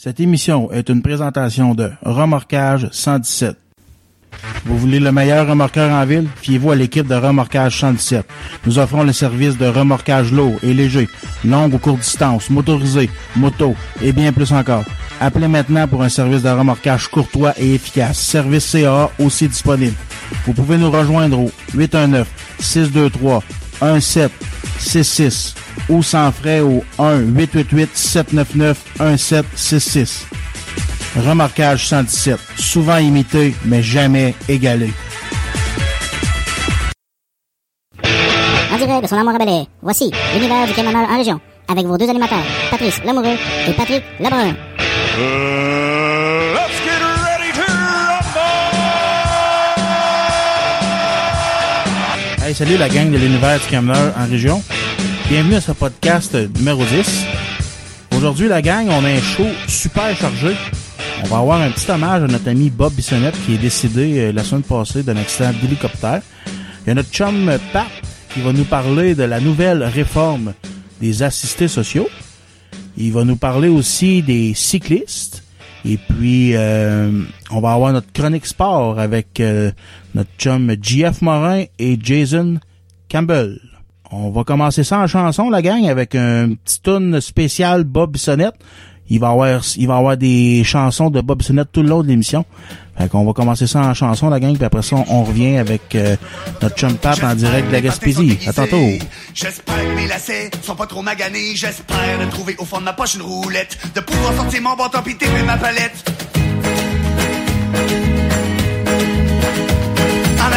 Cette émission est une présentation de Remorquage 117. Vous voulez le meilleur remorqueur en ville? Fiez-vous à l'équipe de Remorquage 117. Nous offrons le service de remorquage lourd et léger, longue ou courte distance, motorisé, moto et bien plus encore. Appelez maintenant pour un service de remorquage courtois et efficace. Service CA aussi disponible. Vous pouvez nous rejoindre au 819 623 1766 ou sans frais au 1-888-799-1766. Remorquage 117, souvent imité, mais jamais égalé. En direct de son amour rebelle, voici l'univers du en région, avec vos deux animateurs, Patrice Lamoureux et Patrick Lebrun. Uh, Hey, salut la gang de l'univers du camionneur en région. Bienvenue à ce podcast numéro 10. Aujourd'hui, la gang, on a un show super chargé. On va avoir un petit hommage à notre ami Bob Bissonnette qui est décédé euh, la semaine passée d'un accident d'hélicoptère. Il y a notre chum euh, Pat qui va nous parler de la nouvelle réforme des assistés sociaux. Il va nous parler aussi des cyclistes. Et puis, euh, on va avoir notre chronique sport avec euh, notre chum JF Morin et Jason Campbell. On va commencer ça en chanson, la gang, avec un petit tune spécial Bob Bissonnette. Il va avoir, il va avoir des chansons de Bob Bissonnette tout le long de l'émission. Fait qu'on va commencer ça en chanson, la gang, puis après ça, on revient avec euh, notre chum Pat en direct de la Gaspésie. À tantôt. J'espère que mes lacets sont pas trop maganés. J'espère de trouver au fond de ma poche une roulette. De pouvoir sortir mon bâton pis ma palette.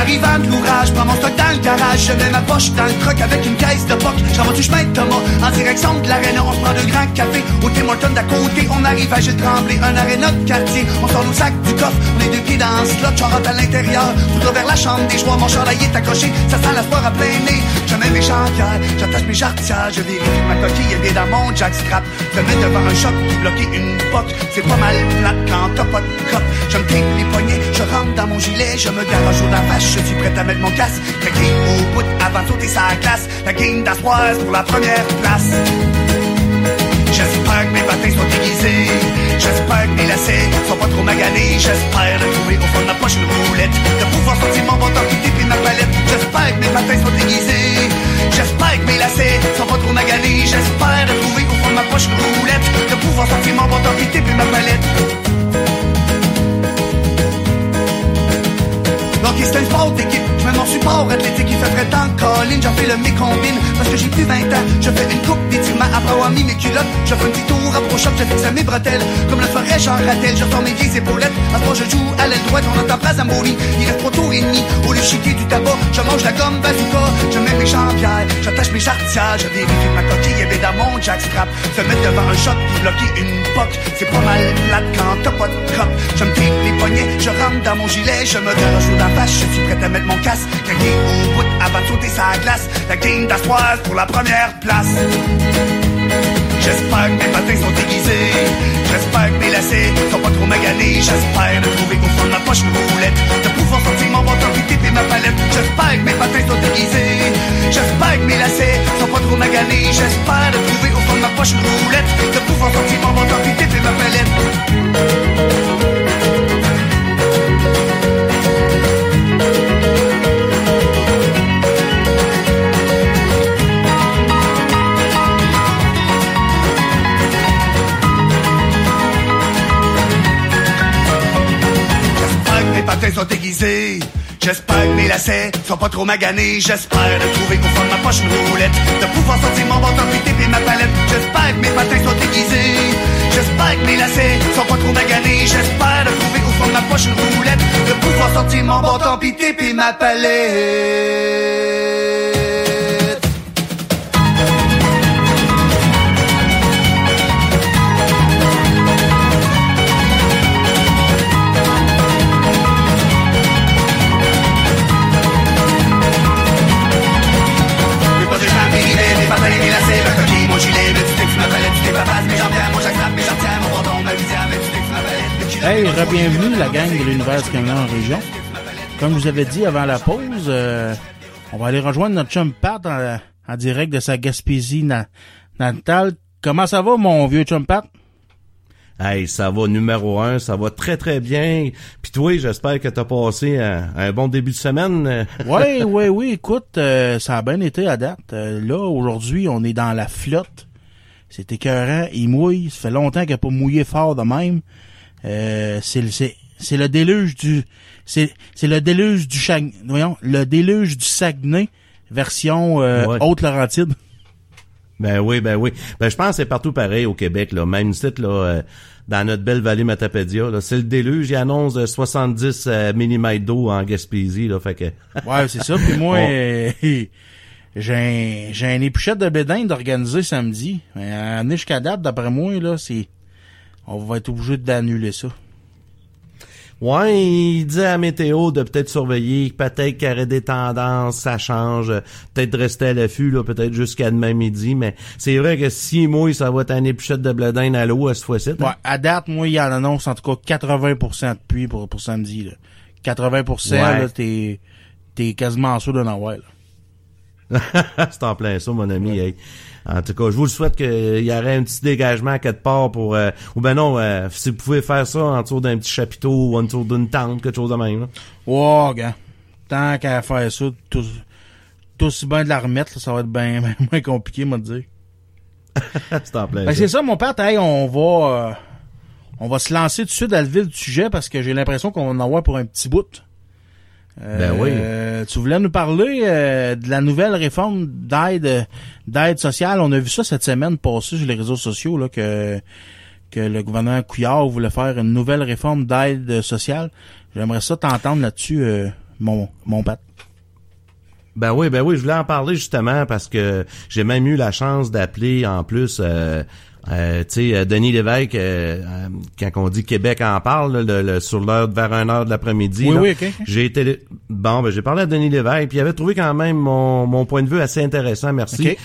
Arrivant de l'ouvrage, prends mon stock dans le garage. Je mets ma poche dans le croc avec une caisse de poc. J'envoie du chemin de Thomas? En direction de l'aréna. On se prend de grands cafés au Tim Hortons d'à côté. On arrive à Gilles Tremblay, un aréna de quartier. On sort nos sacs du coffre, on est deux pieds dans le slot. J'en rentre à l'intérieur, tout vers la chambre des joies. Mon chandail est accroché, ça sent la sport à plein nez. Je mets mes chantières, j'attache mes jarretières. Je vérifie ma coquille est bien dans mon jackstrap. Je me mets devant un choc, bloquer une poque. C'est pas mal plate quand t'as pas de cop. Je me les poignets, dans mon gilet. Je me garage au la face, je suis prêt à mettre mon casque. Craqué au bout avant de sauter sa glace. La game d'Aspoise pour la première place. J'espère que mes patins sont aiguisés. J'espère que mes lacets sont pas trop maganés. J'espère de trouver au fond de ma poche une roulette. De pouvoir sortir mon bâton qui ma palette. J'espère que mes patins sont aiguisés. J'espère que mes lacets sont pas trop maganés. J'espère de trouver au fond de ma poche une roulette. De pouvoir sortir mon bâton qui ma palette. Donc c'est un sport d'équipe, je mets mon support athlétique, il fait très temps colline, j'en fais le mécombine, parce que j'ai plus 20 ans, je fais une coupe d'étirement après avoir mis mes culottes, je fais un petit tour à je fixe à mes bretelles, comme le ferait Jean Rattel, je sors mes vieilles épaulettes, à moment je joue à l'aile droite, on entend pas Zambouri, il reste trois tours et demi, au lieu chiquer du tabac, je mange la gomme bazooka, je mets mes jambières, j'attache mes jarretières, je vérifie ma coquille bien dans mon jackstrap, se mettre devant un choc, puis bloquer une poque, c'est pas mal plate quand t'as pas de crop, je me les poignets, je rentre dans mon gilet, je me garage au je suis prêt à mettre mon casque, craqué au bout avant de sauter sa glace, la game d'Aspoise pour la première place. J'espère que mes patins sont aiguisés. J'espère que mes lacets sont pas trop maganés. J'espère de trouver au fond de ma poche une roulette. De pouvoir sortir mon bâton puis taper ma palette. J'espère que mes patins sont aiguisés. J'espère que mes lacets sont pas trop maganés. J'espère de trouver au fond de ma poche une roulette. De pouvoir sortir mon bâton puis taper ma palette. Sont. J'espère que mes lacets sont pas trop maganés. J'espère de trouver au fond de ma poche une roulette. De pouvoir sortir mon bâton puis taper ma palette. J'espère que mes patins sont aiguisés. J'espère que mes lacets sont pas trop maganés. J'espère de trouver au fond de ma poche une roulette. De pouvoir sortir mon bâton puis taper ma palette. Hey, mes re-bienvenue la gang de l'univers du en région. Comme je vous avais dit avant la pause, euh, on va aller rejoindre notre chum Pat en, en direct de sa Gaspésie na- natale. Comment ça va, mon vieux chum Pat? Hey, ça va numéro un, ça va très très bien. Puis toi, j'espère que t'as passé un, un, bon début de semaine. oui, oui, oui. Écoute, euh, ça a bien été à date. Euh, là, aujourd'hui, on est dans la flotte. C'est écœurant. Il mouille. Ça fait longtemps qu'il n'a pas mouillé fort de même. Euh, c'est c'est le déluge du c'est c'est le déluge du Chag, voyons le déluge du Saguenay version euh, haute Laurentide. Ben oui, ben oui. Ben je pense que c'est partout pareil au Québec là, même site là euh, dans notre belle vallée Matapédia là, c'est le déluge, il annonce 70 euh, mm d'eau en Gaspésie là, fait que Ouais, c'est ça. Puis moi j'ai un, j'ai un épluchette de bédin d'organiser samedi. À jusqu'à date d'après moi là, c'est on va être obligé d'annuler ça. Ouais, il dit à météo de peut-être surveiller, peut-être qu'il y aurait des tendances, ça change, peut-être rester à l'affût, là, peut-être jusqu'à demain midi, mais c'est vrai que si mouille, ça va être un épuchette de bledin à l'eau à ce fois-ci. Ouais, à date, moi, il y en annonce en tout cas 80% de pluie pour, pour samedi, là. 80%, là, t'es, t'es quasiment sûr de n'avoir, là. c'est en plein ça, mon ami. En tout cas, je vous le souhaite qu'il y aurait un petit dégagement à quelque part pour... Euh, ou ben non, euh, si vous pouvez faire ça en dessous d'un petit chapiteau ou en dessous d'une tente, quelque chose de même. Là. Oh, gars. Tant qu'à faire ça, tout, tout aussi bien de la remettre, ça va être bien moins compliqué, moi, de dire. c'est ben, C'est ça, mon père, hey, on va... Euh, on va se lancer tout de suite dans le vif du sujet parce que j'ai l'impression qu'on va en avoir pour un petit bout. Ben oui. Euh, tu voulais nous parler euh, de la nouvelle réforme d'aide d'aide sociale. On a vu ça cette semaine passée sur les réseaux sociaux là que que le gouvernement Couillard voulait faire une nouvelle réforme d'aide sociale. J'aimerais ça t'entendre là-dessus, euh, mon mon pat. Ben oui, ben oui, je voulais en parler justement parce que j'ai même eu la chance d'appeler en plus euh, tu sais, euh, Denis Lévesque, euh, euh, quand on dit Québec en parle, le, sur l'heure vers 1 heure de l'après-midi, oui, oui, j'ai été bon, ben j'ai parlé à Denis Lévesque, puis il avait trouvé quand même mon, mon point de vue assez intéressant, merci.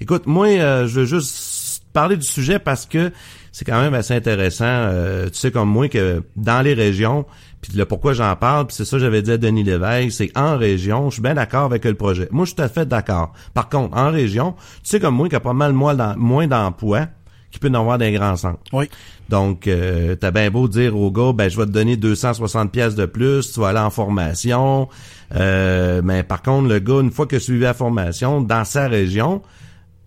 écoute, moi, je veux juste parler du sujet parce que c'est quand même assez intéressant. tu sais comme moi que dans les régions, puis le pourquoi j'en parle, puis c'est ça que j'avais dit à Denis Lévesque, c'est en région, je suis bien d'accord avec le projet. Moi, je suis tout à fait d'accord. Par contre, en région, tu sais comme moi, qu'il y a pas mal moins d'emplois qui peut en avoir des grands centres. Oui. Donc, euh, t'as bien beau dire au gars, ben je vais te donner 260 pièces de plus, tu vas aller en formation. Euh, mais par contre, le gars, une fois que suivi la formation, dans sa région,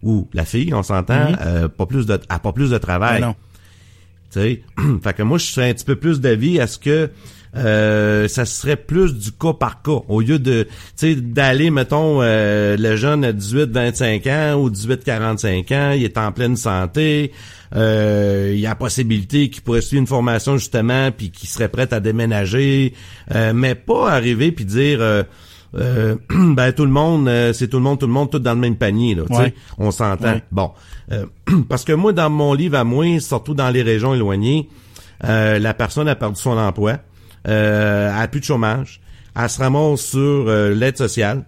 ou la fille, on s'entend, mm-hmm. euh, pas plus de, a pas plus de travail. Ben non. Tu sais, fait que moi, je serais un petit peu plus d'avis à ce que euh, ça serait plus du cas par cas. Au lieu de tu sais d'aller mettons euh, le jeune à 18 25 ans ou 18 45 ans, il est en pleine santé, euh, il y a possibilité qu'il pourrait suivre une formation justement puis qu'il serait prêt à déménager, mais pas arriver puis dire ben tout le monde, c'est tout le monde, tout le monde, tout dans le même panier là. sais. On s'entend. Bon, parce que moi dans mon livre à moi, surtout dans les régions éloignées, la personne a perdu son emploi. euh, elle a plus de chômage, elle se ramasse sur euh, l'aide sociale.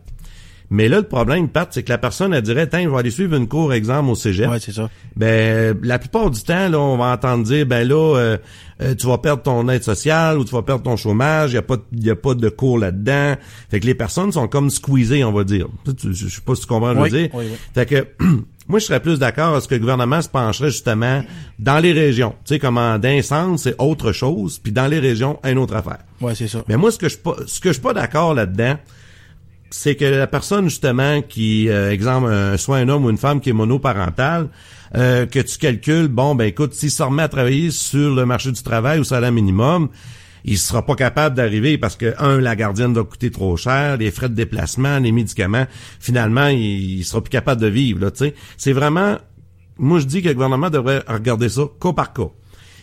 Mais là, le problème, Pat, c'est que la personne, elle dirait, tiens, je vais aller suivre une cour exemple au cégep. Ouais, c'est ça. Ben, la plupart du temps, là, on va entendre dire, ben là, euh, euh, tu vas perdre ton aide sociale ou tu vas perdre ton chômage, il y a pas, y a pas de cours là-dedans. Fait que les personnes sont comme squeezées, on va dire. Je sais pas si tu comprends je veux dire. Fait que, moi, je serais plus d'accord à ce que le gouvernement se pencherait justement dans les régions. Tu sais, comment d'un sens, c'est autre chose, puis dans les régions, une autre affaire. Ouais, c'est ça. Mais moi, ce que je ce que je suis pas d'accord là-dedans, c'est que la personne justement qui, euh, exemple, soit un homme ou une femme qui est monoparentale, euh, que tu calcules, bon, ben écoute, s'il se remet à travailler sur le marché du travail au salaire minimum, il sera pas capable d'arriver parce que un, la gardienne va coûter trop cher, les frais de déplacement, les médicaments, finalement, il, il sera plus capable de vivre. Là, tu sais, c'est vraiment, moi je dis que le gouvernement devrait regarder ça cas par cas.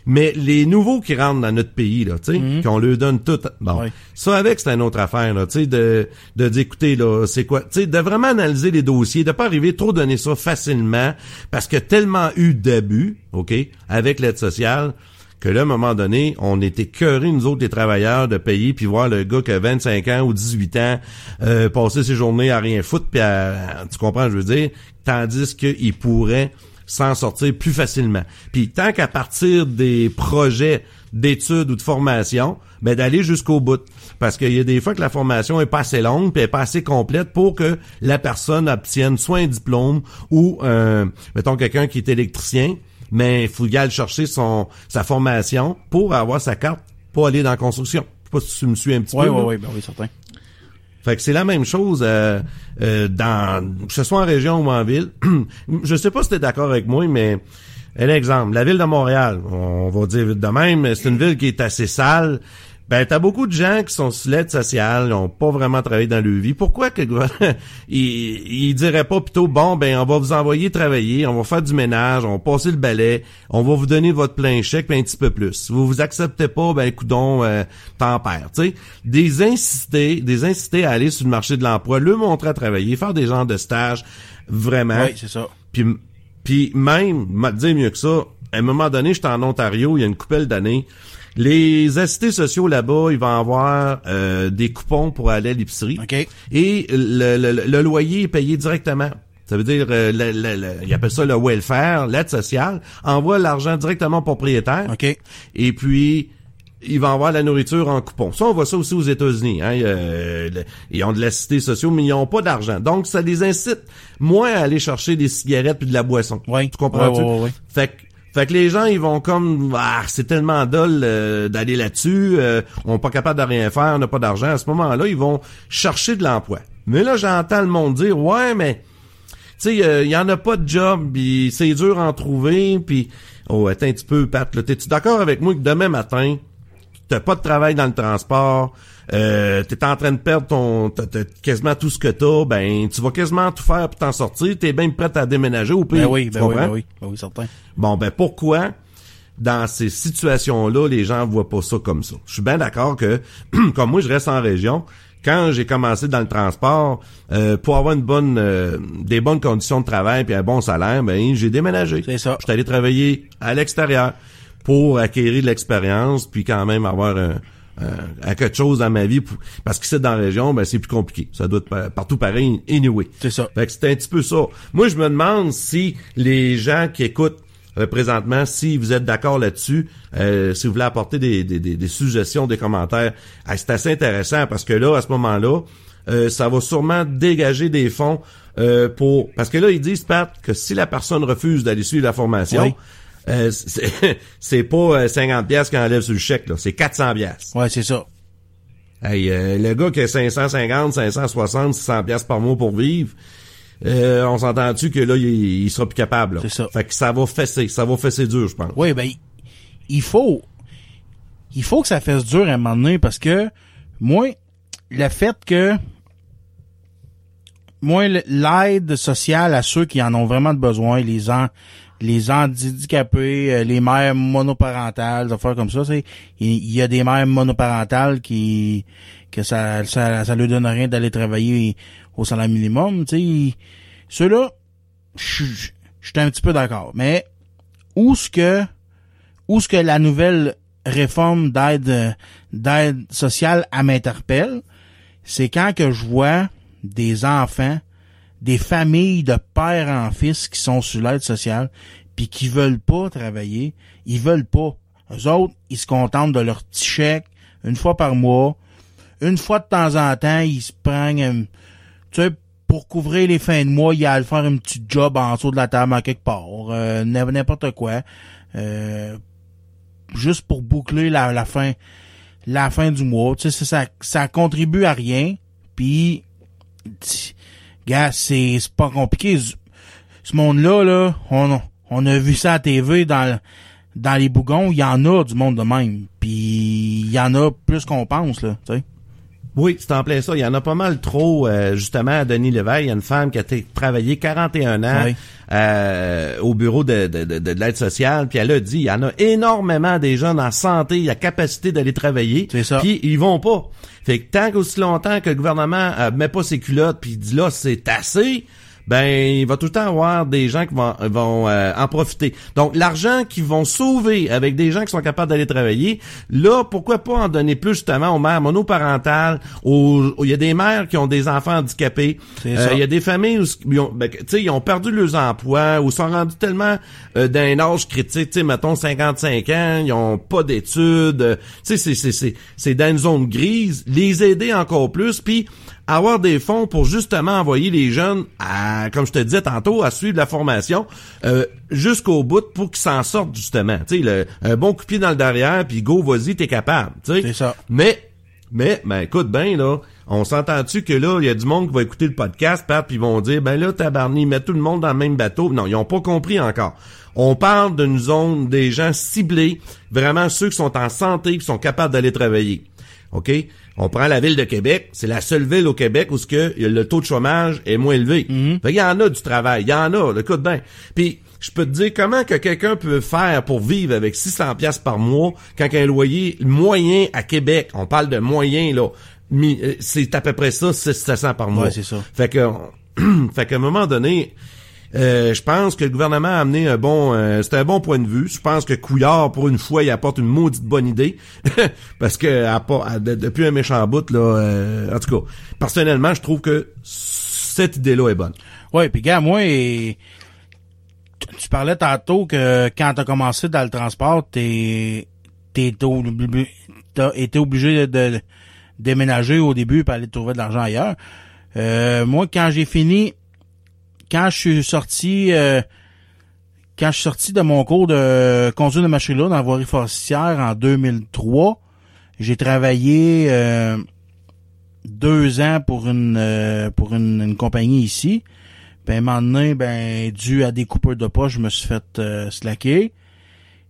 Mais les nouveaux qui rentrent dans notre pays, là, tu sais, mhm. qu'on leur donne tout, bon, ça avec c'est une autre affaire, là, tu sais, de de d'écouter là, c'est quoi, tu sais, de vraiment analyser les dossiers, de pas arriver trop donner ça facilement, parce que tellement eu d'abus, ok, avec l'aide sociale, que là, à un moment donné, on était cœurés, nous autres, les travailleurs, de payer, puis voir le gars qui a 25 ans ou 18 ans euh, passer ses journées à rien foutre, puis tu comprends, je veux dire, tandis qu'il pourrait s'en sortir plus facilement. Puis tant qu'à partir des projets d'études ou de formation, ben d'aller jusqu'au bout. Parce qu'il y a des fois que la formation est pas assez longue puis est pas assez complète pour que la personne obtienne soit un diplôme ou, euh, mettons, quelqu'un qui est électricien, mais il faut y aller chercher son sa formation pour avoir sa carte pour aller dans la construction. Je sais pas si tu me suis un petit peu. oui, oui, ben oui, certain. Fait que c'est la même chose euh, euh, dans que ce soit en région ou en ville. je sais pas si t'es d'accord avec moi, mais un exemple, la ville de Montréal, on va dire de même, c'est une ville qui est assez sale. Ben, t'as beaucoup de gens qui sont sur l'aide sociale, ils n'ont pas vraiment travaillé dans leur vie. Pourquoi que le gouvernement, il, il dirait pas plutôt, bon, ben, on va vous envoyer travailler, on va faire du ménage, on va passer le balai, on va vous donner votre plein chèque, puis un petit peu plus. Si vous vous acceptez pas, ben, coudon, euh, t'en perds, tu sais. Des inciter, des inciter à aller sur le marché de l'emploi, le montrer à travailler, faire des genres de stages, vraiment. Oui, c'est ça. Puis, puis même, dire mieux que ça, à un moment donné, j'étais en Ontario, il y a une coupelle d'années. Les assistés sociaux là-bas, ils vont avoir euh, des coupons pour aller à l'épicerie. Et le, le- le loyer est payé directement. Ça veut dire, euh, le, le- le- ils appellent ça le welfare, l'aide sociale, envoie l'argent directement au propriétaire. OK. Et puis, ils vont avoir la nourriture en coupon. Ça, on voit ça aussi aux États-Unis. Hein. Euh, ils ont de l'assisté sociaux, mais ils n'ont pas d'argent. Donc, ça les incite moins à aller chercher des cigarettes puis de la boisson. Oui. Tu comprends-tu? Ouais, ouais, ouais, ouais. Fait que, fait que les gens, ils vont comme, ah, c'est tellement dole euh, d'aller là-dessus, euh, on n'est pas capable de rien faire, on n'a pas d'argent. À ce moment-là, ils vont chercher de l'emploi. Mais là, j'entends le monde dire, ouais, mais, tu sais, euh, il y en a pas de job, puis c'est dur à en trouver, puis, oh, attends un petit peu, Pat, t'es-tu d'accord avec moi que demain matin, t'as pas de travail dans le transport, euh, t'es en train de perdre ton t'as- t'as quasiment tout ce que t'as, ben tu vas quasiment tout faire pour t'en sortir, t'es bien prêt à déménager au pays. Ben oui, tu ben oui, ben oui. Ben oui, certain. Bon, ben pourquoi dans ces situations-là, les gens voient pas ça comme ça? Je suis bien d'accord que, comme moi, je reste en région. Quand j'ai commencé dans le transport, euh, pour avoir une bonne, euh, des bonnes conditions de travail puis un bon salaire, ben j'ai déménagé. C'est ça. Je suis allé travailler à l'extérieur pour acquérir de l'expérience puis quand même avoir un, un- un quelque chose dans ma vie. pour- parce que c'est dans la région, ben c'est plus compliqué. Ça doit être pa- partout pareil, anyway. C'est ça. Fait que c'est un petit peu ça. Moi, je me demande si les gens qui écoutent euh, présentement, si vous êtes d'accord là-dessus, euh, si vous voulez apporter des, des, des, des suggestions, des commentaires, Ah, c'est assez intéressant parce que là, à ce moment-là, euh, ça va sûrement dégager des fonds euh, pour... Parce que là, ils disent, Pat, que si la personne refuse d'aller suivre la formation, Oui. Euh, c'est pas euh, 50 pièces qu'on enlève sur le chèque, là, c'est 400 pièces. Ouais, c'est ça. Hey, euh, le gars qui a 550, 560, 600 pièces par mois pour vivre, euh, on s'entend-tu que là, il, il sera plus capable. là? C'est ça. Fait que ça va fesser, ça va fesser dur, je pense. Oui, ben, il faut, il faut que ça fasse dur à un moment donné parce que, moi, le fait que, moi, l'aide sociale à ceux qui en ont vraiment besoin, les en, les handicapés, euh, les mères monoparentales, des affaires comme ça, c'est, il y a des mères monoparentales qui, que ça, ça, ça leur donne rien d'aller travailler au salaire minimum, tu sais. Ceux-là, je suis un petit peu d'accord. Mais, où ce que, où ce que la nouvelle réforme d'aide d'aide sociale m'interpelle, c'est quand que je vois des enfants, des familles de père en fils qui sont sur l'aide sociale, puis qui veulent pas travailler, ils veulent pas. Eux autres, ils se contentent de leur petit chèque une fois par mois. Une fois de temps en temps, ils se prennent, tu sais, pour couvrir les fins de mois, il y a à le faire un petit job en dessous de la table à quelque part, euh, n'importe quoi. Euh, juste pour boucler la, la fin la fin du mois. Tu sais, ça, ça, contribue à rien. Puis, gars, c'est pas compliqué. Ce- monde-là, là, on, on a vu ça à TV dans, dans les bougons. Il y en a du monde de même. Puis, il y en a plus qu'on pense, là, tu. Oui, c'est en plein ça. Il y en a pas mal trop, euh, justement, à Denis Léveil. Il y a une femme qui a travaillé 41 ans Oui. euh, au bureau de, de, de, de l'aide sociale. Puis elle a dit, il y en a énormément des jeunes en santé, la capacité d'aller travailler. C'est ça. Puis ils vont pas. Fait que tant qu'aussi longtemps que le gouvernement euh, met pas ses culottes puis il dit là, c'est assez, ben il va tout le temps avoir des gens qui vont, vont euh, en profiter. Donc l'argent qu'ils vont sauver avec des gens qui sont capables d'aller travailler, là pourquoi pas en donner plus justement aux mères monoparentales, aux il y a des mères qui ont des enfants handicapés, Euh, il y a des familles où ils ont, ben, ils ont perdu leurs emplois ou sont rendus tellement euh, d'un âge critique, tu sais mettons 55 ans, ils ont pas d'études, tu sais c'est c'est c'est c'est dans une zone grise, les aider encore plus. Puis avoir des fonds pour justement envoyer les jeunes à, comme je te disais tantôt, à suivre la formation euh, jusqu'au bout pour qu'ils s'en sortent justement. Tu sais, un bon coup de pied dans le derrière, puis go, vas-y, t'es capable. Tu sais. C'est ça. Mais, mais, ben écoute bien là, on s'entend-tu que là, il y a du monde qui va écouter le podcast, Pat, puis ils vont dire, ben là, tabarni, met tout le monde dans le même bateau. Non, ils ont pas compris encore. On parle d'une zone des gens ciblés, vraiment ceux qui sont en santé, qui sont capables d'aller travailler. OK? On prend la ville de Québec, c'est la seule ville au Québec où ce que le taux de chômage est moins élevé. Fait il y en a du travail, il y en a, écoute bien. Puis je peux te dire comment que quelqu'un peut faire pour vivre avec 600 pièces par mois quand un loyer moyen à Québec, on parle de moyen là, euh, c'est à peu près ça 700 par mois. Ouais, c'est ça. Fait que fait qu'à un moment donné, euh, je pense que le gouvernement a amené un bon, euh, un bon point de vue. Je pense que Couillard, pour une fois, il apporte une maudite bonne idée, parce que à, depuis un méchant bout là, euh, en tout cas, personnellement, je trouve que cette idée-là est bonne. Ouais, puis gars, moi, tu parlais tantôt que quand t'as commencé dans le transport, t'es obligé de, déménager au début pour aller trouver de l'argent ailleurs. moi, quand j'ai fini quand je suis sorti euh, quand je suis sorti de mon cours de conduite de machine dans la voirie forestière en 2003, j'ai travaillé euh, deux ans pour une euh, pour une, compagnie ici. Ben, un moment ben, dû à des coupures de poche, je me suis fait slacker.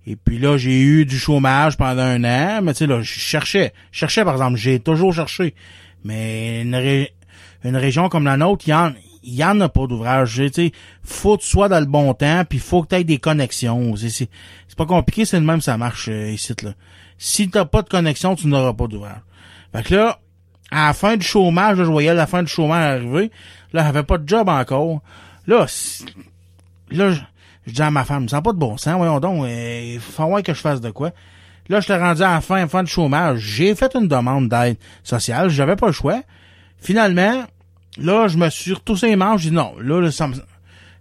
Et puis là, j'ai eu du chômage pendant un an. Mais tu sais, là, je cherchais. Je cherchais, par exemple. J'ai toujours cherché. Mais une, une région comme la nôtre, il y en, il y en a pas d'ouvrage. Tu faut que tu sois dans le bon temps, puis faut que tu aies des connexions. C'est pas compliqué, c'est le même, ça marche euh, ici. Là. Si t'as pas de connexion, tu n'auras pas d'ouvrage. Fait que là, à la fin du chômage, je voyais la fin du chômage arriver. Là, j'avais pas de job encore. Là, là, je, dis à ma femme, ça pas de bon sens, voyons donc, il euh, faut voir que je fasse de quoi. Là, je t'ai rendu à la fin, fin du chômage. J'ai fait une demande d'aide sociale, j'avais pas le choix. Finalement, là, je me suis retoussé les manches, je dis non, là,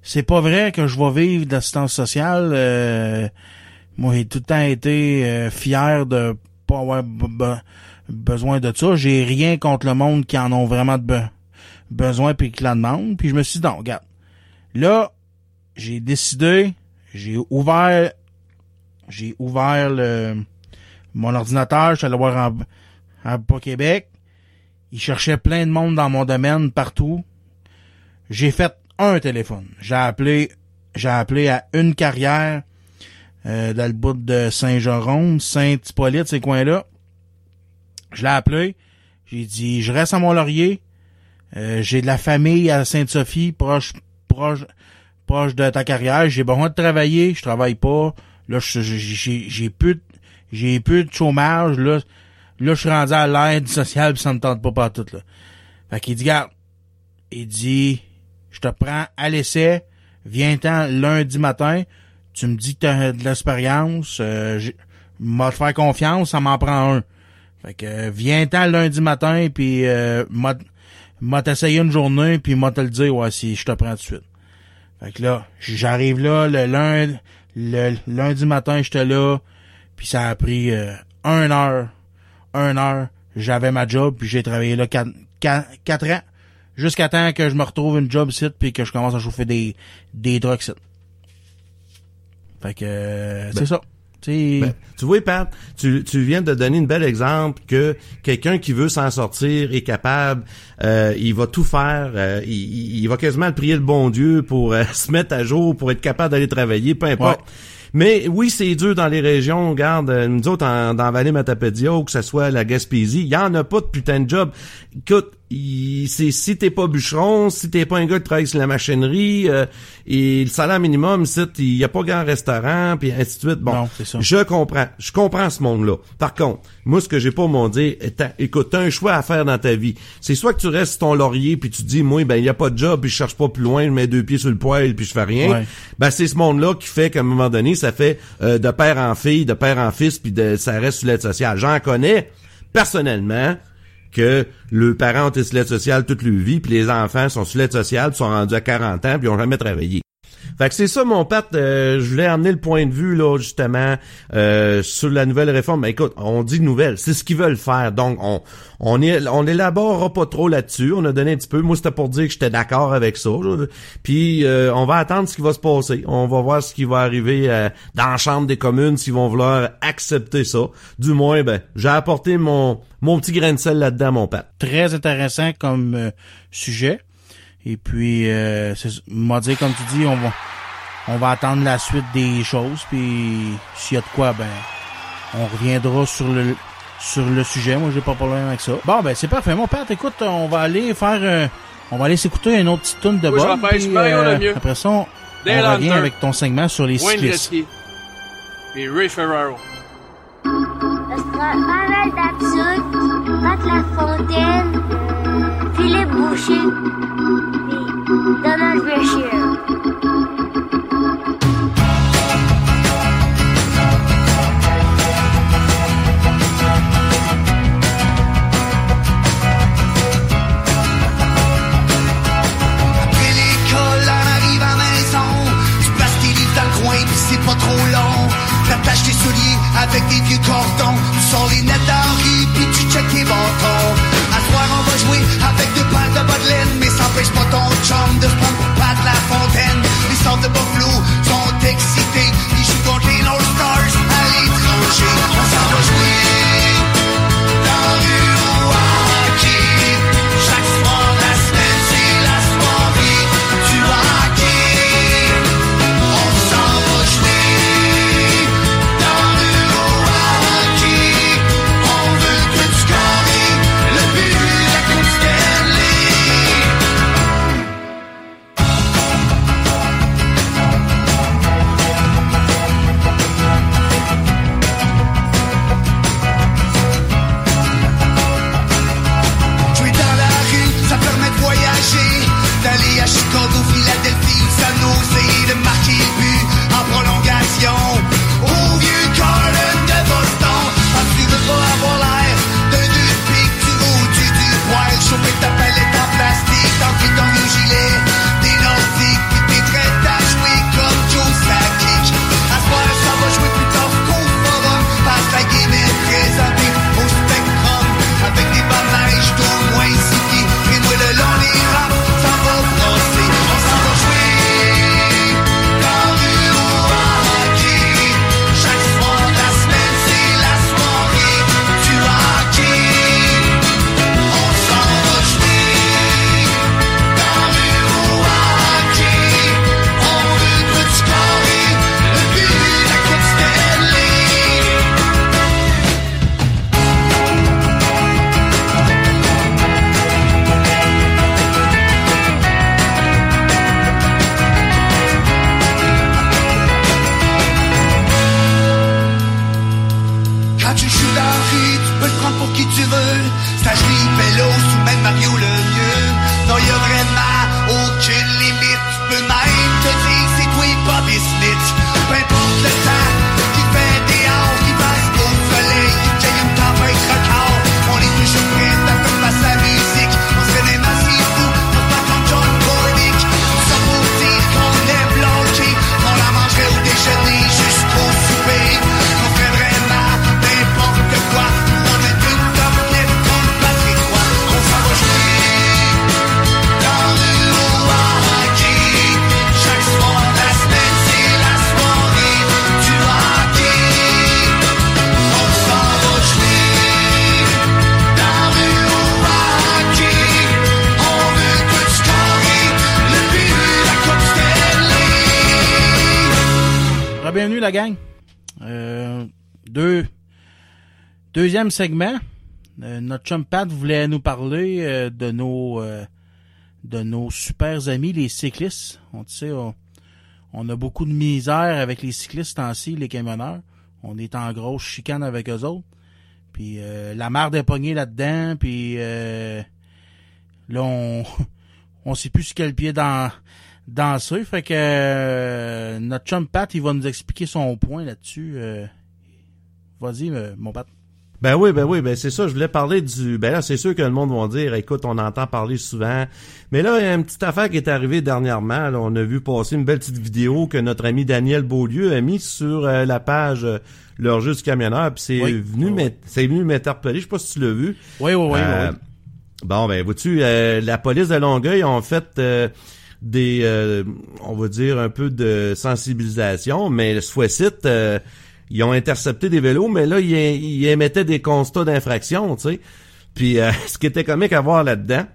c'est pas vrai que je vais vivre d'assistance sociale. Euh, moi, j'ai tout le temps été euh, fier de pas avoir besoin de ça. J'ai rien contre le monde qui en ont vraiment besoin puis qui la demandent. Puis je me suis dit, non, regarde. Là, j'ai décidé, j'ai ouvert, j'ai ouvert mon ordinateur, je suis allé voir en, en Québec. Il cherchait plein de monde dans mon domaine partout. J'ai fait un téléphone. J'ai appelé, j'ai appelé à une carrière euh, dans le bout de Saint-Jérôme, Saint-Hippolyte, ces coins-là. Je l'ai appelé. J'ai dit, je reste à Mont-Laurier. Euh, j'ai de la famille à Sainte-Sophie, proche, proche, proche de ta carrière. J'ai besoin de travailler. Je travaille pas. Là, j'ai, plus, j'ai plus de chômage. Là, Là, je suis rendu à l'aide sociale pis ça me tente pas pas tout, là. Fait qu'il dit, garde, il dit, je te prends à l'essai, viens-t'en lundi matin, tu me dis que t'as de l'expérience, euh, m'a te faire confiance, ça m'en prend un. Fait que, viens-t'en lundi matin, puis euh, m'a t'essayer une journée, puis m'a te le dire, ouais, si je te prends tout de suite. Fait que là, j'arrive là, le lundi, le lundi matin, j'étais là, puis ça a pris euh, une heure un heure, j'avais ma job, puis j'ai travaillé là quatre, quatre, ans, jusqu'à temps que je me retrouve une job site, puis que je commence à chauffer des, des trucks site. Fait que, euh, c'est ben, ça. Ben, tu vois, Pat, tu, tu viens de donner une belle exemple que quelqu'un qui veut s'en sortir est capable, euh, il va tout faire, euh, il, il, va quasiment prier le bon Dieu pour se mettre à jour, pour être capable d'aller travailler, peu importe. Mais oui, c'est dur dans les régions. Regarde, euh, nous autres, en, dans Vallée Matapédia, ou que ce soit la Gaspésie, il y en a pas de putain de job. Écoute, c'est si t'es pas bûcheron, si t'es pas un gars qui travaille sur la machinerie, euh, et le salaire minimum, il y a pas grand restaurant, puis ainsi de suite. Bon, je comprends, je comprends ce monde-là. Par contre, moi, ce que j'ai pas mon dire, écoute, t'as un choix à faire dans ta vie. C'est soit que tu restes ton laurier, puis tu dis, moi, ben il y a pas de job, puis je cherche pas plus loin, je mets deux pieds sur le poêle, puis je fais rien. Ben c'est ce monde-là qui fait qu'à un moment donné, ça fait euh, de père en fille, de père en fils, puis de ça reste sur l'aide sociale. J'en connais personnellement que le parent est sur l'aide sociale toute leur vie, puis les enfants sont sur l'aide sociale, sont rendus à 40 ans, puis ils ont jamais travaillé. Fait que c'est ça, mon Pat. euh, je voulais amener le point de vue, là, justement, euh, sur la nouvelle réforme. Mais écoute, on dit nouvelle. C'est ce qu'ils veulent faire. Donc, on, on, est, on élaborera pas trop là-dessus. On a donné un petit peu. Moi, c'était pour dire que j'étais d'accord avec ça. Puis, euh, on va attendre ce qui va se passer. On va voir ce qui va arriver euh, dans la Chambre des communes, s'ils vont vouloir accepter ça. Du moins, ben, j'ai apporté mon, mon petit grain de sel là-dedans, mon Pat. Très intéressant comme euh, sujet. Et puis, euh, c'est, m'a dit, comme tu dis, on va, on va attendre la suite des choses. Puis, s'il y a de quoi, ben, on reviendra sur le sur le sujet. Moi, j'ai pas de problème avec ça. Bon, ben, c'est parfait. Mon père, écoute, on va aller faire, euh, on va aller s'écouter une autre petite tune de je Bob. repêche puis, Mario Lemieux. Après ça, on, on revient avec ton segment sur les Wayne cyclistes. Gretzky. Puis Ray Ferraro. Manuel Datsud, Pat Lafontaine, Philippe Boucher, puis Donald Brashear. Après l'école, on arrive à la maison. Tu places tes livres dans le coin, pis c'est pas trop long. T'attaches tes souliers avec des vieux cordons. Tu sors les nettes dans rue, pis tu checkes tes bâtons. Soir, on va jouer avec deux paires de bas de laine. Mais ça empêche pas ton chum de se prendre pour Pat la fontaine. Les sortes de Buffalo sont excités. Ils jouent contre les North Stars à l'étranger. On s'en va jouer gang? Euh, deux, deuxième segment. Euh, notre chum Pat voulait nous parler euh, de nos de nos super amis les cyclistes. On tu sais, on, a beaucoup de misère avec les cyclistes en-ci, les camionneurs. On est en grosse chicane avec eux autres. Puis la marde est pognée là-dedans. Puis là, on on sait plus quel pied dans danser. Fait que euh, notre chum Pat, il va nous expliquer son point là-dessus. Euh, Vas-y, euh, mon Pat. Ben oui, ben oui, ben c'est ça. Je voulais parler du. Ben là, c'est sûr que le monde va dire, écoute, on entend parler souvent. Mais là, il y a une petite affaire qui est arrivée dernièrement. là. on a vu passer une belle petite vidéo que notre ami Daniel Beaulieu a mis sur euh, la page euh, Leur jeu du camionneur. Puis c'est Oui. venu Oui, oui. m'int- c'est venu m'interpeller. Je sais pas si tu l'as vu. Oui, oui, oui, Euh, oui. Bon, ben, vois-tu, euh, la police de Longueuil ont fait euh, des, euh, on va dire, un peu de sensibilisation, mais ce fois-ci, euh, ils ont intercepté des vélos, mais là, ils, ils émettaient des constats d'infraction, tu sais. Puis, euh, ce qui était comique à voir là-dedans,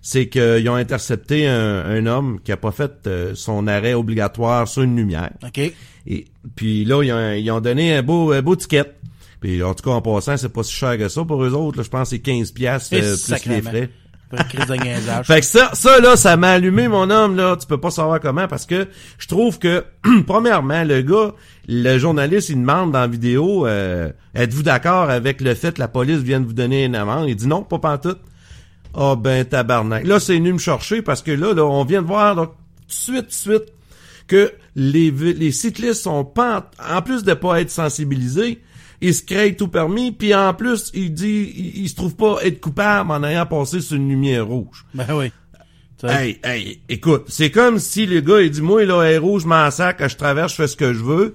c'est qu'ils ont intercepté un, un homme qui a pas fait euh, son arrêt obligatoire sur une lumière. OK. Et puis là, ils ont, ils ont donné un beau, un beau ticket. Puis en tout cas, en passant, c'est pas si cher que ça pour eux autres. là. je pense que c'est 15 piastres euh, plus les frais. Fait que ça, ça là, ça m'a allumé mon homme là. Tu peux pas savoir comment parce que je trouve que premièrement, le gars, le journaliste, il demande dans vidéo, euh, êtes-vous d'accord avec le fait que la police vienne vous donner une amende? Il dit non, pas pantoute. Ah ben tabarnak. Là, c'est venu me chercher parce que là, là, on vient de voir là, tout de suite, tout de suite que les cyclistes sont pas en, en plus de pas être sensibilisés, ils se créent tout permis, puis en plus, il dit il, il se trouve pas être coupable en ayant passé sur une lumière rouge. Ben oui. Hey, hey, écoute, c'est comme si le gars il dit moi là est rouge, je m'en sac, je traverse, je fais ce que je veux.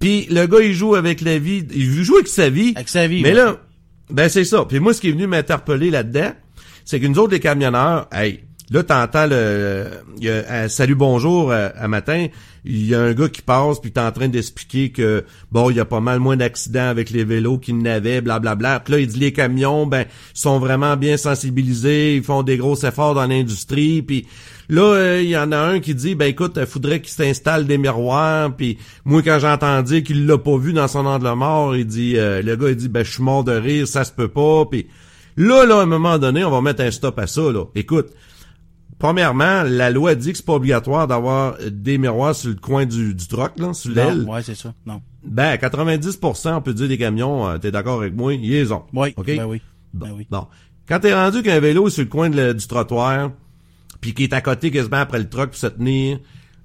Puis le gars il joue avec la vie, il joue avec sa vie. Avec sa vie, Mais ouais. là, ben c'est ça. Puis moi ce qui est venu m'interpeller là-dedans, c'est que nous autres les camionneurs, hey, là t'entends le, y un salut bonjour euh, à matin, il y a un gars qui passe puis t'es en train d'expliquer que bon il y a pas mal moins d'accidents avec les vélos qu'il n'avait, blablabla. Puis là il dit les camions ben sont vraiment bien sensibilisés, ils font des gros efforts dans l'industrie puis Là, euh, il y en a un qui dit, ben écoute, il faudrait qu'il s'installe des miroirs. Puis moi, quand j'entends dire qu'il l'a pas vu dans son angle mort, il dit, euh, le gars, il dit, ben je suis mort de rire, ça se peut pas. Puis là, là, à un moment donné, on va mettre un stop à ça. Là, écoute. Premièrement, la loi dit que c'est pas obligatoire d'avoir des miroirs sur le coin du, du troc, là, sur l'aile. ouais, c'est ça. Non. Ben, à 90%, on peut dire des camions, euh, t'es d'accord avec moi, ils les ont. Oui. OK? Ben oui. Bon. Ben oui. Bon. Quand t'es rendu qu'un vélo est sur le coin de du trottoir, puis qui est à côté quasiment après le truck pour se tenir,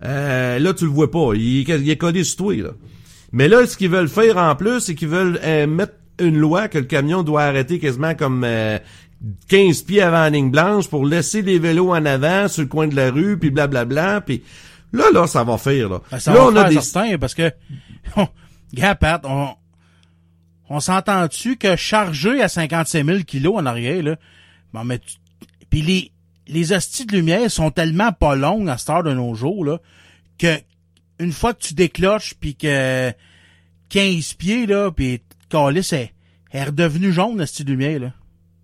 euh, là, tu le vois pas. Il, est- il est collé sur toi, là. Mais là, ce qu'ils veulent faire en plus, c'est qu'ils veulent euh, mettre une loi que le camion doit arrêter quasiment comme euh, 15 pieds avant la ligne blanche pour laisser les vélos en avant sur le coin de la rue, puis blablabla, puis là, là, ça va faire, là. Ben, ça là, va on a faire des... certain, parce que, gars, Pat, on, on s'entend-tu que charger à 55 000 kilos en arrière, là, bon, mais tu- puis les, les hosties de lumière sont tellement pas longues à cette heure de nos jours, là, que une fois que tu décloches puis que 15 pieds, là, puis calice est, est redevenu jaune, la de lumière, là.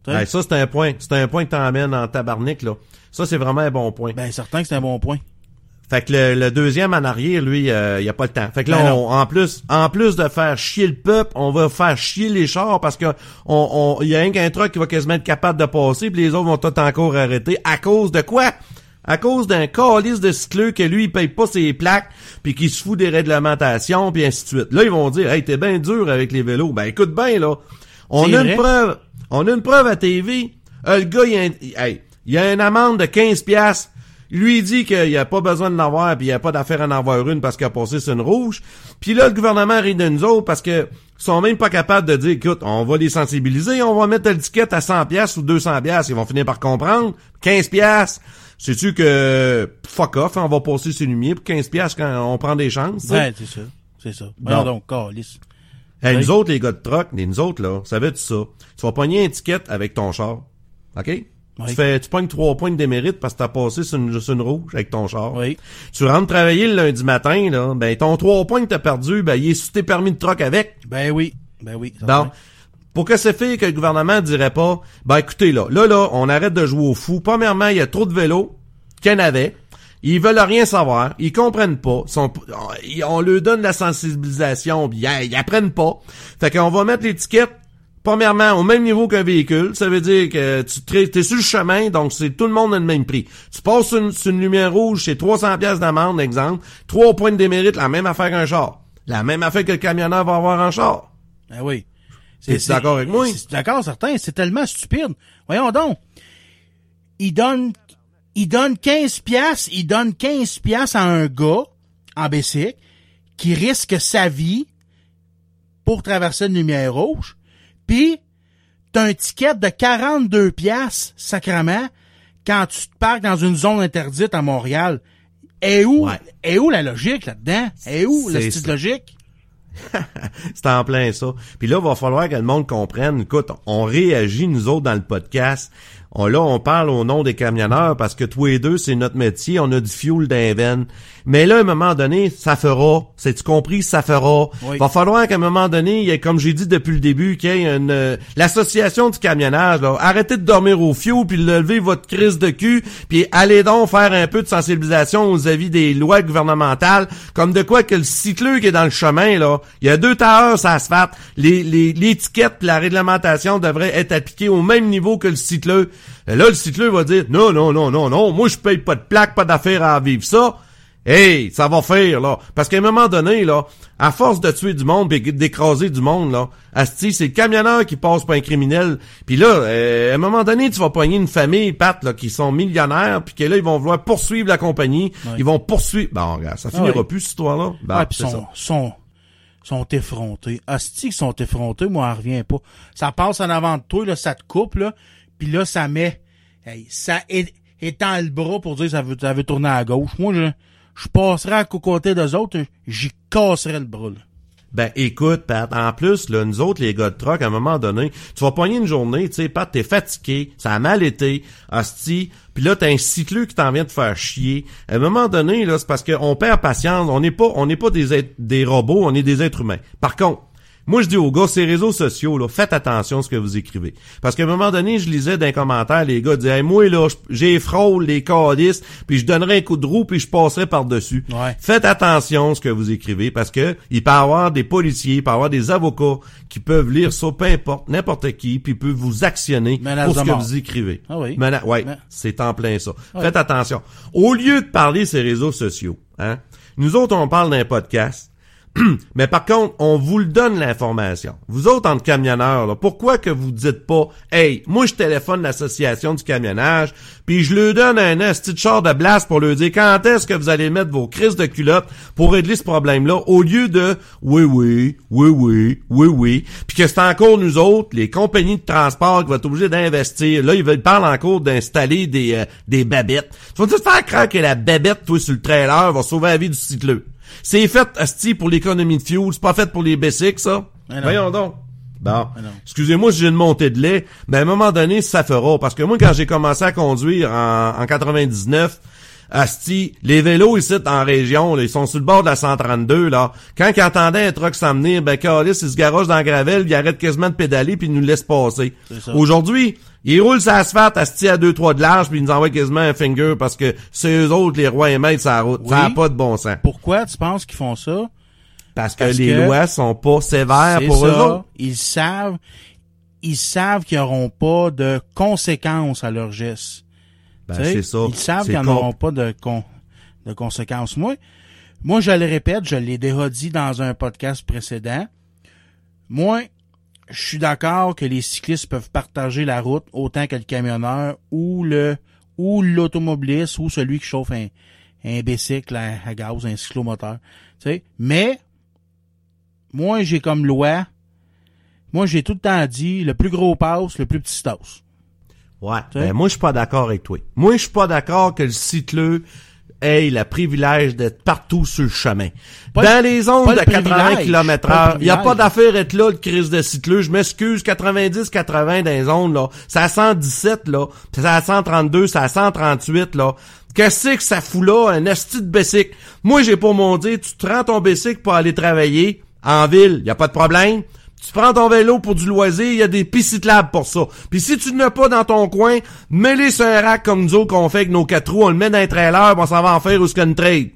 Sais? Ben, ça, c'est un point. C'est un point que t'emmènes en tabarnak, là. Ça, c'est vraiment un bon point. Ben, certain que c'est un bon point. Fait que le, le deuxième en arrière, lui, euh, il a pas le temps. Fait que là, Ben on- en plus, en plus de faire chier le peuple, on va faire chier les chars parce que on, on, il y a un qu'un truck qui va quasiment être capable de passer, puis les autres vont tout encore arrêter. À cause de quoi? À cause d'un calice de cycleux que lui, il paye pas ses plaques, puis qui se fout des réglementations, puis ainsi de suite. Là, ils vont dire, hey, t'es bien dur avec les vélos. Ben, écoute bien, là. On a vrai. une preuve. On a une preuve à TV. Euh, le gars, il a, hey, il a une amende de 15 piastres. Lui, il dit qu'il n'y a pas besoin de l'avoir, puis il n'y a pas d'affaire à en avoir une parce qu'il a passé sur une rouge. Puis là, le gouvernement rit de nous autres parce que sont même pas capables de dire, écoute, on va les sensibiliser, on va mettre l'étiquette à 100 piastres ou 200 piastres. Ils vont finir par comprendre. 15 piastres. Sais-tu que, fuck off, on va passer sur lumière pour 15 piastres quand on prend des chances. Ouais, c'est ça. C'est ça. Voyons donc, calice. Hey, nous autres, les gars de truck, nous autres, là, savais-tu ça? Tu vas pogner une étiquette avec ton char. OK? Oui. Tu fais, tu pognes trois points de démérite parce que t'as passé sur une, sur une rouge avec ton char. Oui. Tu rentres travailler le lundi matin, là, ben, ton trois points que t'as perdu, ben, il est sur tes permis de truck avec. Ben oui. Ben oui. Bon. certain. Pour que ça fait que le gouvernement dirait pas, ben, écoutez, là, là, là, on arrête de jouer au fou. Premièrement, il y a trop de vélos qu'il y en avait. Ils veulent rien savoir. Ils comprennent pas. Ils sont- on, leur donne la sensibilisation. Ils, ils apprennent pas. Fait qu'on va mettre l'étiquette, premièrement, au même niveau qu'un véhicule. Ça veut dire que tu es sur le chemin, donc c'est tout le monde a le même prix. Tu passes sur une, sur une lumière rouge, c'est 300 pièces d'amende, exemple. Trois points de démérite, la même affaire qu'un char. La même affaire que le camionneur va avoir en char. Ben oui. C'est- d'accord avec moi? c'est- D'accord, certain. C'est tellement stupide. Voyons donc. Il donne, il donne 15 piastres, il donne 15 piastres à un gars, en bicycle, qui risque sa vie pour traverser une lumière rouge. Puis, t'as un ticket de 42 piastres, sacrament, quand tu te parques dans une zone interdite à Montréal. Et où, Ouais. et où la logique là-dedans? Et où la petite logique? C'est en plein ça. Puis là, il va falloir que le monde comprenne. Écoute, on réagit, nous autres, dans le podcast. On, là, on parle au nom des camionneurs parce que tous les deux, c'est notre métier. On a du fuel les veines. Mais là, à un moment donné, ça fera. C'est-tu compris? Ça fera. Oui. Va falloir qu'à un moment donné, il y ait, comme j'ai dit depuis le début, qu'il y ait une, euh, l'association du camionnage, là. Arrêtez de dormir au fuel puis levez votre crise de cul puis allez donc faire un peu de sensibilisation aux avis des lois gouvernementales comme de quoi que le cycleux qui est dans le chemin, là, il y a deux tailleurs l'asphalte. Les, les, l'étiquette pis la réglementation devrait être appliquée au même niveau que le cycleux. Et là, le cycleux va dire, non, non, non, non, non, moi, je paye pas de plaque, pas d'affaires à vivre ça. Hey, ça va faire, là. Parce qu'à un moment donné, là, à force de tuer du monde et d'écraser du monde, là, asti, c'est le camionneur qui passe pour un criminel. Puis là, euh, à un moment donné, tu vas pogner une famille, Pat, là, qui sont millionnaires, puis que là, ils vont vouloir poursuivre la compagnie. Ils vont poursuivre... Bon, regarde, ça finira ouais. plus, cette histoire-là. Ah, c'est sont, ça. sont, sont effrontés. Asti qu'ils sont effrontés, moi, on revient pas. Ça passe en avant de toi, là, ça te coupe, là, puis là, ça met, hey, ça étend le bras pour dire ça veut, ça veut tourner à gauche. Moi, je, je passerais à côté des autres, j'y casserais le bras, là. Ben écoute, Pat, en plus, là, nous autres, les gars de truck, à un moment donné, tu vas pogner une journée, tu sais, Pat, t'es fatigué, ça a mal été, hostie, puis là, t'as un cycleux qui t'en vient de faire chier. À un moment donné, là, c'est parce qu'on perd patience, on n'est pas, on n'est pas des des robots, on est des êtres humains. Par contre, moi, je dis aux gars, ces réseaux sociaux, là, faites attention à ce que vous écrivez. Parce qu'à un moment donné, je lisais d'un commentaire, les gars disaient, Hey, moi, là, j'ai frôle les cadistes, puis je donnerais un coup de roue, puis je passerais par-dessus. Ouais. Faites attention à ce que vous écrivez, parce que il peut y avoir des policiers, il peut y avoir des avocats qui peuvent lire ça, peu importe, n'importe qui, puis peuvent vous actionner Menace pour ce que vous écrivez. Ah oui. Mena- ouais, Mais- c'est en plein ça. Faites attention. Au lieu de parler ces réseaux sociaux, hein, nous autres, on parle d'un podcast, mais par contre, on vous le donne l'information. Vous autres, en camionneurs, là, pourquoi que vous dites pas, hey, moi, je téléphone l'association du camionnage, puis je leur donne un esti de char de blast pour leur dire quand est-ce que vous allez mettre vos crises de culotte pour régler ce problème-là, au lieu de, oui, oui, oui, oui, oui, oui, puis que c'est encore nous autres, les compagnies de transport qui vont être obligées d'investir. Là, ils veulent encore d'installer des, euh, des babettes. Tu vas te faire croire que la babette, toi, sur le trailer, va sauver la vie du cycleux. C'est fait, asti, pour l'économie de fuel. C'est pas fait pour les basics, ça. Voyons donc. Bon. Excusez-moi si j'ai une montée de lait, mais à un moment donné, ça fera. Parce que moi, quand j'ai commencé à conduire en, en 99, Asti, les vélos ici en région, là, ils sont sur le bord de la 132, là. Quand ils entendaient un truck s'en venir, ben, Carlis, il se garoche dans la gravelle, il arrête quasiment de pédaler puis il nous laisse passer. Aujourd'hui, ils roulent sur l'asphalte, Asti à 2-3 de large puis ils nous envoient quasiment un finger parce que c'est eux autres, les rois et maîtres. Ça n'a Oui. pas de bon sens. Pourquoi tu penses qu'ils font ça? Parce que les que lois sont pas sévères pour eux autres. Ils savent, ils savent qu'ils n'auront pas de conséquences à leurs gestes. Ben, c'est ça. Ils savent qu'ils n'auront pas de, con- de conséquences. Moi, moi, je le répète, je l'ai déjà dit dans un podcast précédent. Moi, je suis d'accord que les cyclistes peuvent partager la route autant que le camionneur ou le ou l'automobiliste ou celui qui chauffe un, un bicycle à, à gaz, un cyclomoteur. Tu sais, mais moi, j'ai comme loi, moi, j'ai tout le temps dit, le plus gros passe, le plus petit tasse. Ouais. Tu sais? Ben, moi, je suis pas d'accord avec toi. Moi, je suis pas d'accord que le cycleux ait le privilège d'être partout sur le chemin. Pas Dans le- les zones de le 80 privilège, km heure, il y a pas d'affaire être là, le crise de cycleux. Je m'excuse, 90, 80 dans les zones, là. C'est à 117, là. C'est à 132, c'est à 138, là. Qu'est-ce que ça fout là, un esti de? Moi, j'ai pas mon dire, tu te rends ton bicycle pour aller travailler en ville, y a pas de problème. Tu prends ton vélo pour du loisir, il y a des pistes cyclables pour ça. Puis si tu n'as pas dans ton coin, mets-les sur un rack comme nous autres qu'on fait avec nos quatre roues, on le met dans un trailer, on s'en va en faire où ce qu'on trade.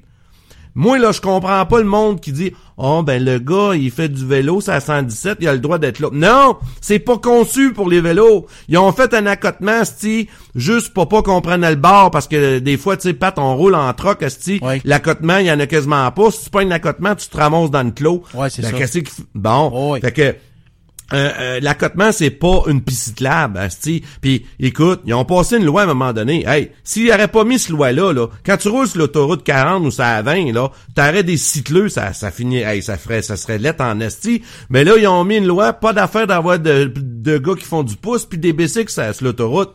Moi, là, je comprends pas le monde qui dit Oh ben le gars, il fait du vélo, c'est à 117, il a le droit d'être là. Non! C'est pas conçu pour les vélos. Ils ont fait un accotement, sti, juste pour pas qu'on prenne le bord, parce que des fois, tu sais, Pat, on roule en troc, sti. Ouais. L'accotement, il y en a quasiment pas. Si tu prends un accotement, tu te ramasses dans le clos. Ouais, c'est Ben, ça. Bon. Ouais. Fait que euh, euh, l'accotement, c'est pas une piste cyclable, asti. Puis, écoute, ils ont passé une loi à un moment donné. Hey, s'ils n'auraient pas mis cette loi-là, là, quand tu roules sur l'autoroute 40 ou ça à 20, là, t'aurais des cycleux, ça, ça finit, hey, ça ferait, ça serait lettre en esti. Mais là, ils ont mis une loi, pas d'affaire d'avoir de, de gars qui font du pouce puis des bicycles sur l'autoroute.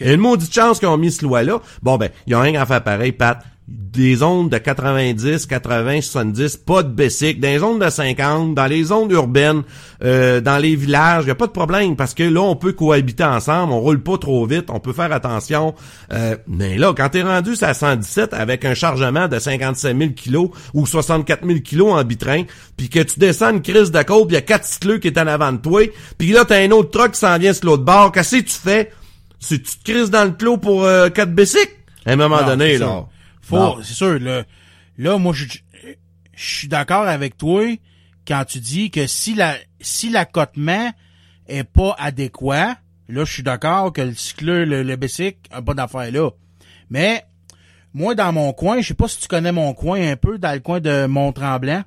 Il y a une maudite chance qu'ils ont mis cette loi-là. Bon, ben, ils ont rien à faire pareil, Pat des zones de 90, 80, 70, pas de basic, dans les zones de 50, dans les zones urbaines, euh, dans les villages, il a pas de problème parce que là on peut cohabiter ensemble, on roule pas trop vite, on peut faire attention. Euh, mais là quand t'es rendu à 117 avec un chargement de 57 000 kilos ou 64 000 kilos en bitrain, puis que tu descends une crise de côte, il y a quatre cycleux qui est en avant de toi, puis là t'as un autre truck qui s'en vient sur l'autre bord, qu'est-ce que tu fais? Tu, tu te crises dans le clos pour euh, quatre bicycles? À un moment Non, donné, là. Faut, c'est sûr, là, là, moi, je, je suis d'accord avec toi quand tu dis que si la, si l'accotement est pas adéquat, là, je suis d'accord que le cycleur, le, le bicycle, a pas d'affaire là. Mais, moi, dans mon coin, je sais pas si tu connais mon coin un peu, dans le coin de Mont-Tremblant.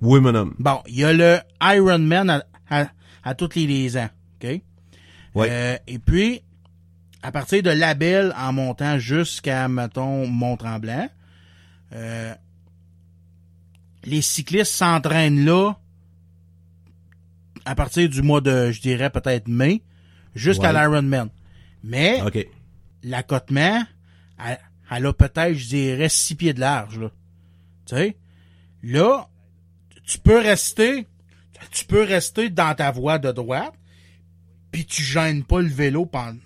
Oui, mon homme. Bon, il y a le Ironman à, à, à tous les, les ans, OK? Ouais. Euh, et puis, à partir de Label en montant jusqu'à, mettons, Mont-Tremblant, euh, les cyclistes s'entraînent là à partir du mois de, je dirais, peut-être mai, jusqu'à Ouais. l'Ironman. Mais OK. l'accotement, elle, elle a peut-être, je dirais, six pieds de large, là. Tu sais? Là, tu peux rester, tu peux rester dans ta voie de droite, puis tu gênes pas le vélo pendant,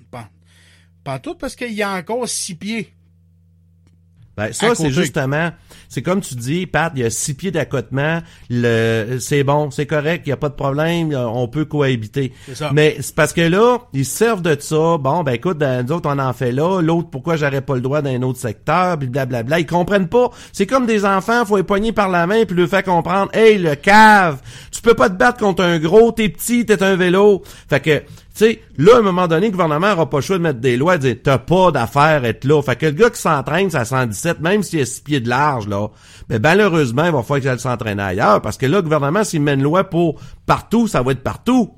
pendant, tout parce qu'il y a encore six pieds. Ben, ça, c'est justement, c'est comme tu dis, Pat, il y a six pieds d'accotement, le, c'est bon, c'est correct, il y a pas de problème, on peut cohabiter. C'est ça. Mais c'est parce que là, ils se servent de ça, bon, ben écoute, ben, nous autres, on en fait là, l'autre, pourquoi j'aurais pas le droit d'un autre secteur, puis blablabla, ils comprennent pas. C'est comme des enfants, faut les poigner par la main, puis leur faire comprendre, hey, le cave, tu peux pas te battre contre un gros, t'es petit, t'es un vélo. Fait que, sais, là, à un moment donné, le gouvernement aura pas le choix de mettre des lois, de dire, t'as pas d'affaire à être là. Fait que le gars qui s'entraîne, c'est à 117, même s'il a 6 pieds de large, là, ben, malheureusement, il va falloir qu'il s'entraîne ailleurs. Parce que là, le gouvernement, s'il met une loi pour partout, ça va être partout.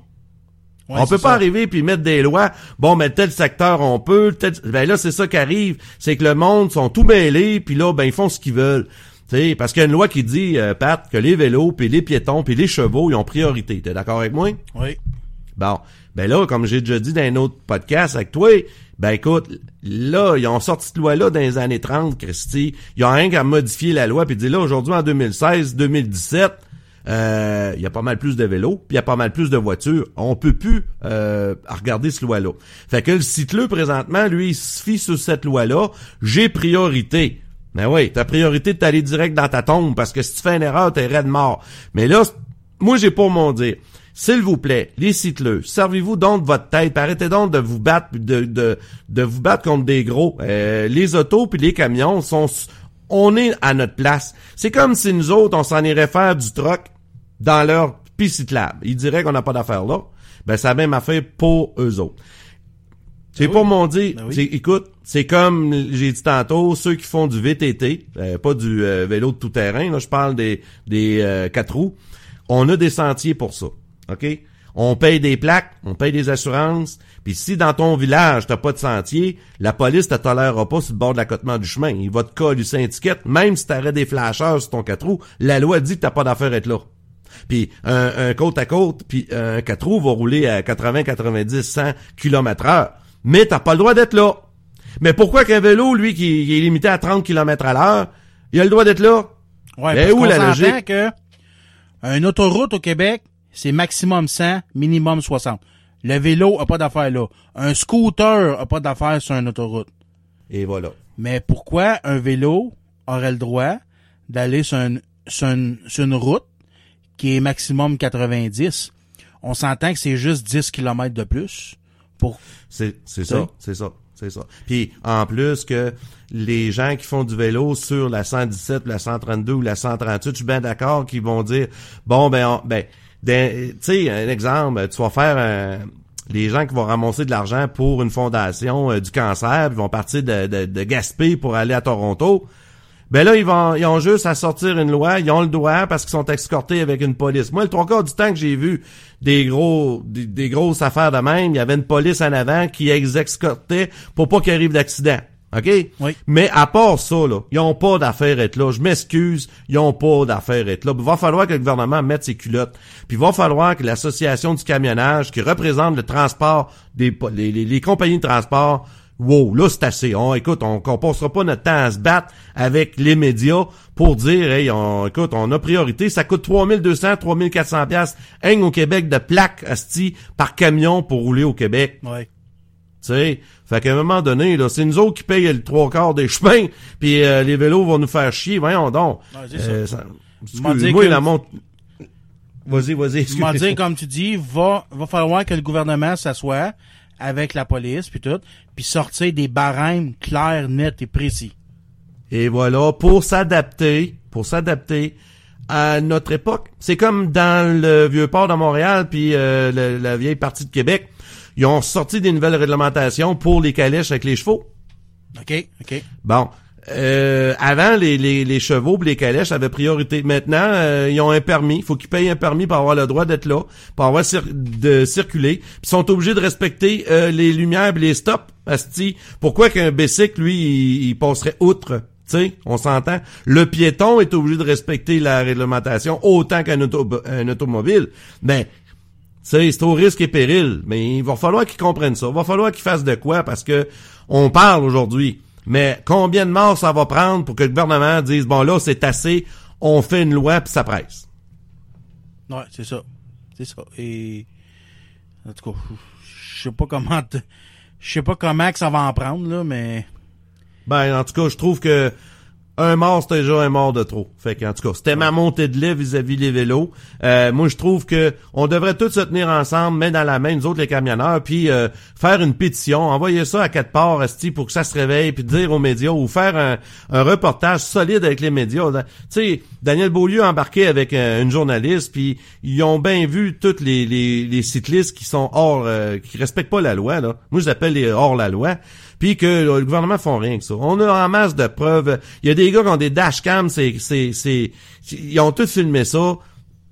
Ouais, on peut pas ça. arriver puis mettre des lois. Bon, mais tel secteur on peut. Tel... Ben là, c'est ça qui arrive, c'est que le monde sont tout mêlés puis là, ben ils font ce qu'ils veulent. Tu sais, parce qu'il y a une loi qui dit, euh, Pat, que les vélos puis les piétons puis les chevaux, ils ont priorité. T'es d'accord avec moi? Oui. Bon, ben là, comme j'ai déjà dit dans un autre podcast avec toi, ben écoute, là, ils ont sorti cette loi-là dans les années 30, Christy. Ils ont rien qu'à modifier la loi puis dire là, aujourd'hui, en 2016, 2017, euh, il y a pas mal plus de vélos, puis il y a pas mal plus de voitures. On peut plus euh, regarder cette loi-là. Fait que le cycleux, présentement, lui, il se fie sur cette loi-là. J'ai priorité. Mais oui, t'as priorité de t'aller direct dans ta tombe, parce que si tu fais une erreur, t'es raide mort. Mais là, moi, j'ai pour mon dire. S'il vous plaît, les cycleux, servez-vous donc de votre tête, arrêtez donc de vous battre, de, de, de vous battre contre des gros. Euh, les autos puis les camions sont, on est à notre place. C'est comme si nous autres, on s'en irait faire du troc dans leur piste cyclable. Ils diraient qu'on n'a pas d'affaire là. Ben, c'est la même affaire pour eux autres. C'est Ben pour oui. mon dire, Ben oui. c'est- écoute, c'est comme j'ai dit tantôt, ceux qui font du VTT, euh, pas du euh, vélo de tout terrain, là, je parle des des euh, quatre roues. On a des sentiers pour ça, ok? On paye des plaques, on paye des assurances. Puis si dans ton village t'as pas de sentier, la police te tolérera pas sur le bord de l'accotement du chemin. Il va te coller une étiquette, même si t'aurais des flasheurs sur ton quatre roues. La loi dit que t'as pas d'affaire à être là. Puis un, un côte à côte, puis un 4 roues va rouler à 80, 90, 100 km heure. Mais t'as pas le droit d'être là. Mais pourquoi qu'un vélo, lui, qui, qui est limité à 30 km à l'heure, il a le droit d'être là? Ouais, Ben, parce où la logique? que une autoroute au Québec, c'est maximum 100, minimum 60. Le vélo a pas d'affaire là. Un scooter a pas d'affaire sur une autoroute. Et voilà. Mais pourquoi un vélo aurait le droit d'aller sur, une- sur une- sur une route qui est maximum 90? On s'entend que c'est juste 10 km de plus pour C'est, c'est ça, c'est ça, c'est ça. Puis en plus que les gens qui font du vélo sur la 117, la 132 ou la 138, je suis bien d'accord qu'ils vont dire bon ben on- ben, tu sais un exemple, tu vas faire les gens qui vont ramasser de l'argent pour une fondation euh, du cancer, puis vont partir de, de, de Gaspé pour aller à Toronto. Ben là, ils vont, ils ont juste à sortir une loi, ils ont le droit parce qu'ils sont escortés avec une police. Moi, le trois quarts du temps que j'ai vu des gros, des grosses affaires de même, il y avait une police en avant qui les escortait pour pas qu'il arrive d'accident. OK? Oui. Mais à part ça, là, ils ont pas d'affaire à être là. Je m'excuse, ils ont pas d'affaire à être là. Il va falloir que le gouvernement mette ses culottes. Puis il va falloir que l'association du camionnage, qui représente le transport des les, les- les compagnies de transport, wow, là c'est assez. On, écoute, on, on passera pas notre temps à se battre avec les médias pour dire, hey, on, écoute, on a priorité. Ça coûte 3200, 3400 pièces hein, au Québec de plaques asti par camion pour rouler au Québec. Ouais. Tu sais, fait qu'à un moment donné, là, c'est nous autres qui payent le trois quarts des chemins, puis euh, les vélos vont nous faire chier. Voyons donc. Ouais, Euh, ça- M'a dit Excuse-moi, que- la montre... Vas-y, vas-y. Excuse. dire, comme tu dis, va, va falloir que le gouvernement s'assoie avec la police puis tout, puis sortir des barèmes clairs, nets et précis. Et voilà, pour s'adapter, pour s'adapter à notre époque. C'est comme dans le vieux port de Montréal, puis euh, la vieille partie de Québec. Ils ont sorti des nouvelles réglementations pour les calèches avec les chevaux. OK? OK. Bon. Euh, avant, les, les, les chevaux les calèches avaient priorité. Maintenant, euh, ils ont un permis. Il faut qu'ils payent un permis pour avoir le droit d'être là, pour avoir cir- de circuler. Puis ils sont obligés de respecter euh, les lumières pis les stops. Asti. Pourquoi qu'un bicycle, lui, il, il passerait outre? Tu sais, on s'entend. Le piéton est obligé de respecter la réglementation autant qu'un auto, un automobile. Mais sais, c'est au risque et péril. Mais il va falloir qu'ils comprennent ça. Il va falloir qu'ils fassent de quoi parce que on parle aujourd'hui. Mais combien de morts ça va prendre pour que le gouvernement dise bon là c'est assez, on fait une loi puis ça presse? Ouais, c'est ça. C'est ça. Et en tout cas, je sais pas comment te- je sais pas comment que ça va en prendre là, mais Ben en tout cas, je trouve que un mort c'est déjà un mort de trop. Fait qu'en tout cas, c'était ma montée de lait vis-à-vis les vélos. Euh, moi je trouve que on devrait tous se tenir ensemble, main dans la main, nous autres les camionneurs, puis euh, faire une pétition, envoyer ça à quatre parts, esti, pour que ça se réveille, puis dire aux médias ou faire un, un reportage solide avec les médias. Tu sais, Daniel Beaulieu a embarqué avec euh, une journaliste, puis ils ont bien vu tous les, les, les cyclistes qui sont hors, euh, qui respectent pas la loi. Là. Moi je les appelle les hors la loi puis que le gouvernement font rien que ça. On a en masse de preuves. Il y a des gars qui ont des dashcams, c'est c'est c'est ils ont tous filmé ça.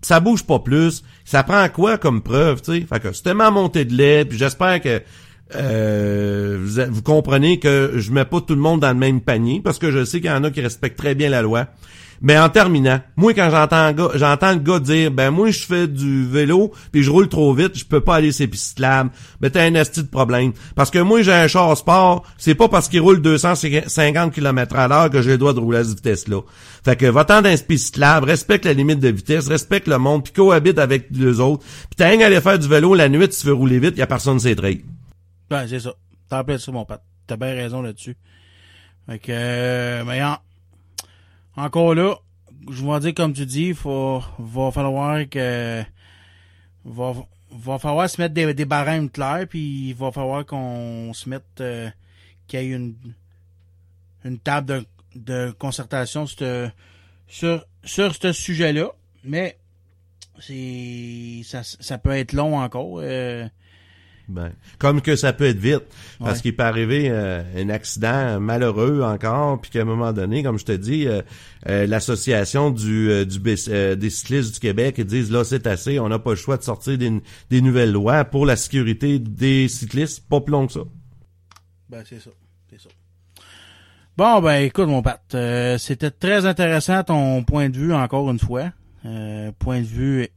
Ça bouge pas plus. Ça prend quoi comme preuve, tu sais? Fait que c'était ma montée de lait, puis j'espère que euh, vous, vous comprenez que je mets pas tout le monde dans le même panier parce que je sais qu'il y en a qui respectent très bien la loi. Mais en terminant, moi quand j'entends j'entends le gars dire ben moi je fais du vélo puis je roule trop vite, je peux pas aller ces pistes lames. Ben t'as un asti de problème parce que moi j'ai un char sport, c'est pas parce qu'il roule 250 km à l'heure que j'ai le droit de rouler à cette vitesse-là. Fait que va-t'en dans piste lab, respecte la limite de vitesse, respecte le monde puis cohabite avec les autres. Puis t'as rien à aller faire du vélo la nuit, tu veux rouler vite, y a personne qui traits. ben c'est ça. T'as appelé ça mon pote. T'as bien raison là-dessus. Fait que euh, mais en- encore là, je vais dire comme tu dis, faut va falloir que va va falloir se mettre des, barèmes clairs puis il va falloir qu'on se mette euh, qu'il y ait une une table de, de concertation sur sur sur ce sujet-là, mais c'est ça ça peut être long encore euh, Ben, comme que ça peut être vite. Parce Ouais. qu'il peut arriver euh, un accident malheureux encore, puis qu'à un moment donné, comme je te dis, euh, euh, l'association du, euh, du euh, des cyclistes du Québec ils disent là c'est assez, on n'a pas le choix de sortir des, des nouvelles lois pour la sécurité des cyclistes, pas plus long que ça. Ben, c'est ça. C'est ça. Bon, ben, écoute, mon Pat, euh, c'était très intéressant ton point de vue, encore une fois. Euh, point de vue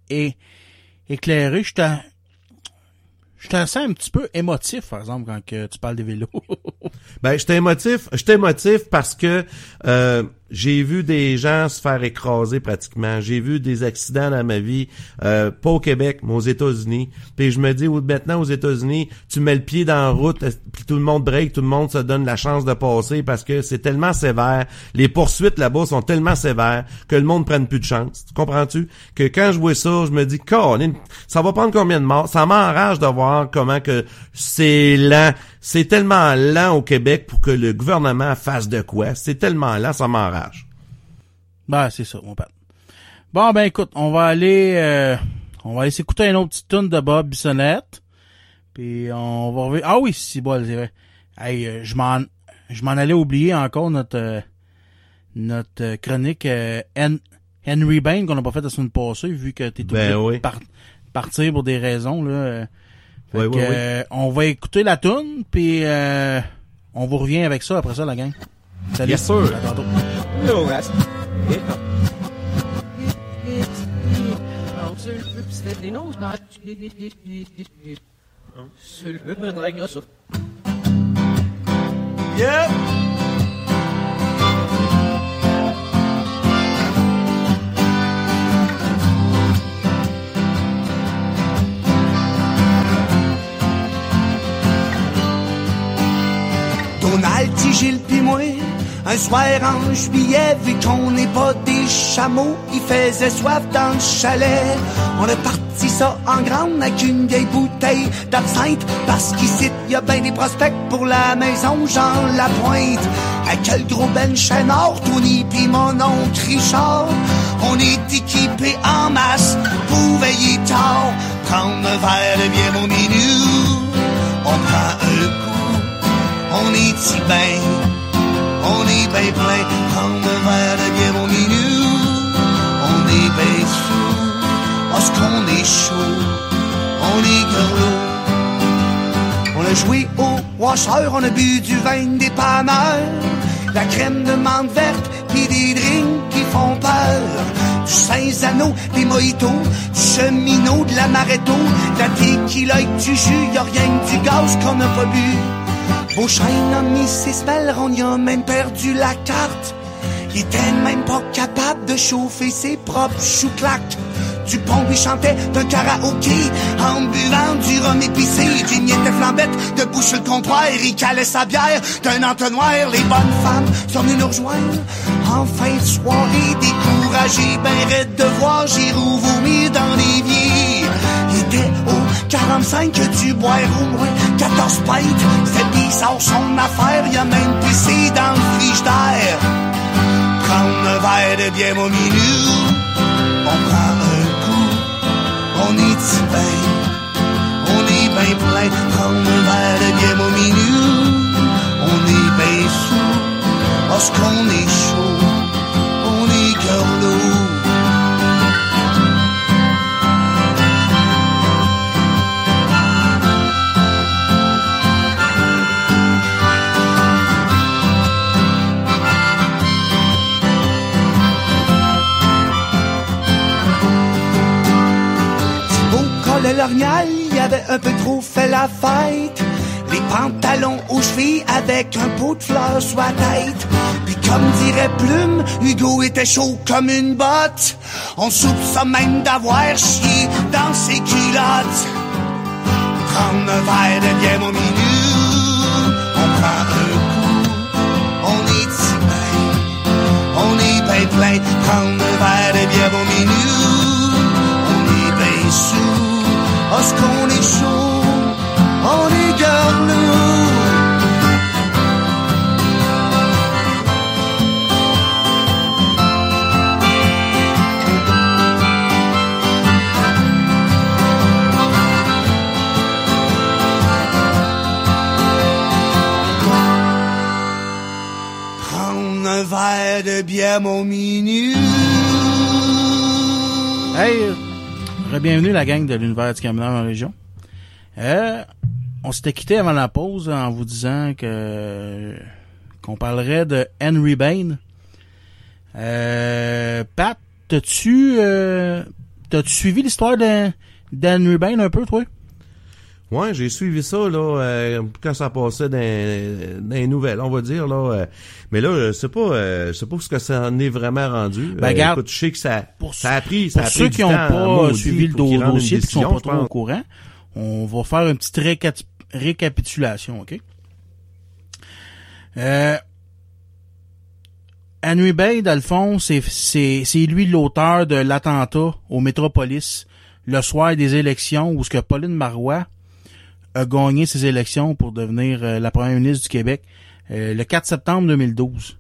éclairé. Je. Je t'en sens un petit peu émotif, par exemple, quand tu parles des vélos. Ben, j'étais émotif. J'étais émotif parce que euh, j'ai vu des gens se faire écraser pratiquement. J'ai vu des accidents dans ma vie, euh, pas au Québec, mais aux États-Unis. Puis je me dis, maintenant aux États-Unis, tu mets le pied dans la route, euh, puis tout le monde break, tout le monde se donne la chance de passer parce que c'est tellement sévère. Les poursuites là-bas sont tellement sévères que le monde prenne plus de chance. Tu comprends-tu? Que quand je vois ça, je me dis, ça va prendre combien de morts? Ça m'enrage de voir comment que c'est lent. C'est tellement lent au Québec pour que le gouvernement fasse de quoi. C'est tellement lent, ça m'enrage. ben, c'est ça, mon Pat. Bon, ben, écoute, on va aller... euh, on va aller s'écouter une autre petite tune de Bob Bissonnette. Puis on va revenir... Ah oui, si, bon, c'est vrai. Hey, euh, je m'en... Je m'en allais oublier encore notre... euh, notre euh, chronique euh, Hen- Henry Bain qu'on n'a pas fait la semaine passée, vu que t'es Ben obligé oui. de par- partir pour des raisons. Là. Euh. Fait Ouais, que, ouais, ouais. on va écouter la tune puis euh, on vous revient avec ça après ça, la gang. Salut. Yes, sir. À tantôt. No, that's it. Yep. Un soir en juillet, vu qu'on n'est pas des chameaux, il faisait soif dans le chalet. On a parti ça en grande avec une vieille bouteille d'absinthe, parce qu'ici, y a bien des prospects pour la maison Jean Lapointe. À quel gros ben or, Tony pis mon oncle Richard, on est équipés en masse pour veiller tard, prendre un verre de bière au minute, on prend un coup on est si bien, on est bien plein, prendre un verre de bière au minute, on est bien sous, parce qu'on est chaud, on est gorlot. On a joué au washer, on a bu du vin des panneurs, la crème de menthe verte, pis des drinks qui font peur. Du Saint-Zano, des mojitos, du cheminot, de la maréto, de la tequila et du jus, y a rien que du gaz qu'on n'a pas bu. Beauchesne a mis ses semelles, on y a même perdu la carte. Il était même pas capable de chauffer ses propres chou-claques. Dupont lui chantait d'un karaoké en buvant du rhum épicé. Jimmy était flambette debout sur le comptoir. Il calait sa bière d'un entonnoir. Les bonnes femmes sont venues nous rejoindre en fin de soirée. Découragé, ben raide de voir Giroud vomir dans l'évier. Était au 45 que tu boire au moins 14 pintes. C'était bizarre son affaire. Il a même pissé dans le frigidaire. Prendre un verre de bière au minute. On prend un coup, on est bien, on est bien plein, prendre un verre de bière au minute, on est bien sous, parce qu'on est chaud, l'orignal, il avait un peu trop fait la fête. Les pantalons aux chevilles avec un pot de fleurs sur la tête. Puis comme dirait Plume, Hugo était chaud comme une botte. On soupçonne même d'avoir chié dans ses culottes. Prendre un verre de bière au minute, on prend un coup, on est si bien, on est bien plein. Prendre un verre de bière au minute, parce qu'on est chaud, on est un verre de bière mon minute. Hey, bienvenue la gang de l'univers du camionneur en région. Euh, on s'était quitté avant la pause en vous disant que qu'on parlerait de Henry Bain. Euh, Pat, t'as-tu euh, t'as-tu suivi l'histoire d'Henry Bain un peu, toi? Ouais, j'ai suivi ça là euh, quand ça passait dans, dans les nouvelles, on va dire là. euh, mais là, je sais pas, euh, je sais pas ce que ça en est vraiment rendu. Ben, Euh, garde, écoute, je sais que ça, pour ça a pris, ça Pour a pris ceux du qui n'ont pas suivi le do- dossier et qui sont pas trop au courant, on va faire une petite récapitulation, OK? Euh, Henry Bay, dans le fond, c'est, c'est, c'est lui l'auteur de l'attentat au Métropolis le soir des élections où ce que Pauline Marois a gagné ses élections pour devenir euh, la première ministre du Québec euh, le 4 septembre 2012.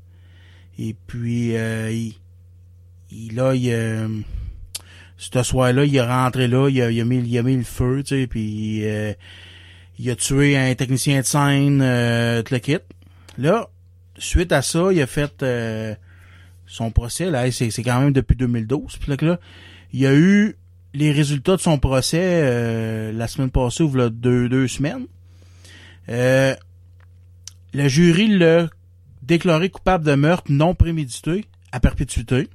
Et puis, euh, il, il, là, il, euh, ce soir-là, il est rentré là, il a, il a, mis, il a mis le feu, tu sais, puis euh, il a tué un technicien de scène, tout le kit. Là, suite à ça, il a fait, son procès, là, c'est, quand même depuis 2012. Puis là, il y a eu les résultats de son procès euh, la semaine passée, ou deux, deux semaines. Euh, le jury l'a déclaré coupable de meurtre non prémédité à perpétuité.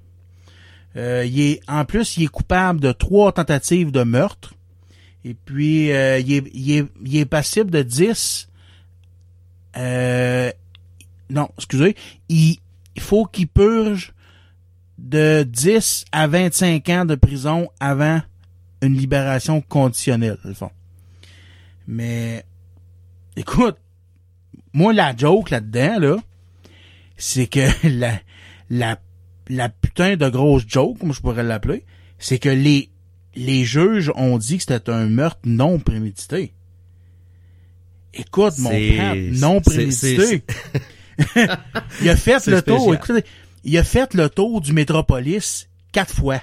Euh, il est, en plus, il est coupable de trois tentatives de meurtre. Et puis, euh, il, est, il, est, il est passible de 10... Euh, non, excusez. Il, il faut qu'il purge de 10 à 25 ans de prison avant une libération conditionnelle, le fond. Mais, écoute, moi, la joke là-dedans, là, c'est que la, la, la putain de grosse joke, comme je pourrais l'appeler, c'est que les, les juges ont dit que c'était un meurtre non prémédité. Écoute, mon père, non prémédité. il a fait le tour, écoutez, il a fait le tour du Métropolis quatre fois.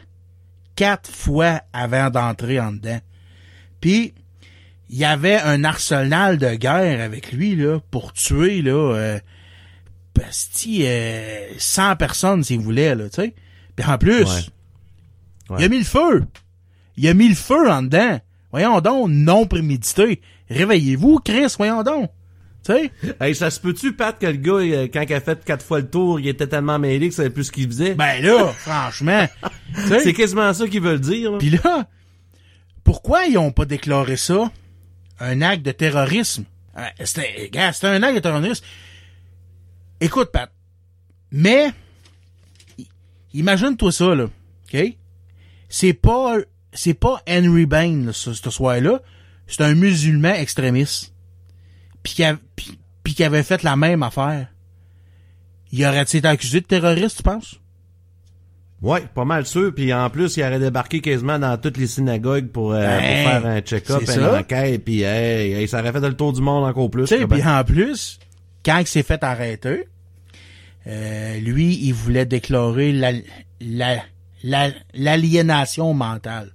Quatre fois avant d'entrer en dedans. Puis, il y avait un arsenal de guerre avec lui, là, pour tuer, là, euh, euh, 100 personnes, s'il voulait, là, tu sais. Puis en plus, Ouais. Ouais. il a mis le feu. Il a mis le feu en dedans. Voyons donc, non prémédité. Réveillez-vous, Chris, voyons donc. Tu sais? Hey, ça se peut-tu, Pat, que le gars, euh, quand il a fait quatre fois le tour, il était tellement mêlé que savait plus ce qu'il faisait? Ben là, franchement. c'est quasiment ça qu'ils veulent dire. Puis là, pourquoi ils ont pas déclaré ça? Un acte de terrorisme? Euh, C'était, gars, c'était un acte de terrorisme. Écoute, Pat, mais imagine-toi ça, là, OK? C'est pas, c'est pas Henry Bain, là, ce, ce soir-là. C'est un musulman extrémiste. Puis qui, a- puis- puis qui avait fait la même affaire. Il aurait-il été accusé de terroriste, tu penses? Ouais, pas mal sûr. Puis en plus, il aurait débarqué quasiment dans toutes les synagogues pour, euh, pour Ben, faire un check-up, une enquête. Puis hey, hey, ça aurait fait le tour du monde encore plus. Puis crois. en plus, quand il s'est fait arrêter, euh, lui, il voulait déclarer la, la, la- l'aliénation mentale.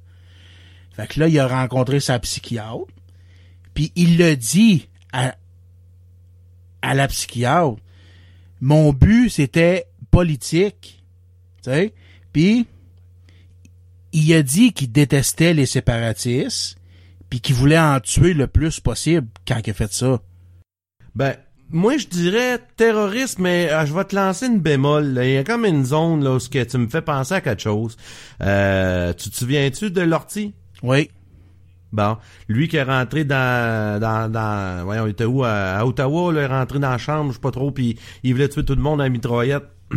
Fait que là, il a rencontré sa psychiatre, puis il l'a dit à, à la psychiatre. Mon but, c'était politique, tu sais, puis il a dit qu'il détestait les séparatistes, puis qu'il voulait en tuer le plus possible quand il a fait ça. Ben, moi, je dirais terroriste, mais euh, je vais te lancer une bémol. là. Il y a comme une zone là où ce que tu me fais penser à quelque chose. Euh, tu te souviens-tu de Lortie? Oui. Bon, lui qui est rentré dans, dans, dans, voyons, il était où, à, à Ottawa, là, il est rentré dans la chambre, je sais pas trop, puis il voulait tuer tout le monde à la mitraillette.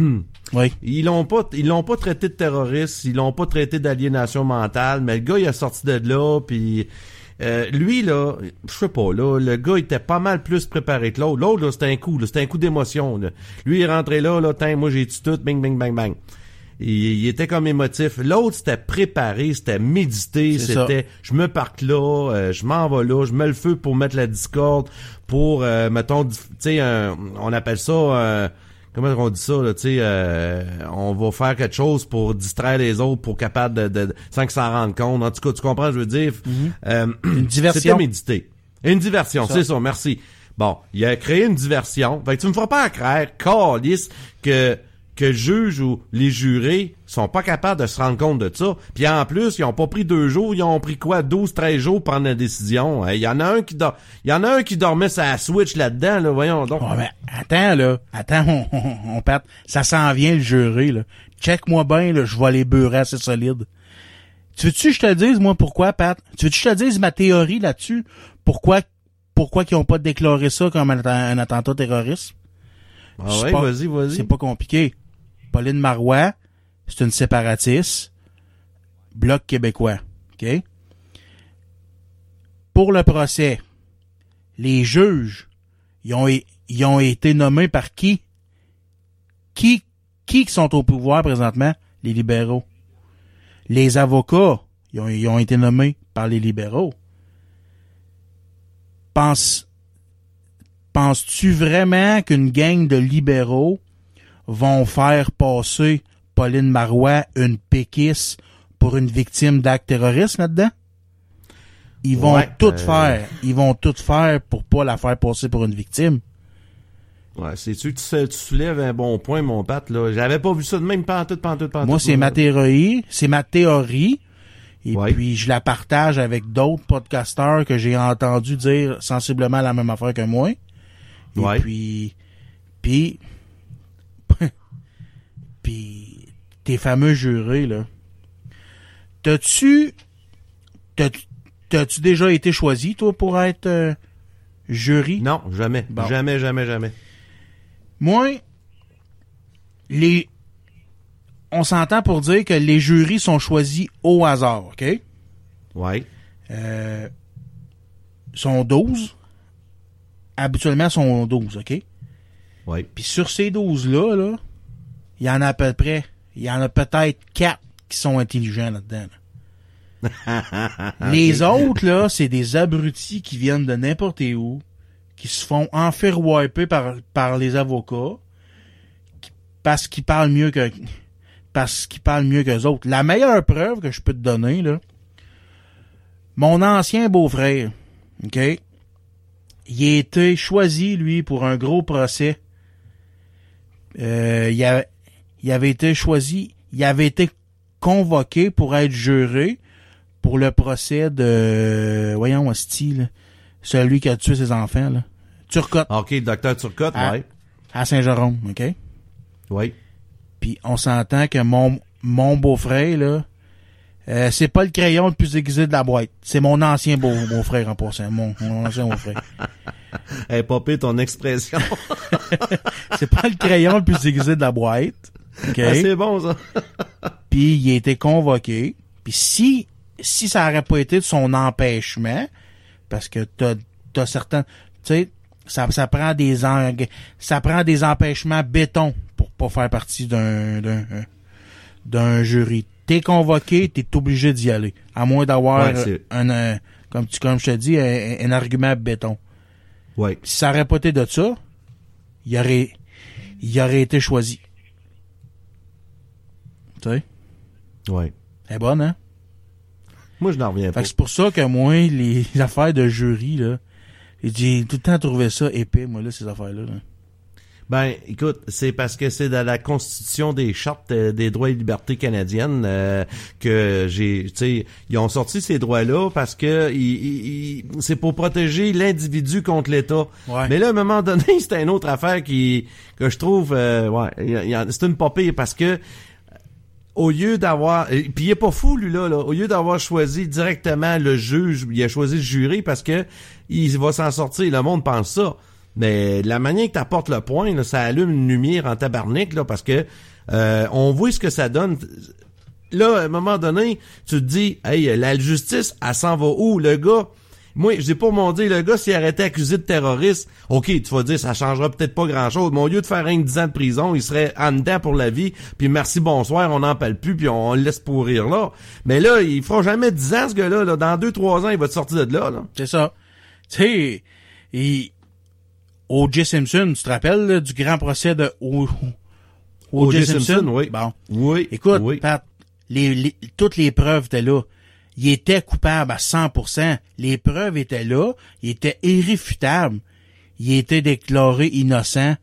Oui. Ils l'ont pas, ils l'ont pas traité de terroriste, ils l'ont pas traité d'aliénation mentale, mais le gars, il est sorti de là, puis euh, lui, là, je sais pas, là, le gars était pas mal plus préparé que l'autre. L'autre, là, c'était un coup, là, c'était un coup d'émotion. Lui, il est rentré là, là, tiens, moi, j'ai tué tout, bing, bing, bang, bang. Il, il était comme émotif. L'autre, c'était préparé, c'était médité, ça. c'était je me parque là, euh, je m'en vais là, je mets le feu pour mettre la discorde, pour, euh, mettons, tu sais, on appelle ça, euh, comment on dit ça, là, tu sais, euh, on va faire quelque chose pour distraire les autres, pour capable de, de- sans qu'ils s'en rendent compte. En tout cas, tu comprends, je veux dire? Euh, Mm-hmm. Une diversion. C'était médité. Une diversion, Ça. c'est ça, merci. Bon, il a créé une diversion. Fait que tu me feras pas croire, calice, que que le juge ou les jurés sont pas capables de se rendre compte de ça. Puis en plus, ils ont pas pris deux jours, ils ont pris quoi, 12, 13 jours pour prendre la décision. Il y en a un qui dor- il y en a un qui dormait sa switch là-dedans, là, voyons donc. Ouais, mais attends, là. Attends, on, on, on. Ça s'en vient, le jury, là. Check-moi bien, là. Je vais les beurrer assez solide. Tu veux-tu que je te dise, moi, pourquoi, Pat? Tu veux-tu que je te dise ma théorie là-dessus? Pourquoi, pourquoi qu'ils ont pas déclaré ça comme un, un attentat terroriste? Ah ouais, vas-y, vas-y. C'est pas compliqué. Pauline Marois, c'est une séparatiste. Bloc québécois. Pour le procès, les juges, ils ont, été nommés par qui? Qui, qui sont au pouvoir présentement? Les libéraux. Les avocats, ils ont, été nommés par les libéraux. Pense, penses-tu vraiment qu'une gang de libéraux vont faire passer Pauline Marois, une péquisse, pour une victime d'acte terroriste là-dedans? Ils vont Ouais, tout euh, faire. Ils vont tout faire pour pas la faire passer pour une victime. Ouais, c'est-tu que tu, tu soulèves un bon point, mon Pat, là. J'avais pas vu ça de même pantoute, pantoute, pantoute. Moi, c'est ma théorie. C'est ma théorie. Et Ouais. puis, je la partage avec d'autres podcasteurs que j'ai entendu dire sensiblement la même affaire que moi. Et Ouais. puis, puis, puis, tes fameux jurés, là. T'as-tu, t'as- t'as-tu déjà été choisi, toi, pour être euh, jury? Non, jamais. Bon. Jamais, jamais, jamais. Moi, les, on s'entend pour dire que les jurys sont choisis au hasard, OK? Ouais. Euh, sont 12. Habituellement, sont 12, OK? Ouais. Puis sur ces 12-là, là, il y en a à peu près, il y en a peut-être 4 qui sont intelligents là-dedans. là. Les autres, là, c'est des abrutis qui viennent de n'importe où, qui se font enfer wiper par, par les avocats, qui- parce qu'ils parlent mieux que, parce qu'ils parlent mieux que les autres. La meilleure preuve que je peux te donner, là, mon ancien beau-frère, OK, il a été choisi, lui, pour un gros procès. Euh, il, a- il avait été choisi, il avait été convoqué pour être juré pour le procès de, voyons, style, celui qui a tué ses enfants, là. Turcotte, OK, docteur Turcotte, Ah. ouais. à Saint-Jérôme, OK? Ouais. Puis on s'entend que mon, mon beau-frère, là, euh, c'est pas le crayon le plus aiguisé de la boîte. C'est mon ancien beau, beau-frère en passant. Mon, mon ancien beau-frère. Hey, popé, ton expression. C'est pas le crayon le plus aiguisé de la boîte. OK? Ah, c'est bon, ça. Puis il a été convoqué. Puis si si ça aurait pas été de son empêchement, parce que t'as t'as certains, tu sais, ça, ça prend des en- ça prend des empêchements béton pour pas faire partie d'un d'un d'un jury. T'es convoqué, t'es obligé d'y aller, à moins d'avoir Ouais, un, euh, comme tu comme je te dis un, un argument béton. Ouais. Si ça aurait pas été de ça, il aurait il aurait été choisi. Tu sais, Ouais. elle est bonne hein? Moi, je n'en reviens Fait pas. que c'est pour ça que moi, les affaires de jury, là, j'ai tout le temps trouvé ça épais, moi, là, ces affaires-là. là. Ben, écoute, c'est parce que c'est dans la Constitution des chartes euh, des droits et libertés canadiennes euh, que j'ai, tu sais, ils ont sorti ces droits-là parce que c'est pour protéger l'individu contre l'État. Ouais. Mais là, à un moment donné, c'est une autre affaire qui que je trouve, euh, ouais, c'est une pire parce que au lieu d'avoir puis il est pas fou lui là, là. Au lieu d'avoir choisi directement le juge il a choisi le jury parce que il va s'en sortir. Le monde pense ça. Mais la manière que t'apportes le point là, ça allume une lumière en tabarnak là parce que euh, on voit ce que ça donne. Là à un moment donné tu te dis hey la justice elle s'en va où? Le gars moi, j'ai pas mon dire, le gars, s'il été accusé de terroriste, ok, tu vas dire, ça changera peut-être pas grand-chose, mais au lieu de faire un 10 ans de prison, il serait en dedans pour la vie, puis merci, bonsoir, on n'en parle plus, puis on, on le laisse pourrir là. Mais là, il fera jamais 10 ans, ce gars-là, là. Dans 2-3 ans, il va te sortir de là, là. C'est ça. Tu sais, il- O.J. Simpson, tu te rappelles là, du grand procès de. O.J. Simpson? Simpson, oui. Bon. Oui. Écoute, oui. Pat, les, les- toutes les preuves étaient là. Il était coupable à 100%. Les preuves étaient là. Il était irréfutable. Il était déclaré innocent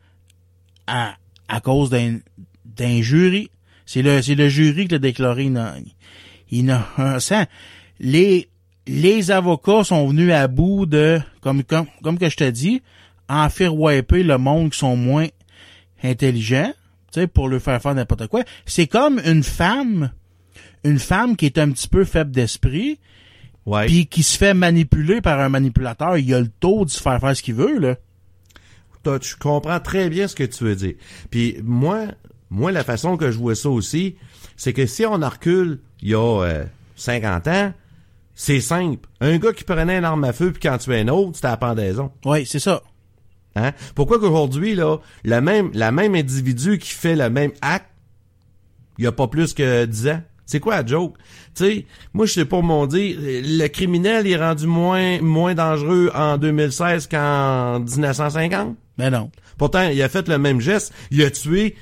à, à cause d'un, jury. C'est le, c'est le jury qui l'a déclaré inno- innocent. Les, les avocats sont venus à bout de, comme, comme, comme que je te dis, en faire wiper le monde qui sont moins intelligents, tu sais, pour leur faire faire n'importe quoi. C'est comme une femme, une femme qui est un petit peu faible d'esprit, Ouais. puis qui se fait manipuler par un manipulateur. Il a le taux de se faire faire ce qu'il veut, là. Toi, tu comprends très bien ce que tu veux dire. Puis moi, moi, la façon que je vois ça aussi, c'est que si on recule il y a euh, 50 ans, c'est simple. Un gars qui prenait une arme à feu puis quand tu es un autre, c'était la pendaison. Oui, c'est ça. Hein? Pourquoi qu'aujourd'hui, là, la même, la même individu qui fait le même acte, il y a pas plus que 10 ans? C'est quoi la joke? Tu sais, moi, je sais pas mon dire, le criminel est rendu moins, moins dangereux en 2016 qu'en 1950. Mais non. Pourtant, il a fait le même geste. Il a tué,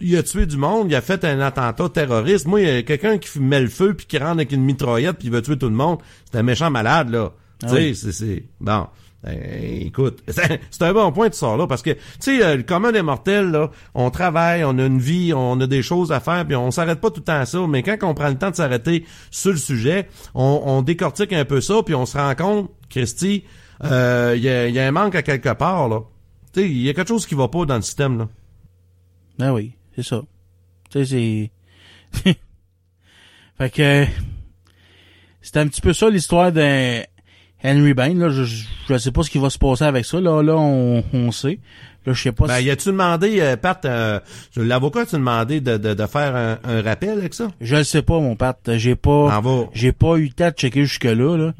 il a tué du monde. Il a fait un attentat terroriste. Moi, il y a quelqu'un qui met le feu puis qui rentre avec une mitraillette puis il va tuer tout le monde. C'est un méchant malade, là. Ah oui. c'est, c'est, bon. Ben, écoute, c'est un bon point de sort là parce que tu sais euh, le commun des mortels là, on travaille, on a une vie, on a des choses à faire puis on s'arrête pas tout le temps à ça, mais quand on prend le temps de s'arrêter sur le sujet, on, on décortique un peu ça puis on se rend compte, Christy, euh, il y, a, il y a un manque à quelque part là. Tu sais, il y a quelque chose qui va pas dans le système là. Ben oui, c'est ça. Tu sais, c'est... fait que... C'était un petit peu ça l'histoire d'un Henry Bain. Là, je, je, je sais pas ce qui va se passer avec ça. Là, là, on, on sait. Là, je sais pas Ben, si... y a-tu demandé, euh, Pat, euh, l'avocat a-tu demandé de, de, de faire un, un rappel avec ça? Je le sais pas, mon Pat. J'ai pas... Va. J'ai pas eu le temps de checker jusque-là, là.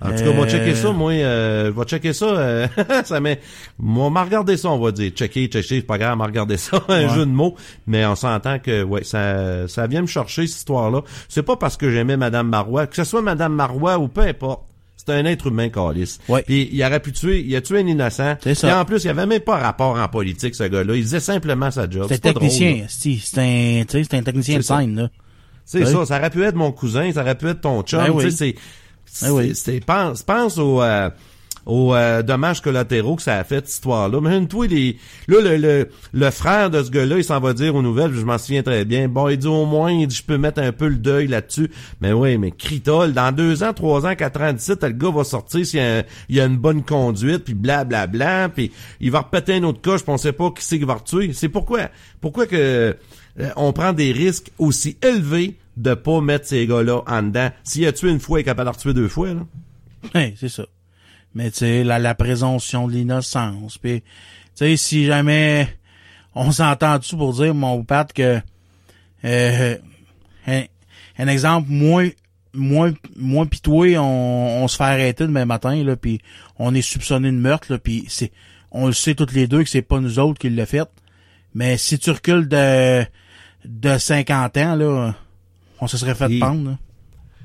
En tout cas, on va Euh, checker ça, moi, euh, je vais checker ça, euh, ça met, on m'a regardé ça, on va dire, checker, checker, c'est pas grave, on m'a regardé ça, un Ouais. jeu de mots, mais on s'entend que, ouais, ça, ça vient me chercher, cette histoire-là. C'est pas parce que j'aimais Madame Marois, que ce soit Madame Marois ou peu importe. C'est un être humain. Ouais. Puis il aurait pu tuer, il a tué un innocent. C'est ça. Et en plus, il avait même pas rapport en politique, ce gars-là. Il faisait simplement sa job. C'est là. technicien, c'est un, c'est un technicien de scène, là. C'est Oui. ça, ça aurait pu être mon cousin, ça aurait pu être ton chum, Ben oui. tu sais, c'est c'est Ben oui. pense pense aux euh, aux euh, dommages collatéraux que ça a fait cette histoire-là. Mais toi les là le, le le frère de ce gars-là, il s'en va dire aux nouvelles, je m'en souviens très bien. Bon, il dit au moins, il dit je peux mettre un peu le deuil là-dessus. Mais oui, mais critol, dans deux ans, trois ans, quatre ans, dix-sept, le gars va sortir s'il y a, une bonne conduite, puis bla bla puis il va repéter un autre coche, puis on sait pas qui c'est qui va retuer. C'est pourquoi pourquoi que euh, on prend des risques aussi élevés de pas mettre ces gars-là en dedans? S'il a tué une fois, il est capable de retuer deux fois, là. C'est ça. Mais tu sais, la, la présomption de l'innocence. Puis, tu sais, si jamais on s'entend dessus pour dire, mon Pat, que euh, un, un exemple, moi, moi, moi pis toi, on, on se fait arrêter demain matin, là, puis on est soupçonné de meurtre, là, puis c'est, on le sait toutes les deux que c'est pas nous autres qui l'a fait. Mais si tu recules de, de 50 ans, là, on se serait fait pendre, là.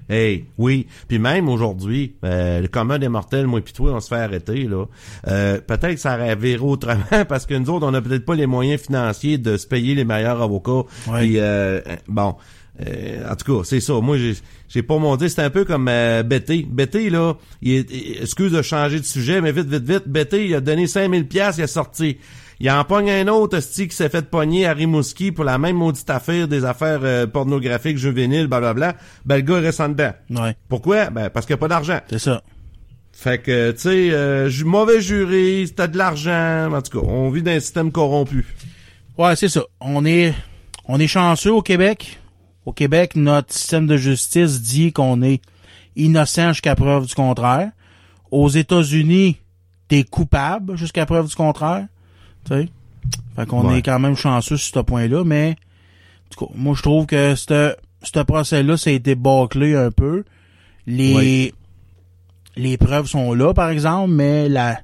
Hey, oui. Puis même aujourd'hui, euh, le commun des mortels, moi pis toi, on se fait arrêter, là. Euh, peut-être que ça aurait autrement parce que nous autres, on n'a peut-être pas les moyens financiers de se payer les meilleurs avocats. Ouais. Puis, euh, bon. Euh, en tout cas, c'est ça. Moi, j'ai, j'ai pas monté. C'est un peu comme euh, Betty. Betty, là, il est, il- excuse de changer de sujet, mais vite, vite, vite. Betty, il a donné 5000 pièces, il a sorti. Il en pogne un autre, esti, qui s'est fait pogner à Rimouski pour la même maudite affaire des affaires euh, pornographiques, juvéniles, blablabla. Ben, le gars reste en dedans. Ouais, Pourquoi? Ben, parce qu'il n'y a pas d'argent. c'est ça. Fait que, tu sais, euh, mauvais jury, t'as de l'argent. En tout cas, on vit dans un système corrompu. Ouais, c'est ça. On est, on est chanceux au Québec. Au Québec, notre système de justice dit qu'on est innocent jusqu'à preuve du contraire. Aux États-Unis, t'es coupable jusqu'à preuve du contraire. Tu sais. Fait qu'on Ouais. est quand même chanceux sur ce point-là, mais en tout cas, moi je trouve que ce ce procès-là, ça a été bâclé un peu. Les Ouais. les preuves sont là, par exemple, mais la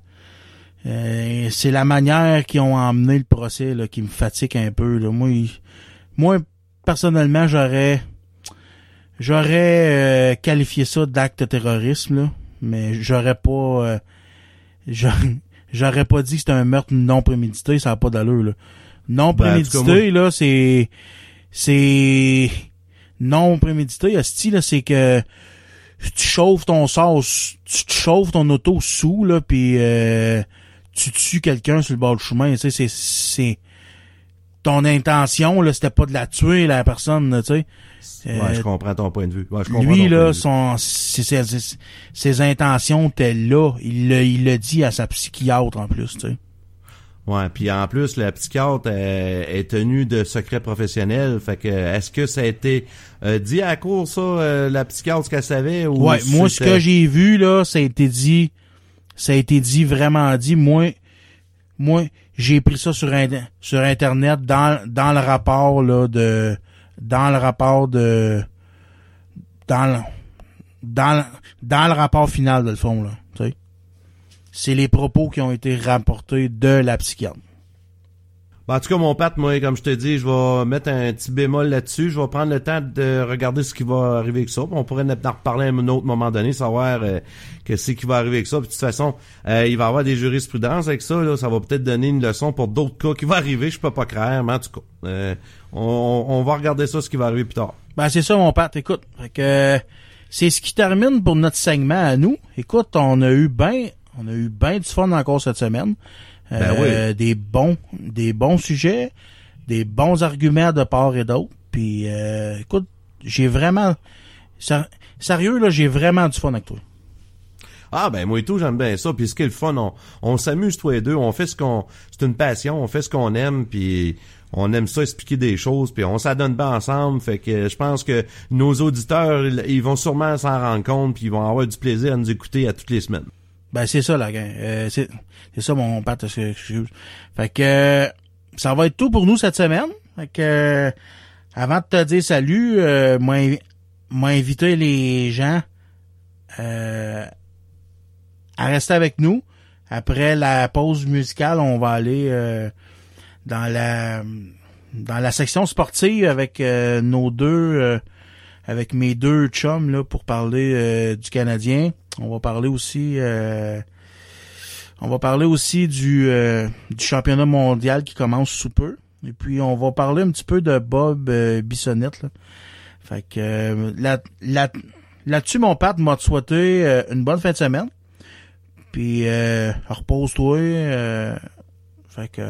euh, c'est la manière qu'ils ont emmené le procès là, qui me fatigue un peu. Là. Moi, il- moi, personnellement, j'aurais j'aurais euh, qualifié ça d'acte de terrorisme, là, mais j'aurais pas euh, j'aurais pas dit que c'était un meurtre non prémédité, ça n'a pas d'allure. Là. Non Ben, prémédité, là, c'est c'est non prémédité, asti, là, c'est que tu chauffes ton sauce, tu te chauffes ton auto sous, là, puis euh, tu tues quelqu'un sur le bord du chemin, tu sais, c'est, c'est, ton intention, là, c'était pas de la tuer, la personne, tu sais. Ouais, Euh, je comprends ton point de vue. Ouais, je lui, là, son, ses, ses- ses intentions étaient là. Il l'a, il dit à sa psychiatre, en plus, tu sais. Ouais, puis en plus, la psychiatre euh, est tenue de secret professionnel. Fait que, est-ce que ça a été euh, dit à la cour, ça, euh, la psychiatre, ce qu'elle savait? Ou Ouais, moi, ce que j'ai vu, là, ça a été dit, ça a été dit, vraiment dit. Moi, moi, j'ai pris ça sur, sur Internet dans, dans le rapport, là, de, dans le rapport de, dans le, dans le, dans le rapport final, de le fond, là. C'est les propos qui ont été rapportés de la psychiatre. Ben, en tout cas, mon Pat, moi, comme je te dis, je vais mettre un petit bémol là-dessus. Je vais prendre le temps de regarder ce qui va arriver avec ça. On pourrait en reparler à un autre moment donné, savoir euh, qu'est-ce qui va arriver avec ça. Puis de toute façon, euh, il va y avoir des jurisprudences avec ça. Là, ça va peut-être donner une leçon pour d'autres cas qui vont arriver. Je peux pas croire, mais en tout cas, euh, on, on va regarder ça, ce qui va arriver plus tard. Ben, c'est ça, mon père. Écoute, fait que, c'est ce qui termine pour notre segment à nous. Écoute, on a eu ben, on a eu ben du fun encore cette semaine. Ben Euh, Des bons, des bons sujets, des bons arguments de part et d'autre. Puis, euh, écoute, j'ai vraiment, sérieux là, j'ai vraiment du fun avec toi. Ah ben moi et tout, j'aime bien ça. Puis ce qui est le fun, on, on s'amuse toi et deux, on fait ce qu'on. C'est une passion, on fait ce qu'on aime, puis on aime ça expliquer des choses, puis on s'adonne bien ensemble. Fait que je pense que nos auditeurs, ils vont sûrement s'en rendre compte, puis ils vont avoir du plaisir à nous écouter à toutes les semaines. Ben c'est ça la gang. Euh, c'est ça mon père. excuse. Fait que euh, ça va être tout pour nous cette semaine. Fait que euh, avant de te dire salut, euh, moi invi- moi inviter les gens euh, à rester avec nous. Après la pause musicale, on va aller euh, dans la dans la section sportive avec euh, nos deux avec mes deux chums là pour parler du Canadien. On va parler aussi euh, on va parler aussi du euh, du championnat mondial qui commence sous peu. Et puis on va parler un petit peu de Bob euh, Bissonnette. Là. Fait que euh, là, là, là-dessus, mon père m'a souhaité euh, une bonne fin de semaine. Puis repose-toi. fait que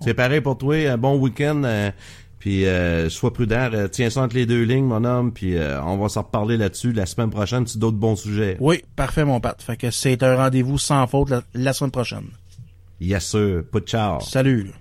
C'est pareil pour toi, bon week-end. Puis euh, sois prudent, euh, tiens ça entre les deux lignes, mon homme, puis euh, on va s'en reparler là-dessus la semaine prochaine sur d'autres bons sujets. oui, parfait mon père. Fait que c'est un rendez-vous sans faute la, la semaine prochaine. Yes sir, pas de ciao. Salut.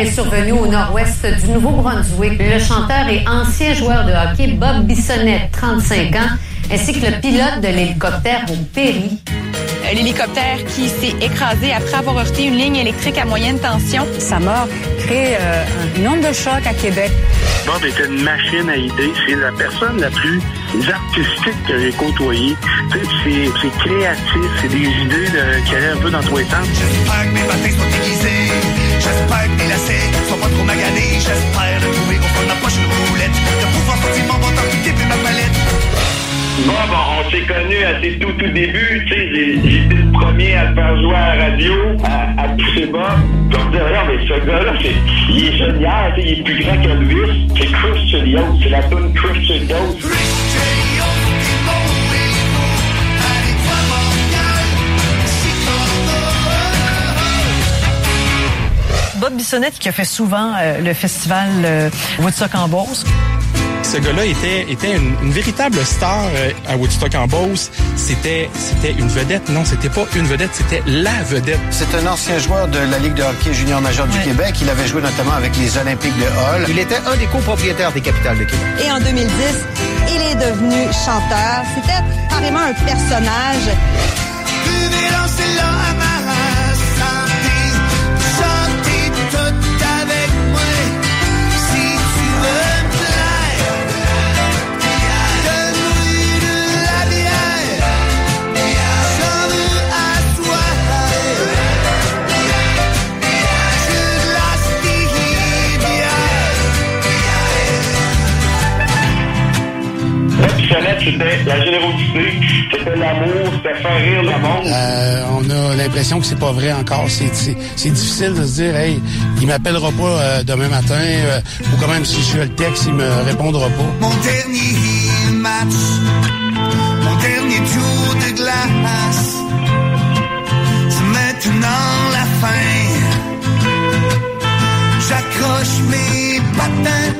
Est survenu au nord-ouest du Nouveau-Brunswick. Le chanteur et ancien joueur de hockey Bob Bissonnette, 35 ans, ainsi que le pilote de l'hélicoptère ont péri. L'hélicoptère qui s'est écrasé après avoir heurté une ligne électrique à moyenne tension. Sa mort crée euh, une onde de choc à Québec. Bob était une machine à idées. C'est la personne la plus artistique que j'ai côtoyée. Tu sais, C'est c'est créatif, c'est des idées de- qui allaient un peu dans tous les sens. J'espère que mes sont aiguisés. J'espère que mes lacets sont pas trop maganés. J'espère de trouver au fond de ma poche une roulette. De pouvoir mon bâton qui puis ma palette. Bon, bon, on s'est connus à ses tout, tout début. Tu sais, été le premier à faire jouer à la radio, à, à pousser Bob. Puis on me dit, regarde, mais ce gars-là, il est génial, tu sais, il est plus grand qu'Elvis. C'est Chris Chilios, c'est la tune Chris Chilios. Bissonnette qui a fait souvent euh, le festival euh, Woodstock en Beauce. Ce gars-là était, était une, une véritable star euh, à Woodstock en Beauce. C'était, c'était une vedette. Non, c'était pas une vedette, c'était la vedette. C'est un ancien joueur de la Ligue de hockey junior majeur du Québec. Il avait joué notamment avec les Olympiques de Hall. Il était un des copropriétaires des capitales de Québec. Et en 2010, il est devenu chanteur. C'était carrément un personnage. Bissonnette, c'était la générosité, c'était l'amour, c'était faire rire le monde. Euh, on a l'impression que c'est pas vrai encore. C'est, difficile de se dire, hey, il m'appellera pas euh, demain matin, euh, ou quand même si je fais le texte, il me répondra pas. Mon dernier match, mon dernier tour de glace, c'est maintenant la fin. J'accroche mes patins,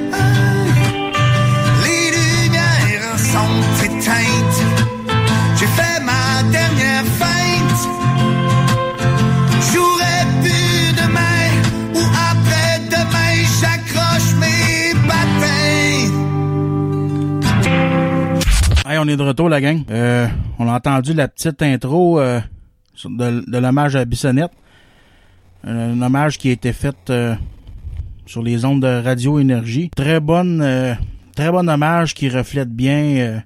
on est de retour, la gang. Euh, on a entendu la petite intro euh, de, l'hommage à Bissonnette. Euh, Un hommage qui a été fait sur les ondes de Radio Énergie. Très bonne, très bon hommage qui reflète bien euh,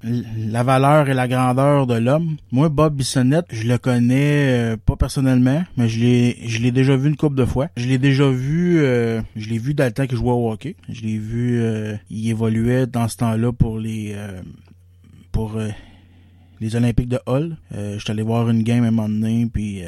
la valeur et la grandeur de l'homme. Moi, Bob Bissonnette, je le connais euh, pas personnellement, mais je l'ai, je l'ai déjà vu une couple de fois. Je l'ai déjà vu, euh, je l'ai vu dans le temps qu'il jouait au hockey. Je l'ai vu, il évoluait dans ce temps-là pour les, pour les Olympiques de Hull. Euh, J'étais allé voir une game à un moment donné, puis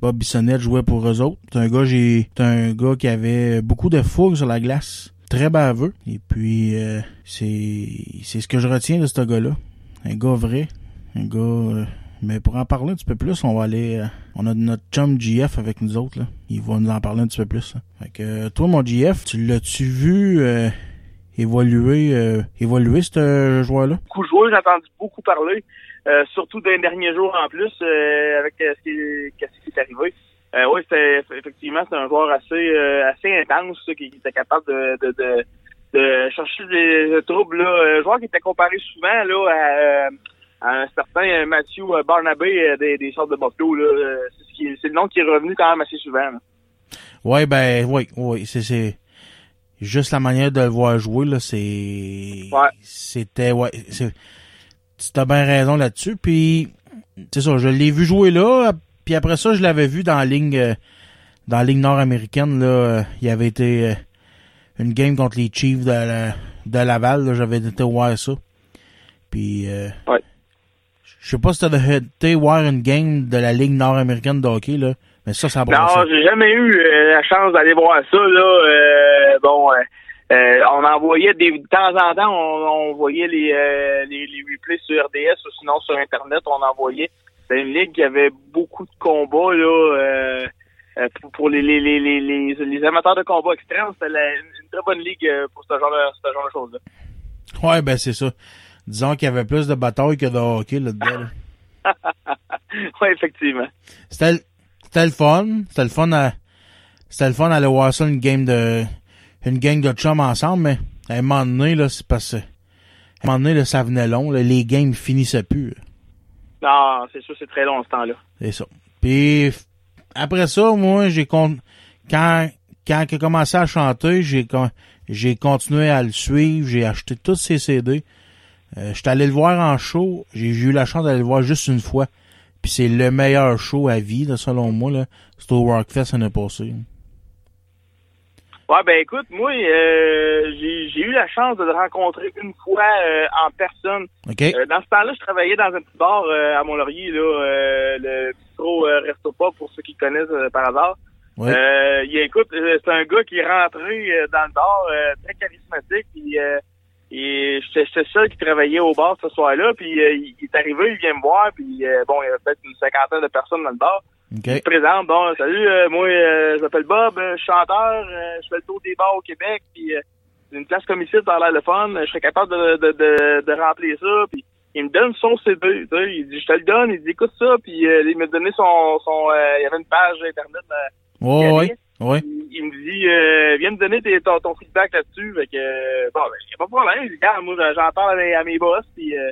Bob Bissonnette jouait pour eux autres. C'est un gars, j'ai, c'est un gars qui avait beaucoup de fougue sur la glace, très baveux. Et puis euh, c'est, c'est ce que je retiens de ce gars-là, un gars vrai, un gars. euh, mais pour en parler un petit peu plus, on va aller. euh, on a notre chum GF avec nous autres. Là. Il va nous en parler un petit peu plus. là. Fait que euh, toi, mon GF, tu l'as-tu vu euh, évoluer, euh, évoluer ce joueur-là? beaucoup joué, j'ai entendu beaucoup parler, surtout les derniers jours en plus, avec ce, qui, qu'est-ce qui est arrivé. Euh, oui, c'est effectivement c'est un joueur assez euh, assez intense qui, qui était capable de, de, de, de chercher des troubles. Là. Un joueur qui était comparé souvent là à, euh, à un certain euh, Matthew euh, Barnabé euh, des, des sortes de Buffalo. Là. Euh, C'est, ce le nom qui est revenu quand même assez souvent. là. Ouais, ben, oui, oui, c'est, c'est, juste la manière de le voir jouer, là, c'est, c'était, ouais, c'est, tu as bien raison là-dessus, puis, c'est ça, je l'ai vu jouer là, puis après ça, je l'avais vu dans la ligne, euh, dans la ligne nord-américaine, là, euh, il avait été, euh, une game contre les Chiefs de, la- de Laval, là, j'avais été voir ça, puis, euh, je sais pas si t'as été voir une game de la ligue nord-américaine de hockey, là, mais ça, ça brassait. Non, j'ai jamais eu la chance d'aller voir ça. Là, bon, euh, on envoyait des de temps en temps, on, on voyait les, euh, les les replays sur RDS ou sinon sur internet, on envoyait. C'était une ligue qui avait beaucoup de combats là. euh, euh, pour, pour les, les, les, les, les, amateurs de combat extrêmes, c'était une très bonne ligue euh, pour ce genre de, ce genre de choses-là. Ouais, ben c'est ça. Disons qu'il y avait plus de batailles que de hockey là-dedans. là. oui, effectivement. C'était le- c'était le fun. C'était le fun à c'était le fun d'aller voir ça une game de une gang de chums ensemble, mais à un moment donné, là, c'est parce que à un moment donné, là, ça venait long. là, les games finissaient plus. Non, c'est sûr, c'est très long ce temps-là. C'est ça. Puis après ça, moi, j'ai con... quand quand il a commencé à chanter, j'ai con- j'ai continué à le suivre, j'ai acheté tous ses CD. Euh, J'étais allé le voir en show, j'ai eu la chance d'aller le voir juste une fois. Puis c'est le meilleur show à vie, là, selon moi, là. C'était au Rockfest l'année passée. Ouais, ben écoute, moi, euh, j'ai j'ai eu la chance de le rencontrer une fois euh, en personne. OK. Euh, dans ce temps-là, je travaillais dans un petit bar euh, à Mont-Laurier, là, euh, le bistrot euh, Resto Pas, pour ceux qui connaissent par hasard. Ouais. Euh, il, écoute, c'est un gars qui est rentré euh, dans le bar, euh, très charismatique, puis euh, et j'étais j'étais seul qui travaillait au bar ce soir-là, puis euh, il est arrivé, il vient me voir, puis euh, bon, il y avait peut-être une cinquantaine de personnes dans le bar. OK. Il se présente, bon, salut, euh, moi, euh, je m'appelle Bob, euh, je suis chanteur, euh, je fais le tour des bars au Québec, puis euh, une place comme ici, ça a l'air le fun, je serais capable de, de, de, de remplir ça, puis il me donne son CD, tu sais, il dit, je te le donne, il dit, écoute ça, puis euh, il m'a donné son, son euh, il y avait une page internet, Ouais, il ouais. il me dit, euh, viens me donner tes, ton, ton feedback là-dessus, fait que, bon, ben, y a pas de problème, Regarde, moi, j'en parle à mes, à mes boss, puis euh,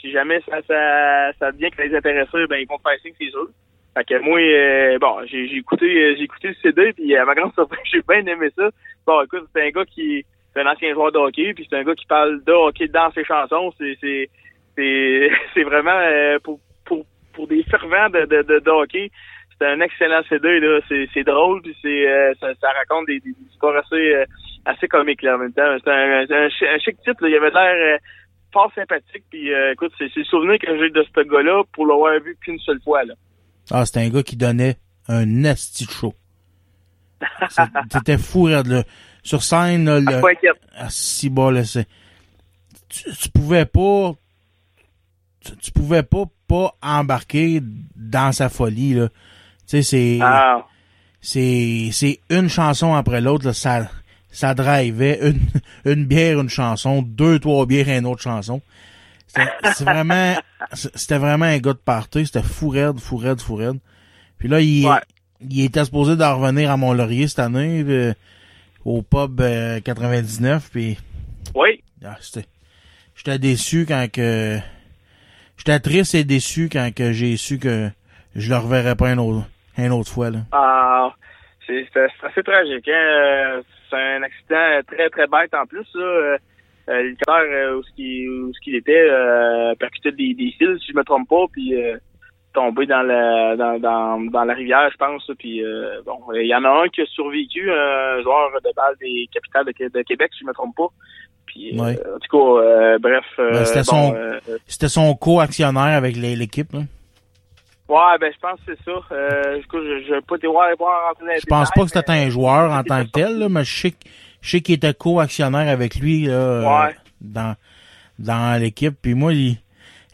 si jamais ça, ça, ça devient que les intéressés, ben, ils vont te faire signe, c'est sûr. Fait que moi, euh, bon, j'ai j'ai écouté euh, j'ai écouté le CD, puis à ma grande surprise, j'ai bien aimé ça. Bon, écoute, c'est un gars qui c'est un ancien joueur de hockey, puis c'est un gars qui parle de hockey dans ses chansons. C'est c'est c'est c'est vraiment euh, pour pour pour des fervents de de, de, hockey. C'est un excellent CD là. C'est c'est drôle, puis c'est euh, ça, ça raconte des, des histoires assez euh, assez comiques là en même temps. C'est un, un, un chic type. Là. Il avait l'air euh, fort sympathique. Puis euh, écoute, c'est c'est souvenir que j'ai de ce gars-là pour l'avoir vu qu'une seule fois. Là. Ah, c'était un gars qui donnait un de show. C'était fou, raide, là. Sur scène, là, le... Ah, si bas, là, c'est... Tu, tu pouvais pas... Tu, tu pouvais pas pas embarquer dans sa folie, là. Tu sais, c'est... Ah. C'est... C'est une chanson après l'autre, là, ça... Ça drivait une, une bière, une chanson, deux, trois bières, une autre chanson. C'était c'est vraiment... C'était vraiment un gars de party. C'était fou raide, fou raide, fou raide. Puis là, il, il était supposé de revenir à Mont-Laurier cette année, euh, au pub euh, 99, puis Oui. ah, j'étais déçu quand que... J'étais triste et déçu quand que j'ai su que je le reverrais pas une autre, une autre fois, là. Ah, c'est assez tragique. Hein? Euh, C'est un accident très, très bête en plus. Là. Euh, L'hélicoptère euh, où ce qu'il était euh, percutait des, des fils, si je me trompe pas, puis euh, tombé dans la dans, dans, dans la rivière, je pense. Puis euh, bon, il y en a un qui a survécu, un joueur de balle des capitales de, Qué- de Québec, si je me trompe pas. Puis euh, en tout cas, euh, bref. Ben, c'était bon, son, son co-actionnaire avec l'équipe, là. ouais, ben je pense que c'est ça. Euh, je je pas te voir, voir les Je pense pas que c'était un joueur en tant que tel, là, mais je sais, que- je sais qu'il était co-actionnaire avec lui là, Ouais. dans, dans l'équipe. Puis moi, il,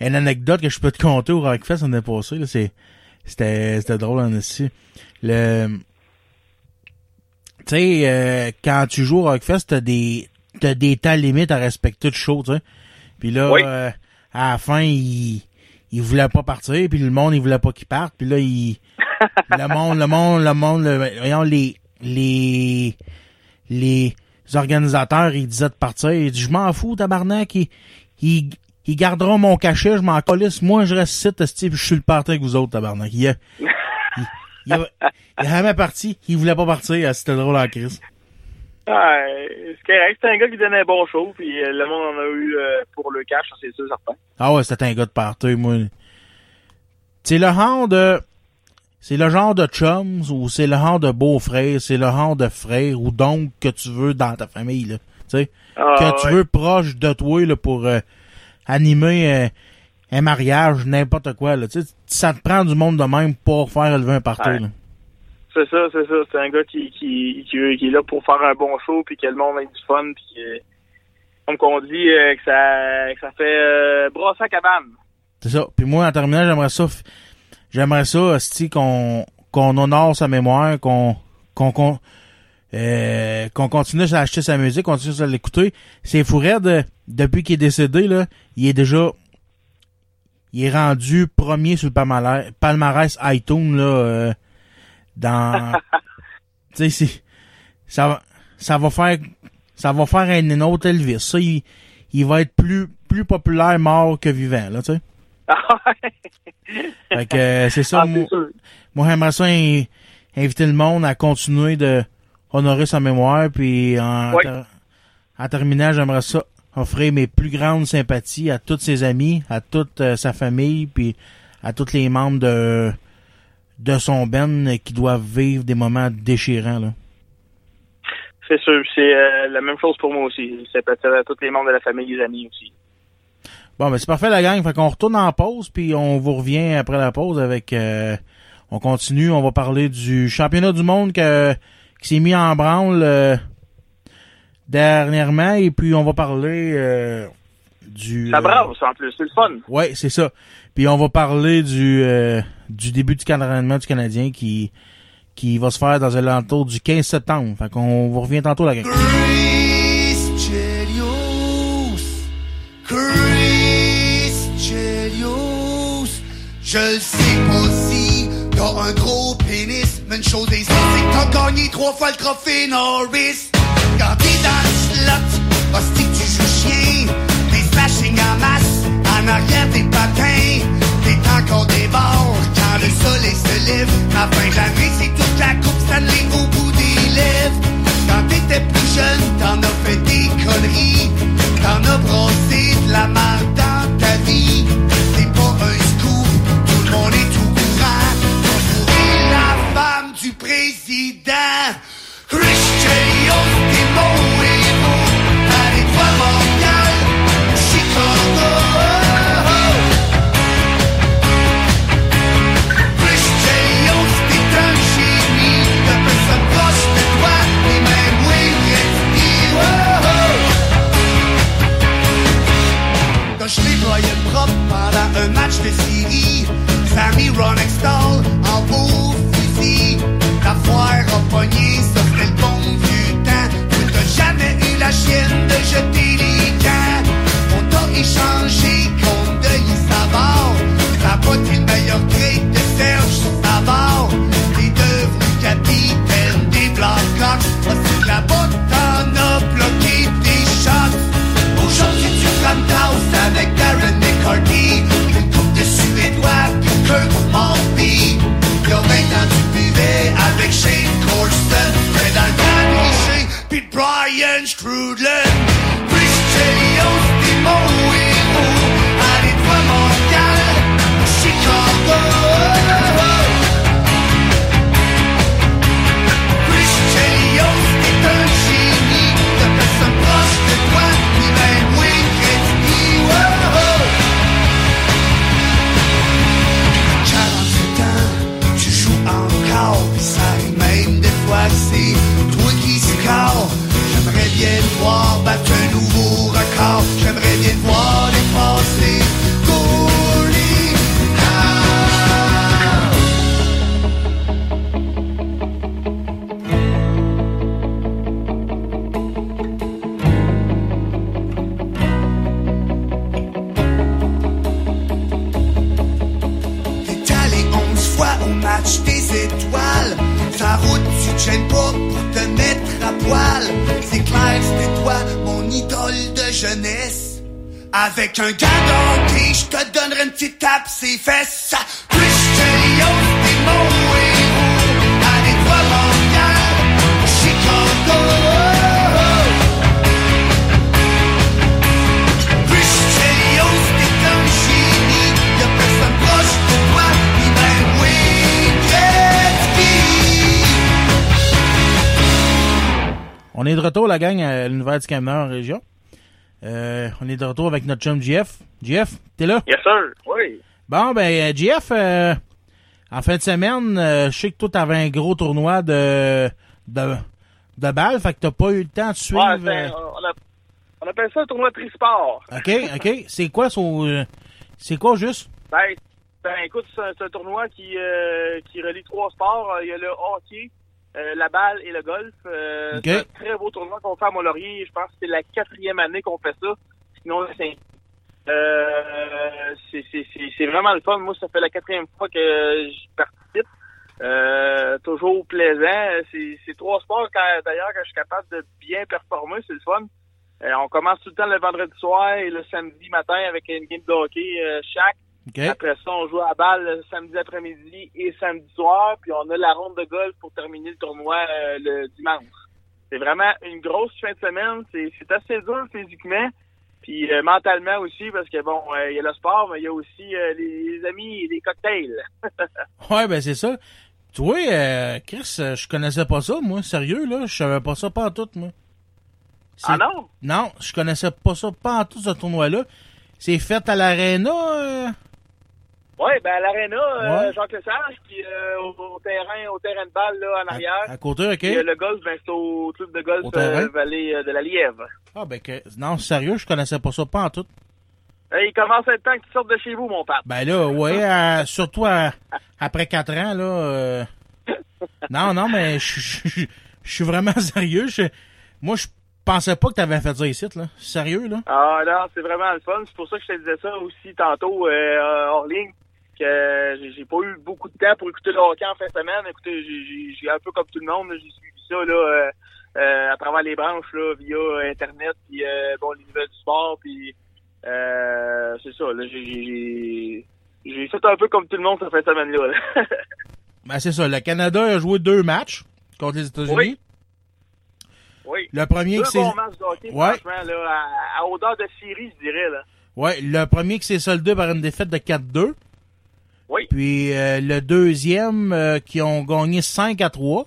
une anecdote que je peux te conter au Rockfest l'année passée, là, c'est, c'était, c'était drôle en aussi. Le, tu sais, euh, quand tu joues au Rockfest, t'as des, t'as des temps limites à respecter de show, tu sais. Puis là, Oui. euh, à la fin, il, il voulait pas partir, puis le monde, il voulait pas qu'il parte, puis là, il, le monde, le monde, le monde, le- voyons, les, les, les organisateurs, ils disaient de partir. Il dit, je m'en fous, tabarnak, il, il, il gardera mon cachet, je m'en colisse. Moi, je reste ici, puis je suis le parti avec vous autres, tabarnak. Il, il, il, il parti, il voulait pas partir, ah, c'était drôle en crise. Ah, correct. C'est un gars qui donnait un bon show, puis euh, le monde en a eu euh, pour le cash, c'est sûr, certain. Ah ouais, c'était un gars de party, moi. C'est le genre de... C'est le genre de chums ou c'est le genre de beau-frère, c'est le genre de frère ou donc que tu veux dans ta famille, là. Tu sais, Ah, que tu veux proche de toi, là, pour euh, animer euh, un mariage, n'importe quoi, là. Tu sais, ça te prend du monde de même pour faire élever un Ouais. là. C'est ça, c'est ça. C'est un gars qui, qui, qui, qui est là pour faire un bon show, puis que le monde ait du fun, puis que, comme qu'on dit, euh, que ça, que ça fait brasser à cabane. C'est ça. Puis moi, en terminant, j'aimerais ça, j'aimerais ça, esti, qu'on, qu'on honore sa mémoire, qu'on, qu'on, qu'on, euh, qu'on continue à acheter sa musique, qu'on continue à l'écouter. C'est fou raide, depuis qu'il est décédé, là, il est déjà, il est rendu premier sur le palmarès, palmarès iTunes, là, euh, dans, tu sais, ça va, ça va faire, ça va faire un autre Elvis. Ça, il, il va être plus, plus populaire mort que vivant, là, tu sais. Fait que euh, c'est ça. Ah, moi, moi, j'aimerais ça in- inviter le monde à continuer de honorer sa mémoire. Puis en, Oui. ter- en terminant, j'aimerais ça offrir mes plus grandes sympathies à tous ses amis, à toute euh, sa famille, puis à tous les membres de de son ben qui doivent vivre des moments déchirants. Là. C'est sûr. C'est euh, la même chose pour moi aussi. Peut-être à tous les membres de la famille les amis aussi. Bon, ben c'est parfait la gang. Fait qu'on retourne en pause, puis on vous revient après la pause avec... euh, on continue, on va parler du championnat du monde que, qui s'est mis en branle euh, dernièrement, et puis on va parler euh, du... Ça euh, brasse en plus, c'est le fun. Ouais, c'est ça. Puis on va parler du euh, du début du cadrannement du Canadien qui qui va se faire dans un alentour du 15 septembre. Fait qu'on vous revient tantôt la gang. Je le sais pas si t'as un gros pénis, mais une chose est sûre, c'est que t'as gagné trois fois le trophée Norris. Quand t'es dans le slot, hostie que tu joues chien, des smashing en masse, en arrière des patins, t'es encore des bords quand le soleil se lève. Ma fin d'année, c'est toute la coupe Stanley au bout des lèvres. Quand t'étais plus jeune, t'en as fait des conneries. T'en as brossé de la merde dans ta vie. du président. Richelieu, des mots et mots, avec toi Montréal, Chicago. Oh, oh. Un génie, toi, même je les voyais propre pendant un match de série, Sammy Ronextall pogné sur le bon vieux temps où t'as jamais eu la chienne de jeter les gants. On t'a échangé contre de Savard, ça va le meilleur gré de Serge Savard. Brian. Allez, toi, t'es un. T'as personne proche de toi, ni même Wayne Gretzky. Wow. 47 ans, tu joues encore, ça même des qui score. Battre un nouveau. J'aimerais bien voir dépasser Goalie. Ah! T'es allé onze fois au match des étoiles. Ta route, te gênes pas pour te mettre à poil. C'est clair, c'était toi, mon idole de jeunesse. Avec un d'hockey, je te donnerai une petite tape ses fesses. Lyon, t'es mon héros. On est de retour, la gang, à l'univers du camionneur en région. Euh, on est de retour avec notre chum GF. GF, t'es là? Yes, sir. Oui. Bon, ben, euh, GF, euh, en fin de semaine, euh, je sais que toi, t'avais un gros tournoi de, de, de balles, fait que t'as pas eu le temps de suivre. Ouais, euh, on, a- on appelle ça un tournoi trisport. OK, OK. C'est quoi son, euh, c'est quoi juste? Ben, ben écoute, c'est un, un tournoi qui, euh, qui relie trois sports. Il y a le hockey, euh, la balle et le golf. Euh. C'est un très beau tournoi qu'on fait à Mont-Laurier. Je pense que c'est la quatrième année qu'on fait ça. Sinon, c'est euh, c'est- c'est c'est- vraiment le fun. Moi, ça fait la quatrième fois que je participe. Euh, toujours plaisant. C'est trois sports, d'ailleurs, que je suis capable de bien performer. C'est le fun. Euh, on commence tout le temps le vendredi soir et le samedi matin avec une game de hockey euh, chaque. Après ça, on joue à la balle le samedi après-midi et samedi soir, puis on a la ronde de golf pour terminer le tournoi euh, le dimanche. C'est vraiment une grosse fin de semaine. C'est assez dur physiquement, puis euh, mentalement aussi, parce que bon, euh, il y a le sport, mais il y a aussi les, les amis et les cocktails. Ouais, ben, c'est ça. Tu vois, euh, Chris, je connaissais pas ça, moi. Sérieux, là. Je savais pas ça pas en tout, moi. Ah non? Non, je connaissais pas ça pas en tout, ce tournoi-là. C'est fait à l'aréna. Oui, ben à l'aréna, euh, Ouais. Jacques Lesage, puis euh, au, au terrain, au terrain de balle là, en arrière. à côté, OK. Puis, euh, le golf, ben c'est au club de golf euh, Vallée euh, de la Lièvre. Ah, ben, que... non, sérieux, je connaissais pas ça pas en tout. Euh, il commence à être temps que tu sortes de chez vous, mon pape. Ben là, ouais, euh, surtout à- après quatre ans, là. euh, Non, non, mais je suis vraiment sérieux. Je- Moi, je pensais pas que t'avais fait ça ici, là. Sérieux, là. Ah non, c'est vraiment le fun. C'est pour ça que je te disais ça aussi tantôt euh, hors ligne. Que j'ai pas eu beaucoup de temps pour écouter le hockey en fin de semaine. Écoutez, j'ai- un peu comme tout le monde, j'ai suivi ça là, euh, euh, à travers les branches là, via Internet, puis euh, bon, les nouvelles du sport, puis c'est ça. J'ai- fait un peu comme tout le monde cette fin de semaine-là. là. Ben, c'est ça. Le Canada a joué deux matchs contre les États-Unis. Oui. oui. Le premier Deux Ouais. franchement, là, à, à odeur de série, je dirais. Là. Ouais, le premier qui s'est soldé par une défaite de 4-2. Oui. Puis euh, le deuxième euh, qui ont gagné 5 à 3.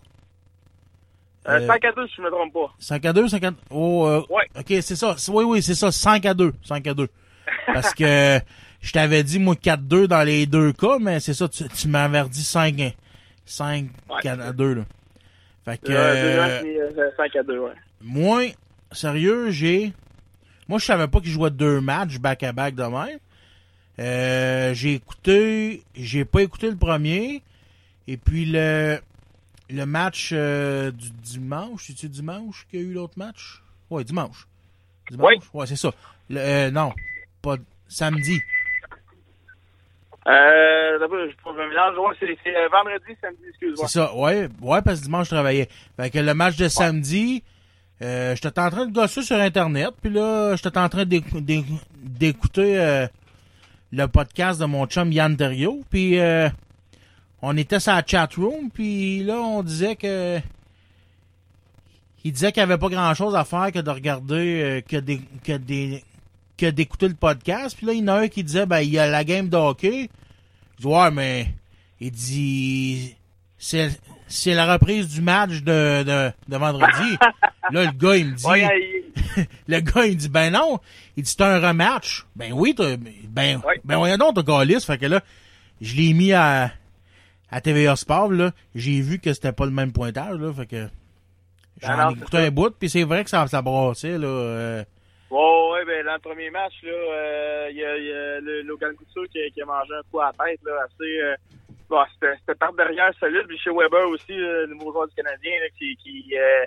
Euh, Euh, 5 à 2, si je me trompe pas. 5 à 2, 5 à... Oh, euh, Ouais. OK, c'est ça. Oui, oui, c'est ça. 5 à 2. 5 à 2. Parce que je t'avais dit, moi, 4-2 dans les deux cas, mais c'est ça, tu, tu m'avais dit 5, 5 à 2, là. Fait que... Euh, deux euh, matchs, c'est, euh, 5 à 2, ouais. moi, sérieux, j'ai... Moi, je savais pas qu'ils jouaient deux matchs back-à-back de même. Euh, j'ai écouté... J'ai pas écouté le premier. Et puis le... Le match euh, du dimanche, c'est-tu dimanche qu'il y a eu l'autre match? Ouais, dimanche. Dimanche? Ouais, c'est ça. Le- euh, non, pas... Samedi. Euh, d'abord, je me mélange. Ouais, c'est, euh, vendredi, samedi, excuse-moi. C'est ça, ouais, ouais, parce que dimanche, je travaillais. Fait que le match de samedi, euh, j'étais en train de gosser sur Internet, puis là, j'étais en train d'écou- d'éc- d'écouter euh, le podcast de mon chum Yann Terrio, puis euh, on était sur la chat room, puis là, on disait que il disait qu'il n'y avait pas grand-chose à faire que de regarder, euh, que des, que des, que d'écouter le podcast. Puis là, il y en a un qui disait, ben, il y a la game de hockey. Je dis, ouais, mais, il dit, c'est, c'est la reprise du match de, de, de vendredi. là, le gars, il me dit, Ouais, il- le gars, il dit, ben non. Il dit, c'est un rematch. Ben oui, ben, ben voyons donc, t'as galice. Fait que là, je l'ai mis à, à TVA Sport, là. J'ai vu que c'était pas le même pointage, là. Fait que, j'en non, ai écouté un bout, puis c'est vrai que ça, ça brassait, là. euh, Ouais, ouais, ben dans le premier match, là, euh, il y a, il y a le Logan Couture qui, a- qui a mangé un coup à la tête, là, assez. Euh, bon, c'était par derrière solide. Puis chez Weber aussi, euh, le nouveau joueur du Canadien, qui, qui, euh,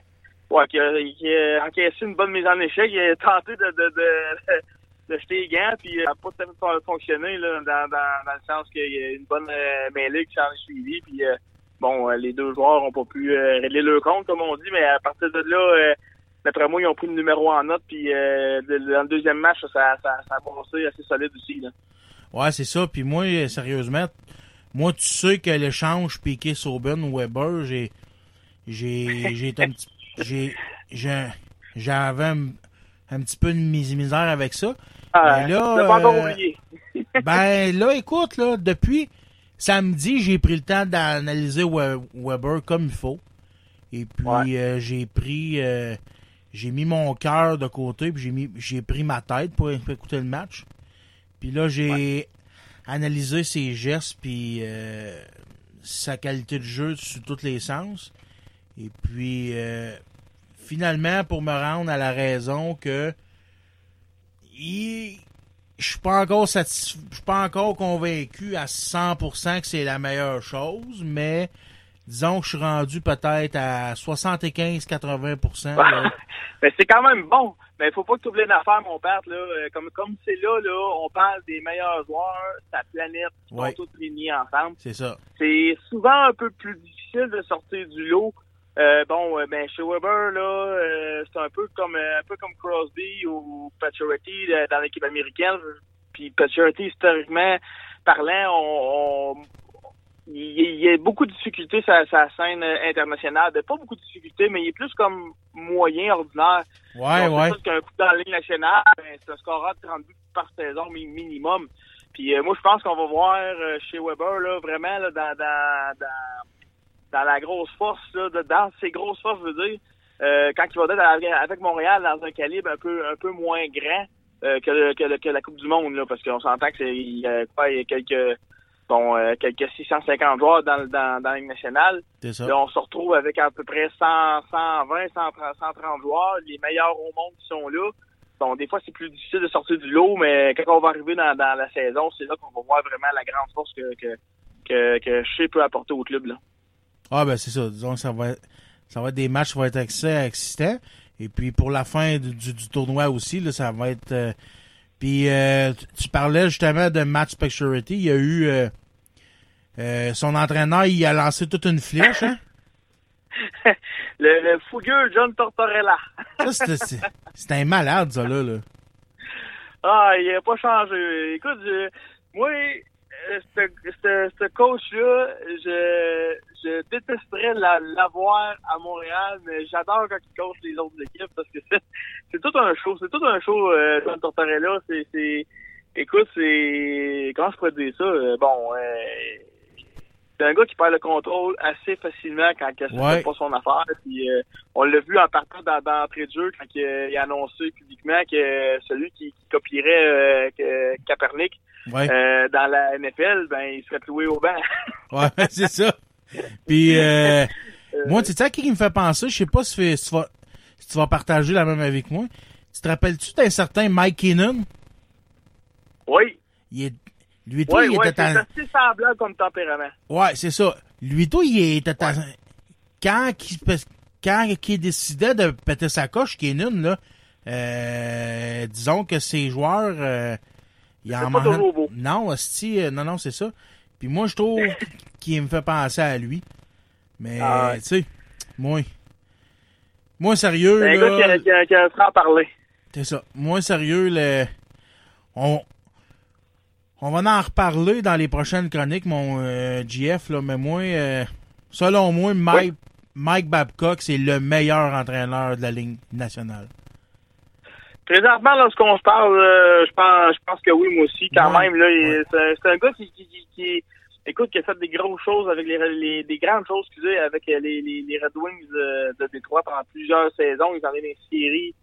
ouais, qui, a, qui encaissé une bonne mise en échec. Il a tenté de, de, de, de jeter les gants, puis ça n'a pas tout fonctionné, là, dans, dans, dans le sens qu'il y a une bonne euh, mêlée qui s'en est suivie. Puis, euh, bon, euh, les deux joueurs n'ont pas pu euh, régler leur compte, comme on dit, mais à partir de là, euh, D'après moi, ils ont pris le numéro en note, puis euh, dans le deuxième match, ça, ça, a brassé assez solide aussi. Là. Ouais, c'est ça. Puis moi, euh, sérieusement, moi, tu sais que l'échange piqué Sauben Weber, j'ai, j'ai, j'ai été un petit, j'ai, j'ai- j'avais un, un petit peu de mis- misère avec ça. Ah, Mais là, t'as pas encore euh, oublié. ben là, écoute, là, depuis samedi, j'ai pris le temps d'analyser We- Weber comme il faut. Et puis euh, j'ai pris, euh, j'ai mis mon cœur de côté, puis j'ai mis, j'ai pris ma tête pour écouter le match. Puis là, j'ai analysé ses gestes, puis euh, sa qualité de jeu sur tous les sens. Et puis, euh, finalement, pour me rendre à la raison que il- je suis pas encore satisf- je suis pas encore convaincu à 100% que c'est la meilleure chose, mais disons que je suis rendu peut-être à 75-80%. là. Mais c'est quand même bon. Mais il faut pas que tu oublies une affaire, mon père. Là. Euh, Comme comme c'est là, là, on parle des meilleurs joueurs, sa planète, qui Ouais. sont tous réunis ensemble. C'est ça. C'est souvent un peu plus difficile de sortir du lot. Euh, bon, euh, ben chez Weber là, euh, c'est un peu comme euh, un peu comme Crosby ou euh, dans l'équipe américaine. Puis Pacioretty, historiquement parlant, on, on- il, y a beaucoup de difficultés sur sa scène euh, internationale. Ben, pas beaucoup de difficultés, mais il est plus comme moyen, ordinaire. Ouais, Donc, ouais. Qu'un coup dans la ligne nationale, ben, c'est un score de 30 buts par saison mi- minimum. Puis euh, moi, je pense qu'on va voir euh, chez Weber, là, vraiment, là, dans, dans, dans, dans la grosse force, là, dans ses grosses forces, je veux dire, euh, quand il va être avec, Montréal dans un calibre un peu un peu moins grand euh, que, le- que, le- que la Coupe du Monde, là, parce qu'on s'entend que c'est il y a quoi, il y a quelques bon euh, quelques 650 joueurs dans, dans, dans la Ligue nationale. Ça. Là, on se retrouve avec à peu près 100, 120, 130, 130 joueurs, les meilleurs au monde qui sont là. Bon, des fois, c'est plus difficile de sortir du lot, mais quand on va arriver dans, dans la saison, c'est là qu'on va voir vraiment la grande force que, que, que, que Shea peut apporter au club. Là. Ah ben c'est ça. Disons que ça va être, ça va être des matchs qui vont être assez excitants. Et puis pour la fin du, du, du tournoi aussi, là, ça va être. euh, puis euh, tu- parlais justement de match Pacioretty. Il y a eu euh, euh, son entraîneur, il a lancé toute une flèche. Hein? Le, le fougueux John Tortorella. C'est- un malade ça là. là. Ah, il a pas changé. Écoute, je- moi, euh, ce ce- ce coach-là, je, je détesterais la- l'avoir à Montréal, mais j'adore quand il coach les autres équipes parce que c'est c'est tout un show. C'est tout un show, euh, John Tortorella. C'est, écoute, c'est, comment je pourrais dire ça? Euh, Bon, euh, c'est un gars qui perd le contrôle assez facilement quand ça Ouais. fait pas son affaire. Puis, euh, on l'a vu en partant dans, dans l'entrée de jeu quand il, a- il a annoncé publiquement que celui qui, qui copierait euh, Kaepernick Ouais. euh, dans la NFL, ben il serait cloué au banc. Ouais, c'est ça. Puis euh, moi, tu sais à qui me fait penser, je sais pas si, si tu vas si tu vas partager la même avec moi. Tu te rappelles-tu d'un certain Mike Keenan? oui. Il est, lui, toi, Oui, il oui, était en- assez semblable comme tempérament. Ouais, c'est ça. Lui, toi, il était en- quand qui quand il décidait de péter sa coche, Keenan, là, euh, disons que ses joueurs, euh, il en pas mangeait- toujours beau. Non, hostie, euh, non, non, c'est ça. Puis moi, je trouve qu'il me fait penser à lui. Mais, Ah ouais. tu sais, moi, moi, sérieux, C'est un là, gars qui a, qui a, qui a un franc parler. c'est ça. Moi, sérieux, le... on... on va en reparler dans les prochaines chroniques, mon euh, GF, là, mais moi, euh, selon moi, Mike, Mike Babcock, c'est le meilleur entraîneur de la Ligue nationale? Présentement, lorsqu'on se parle, euh, je pense je pense que oui, moi aussi, quand Ouais. même. là, C'est un, gars qui, qui, qui, qui- écoute, qui a fait des grosses choses avec les, les des grandes choses, excusez, avec euh, les, les, les Red Wings de, de Détroit pendant plusieurs saisons. Ils en ont des séries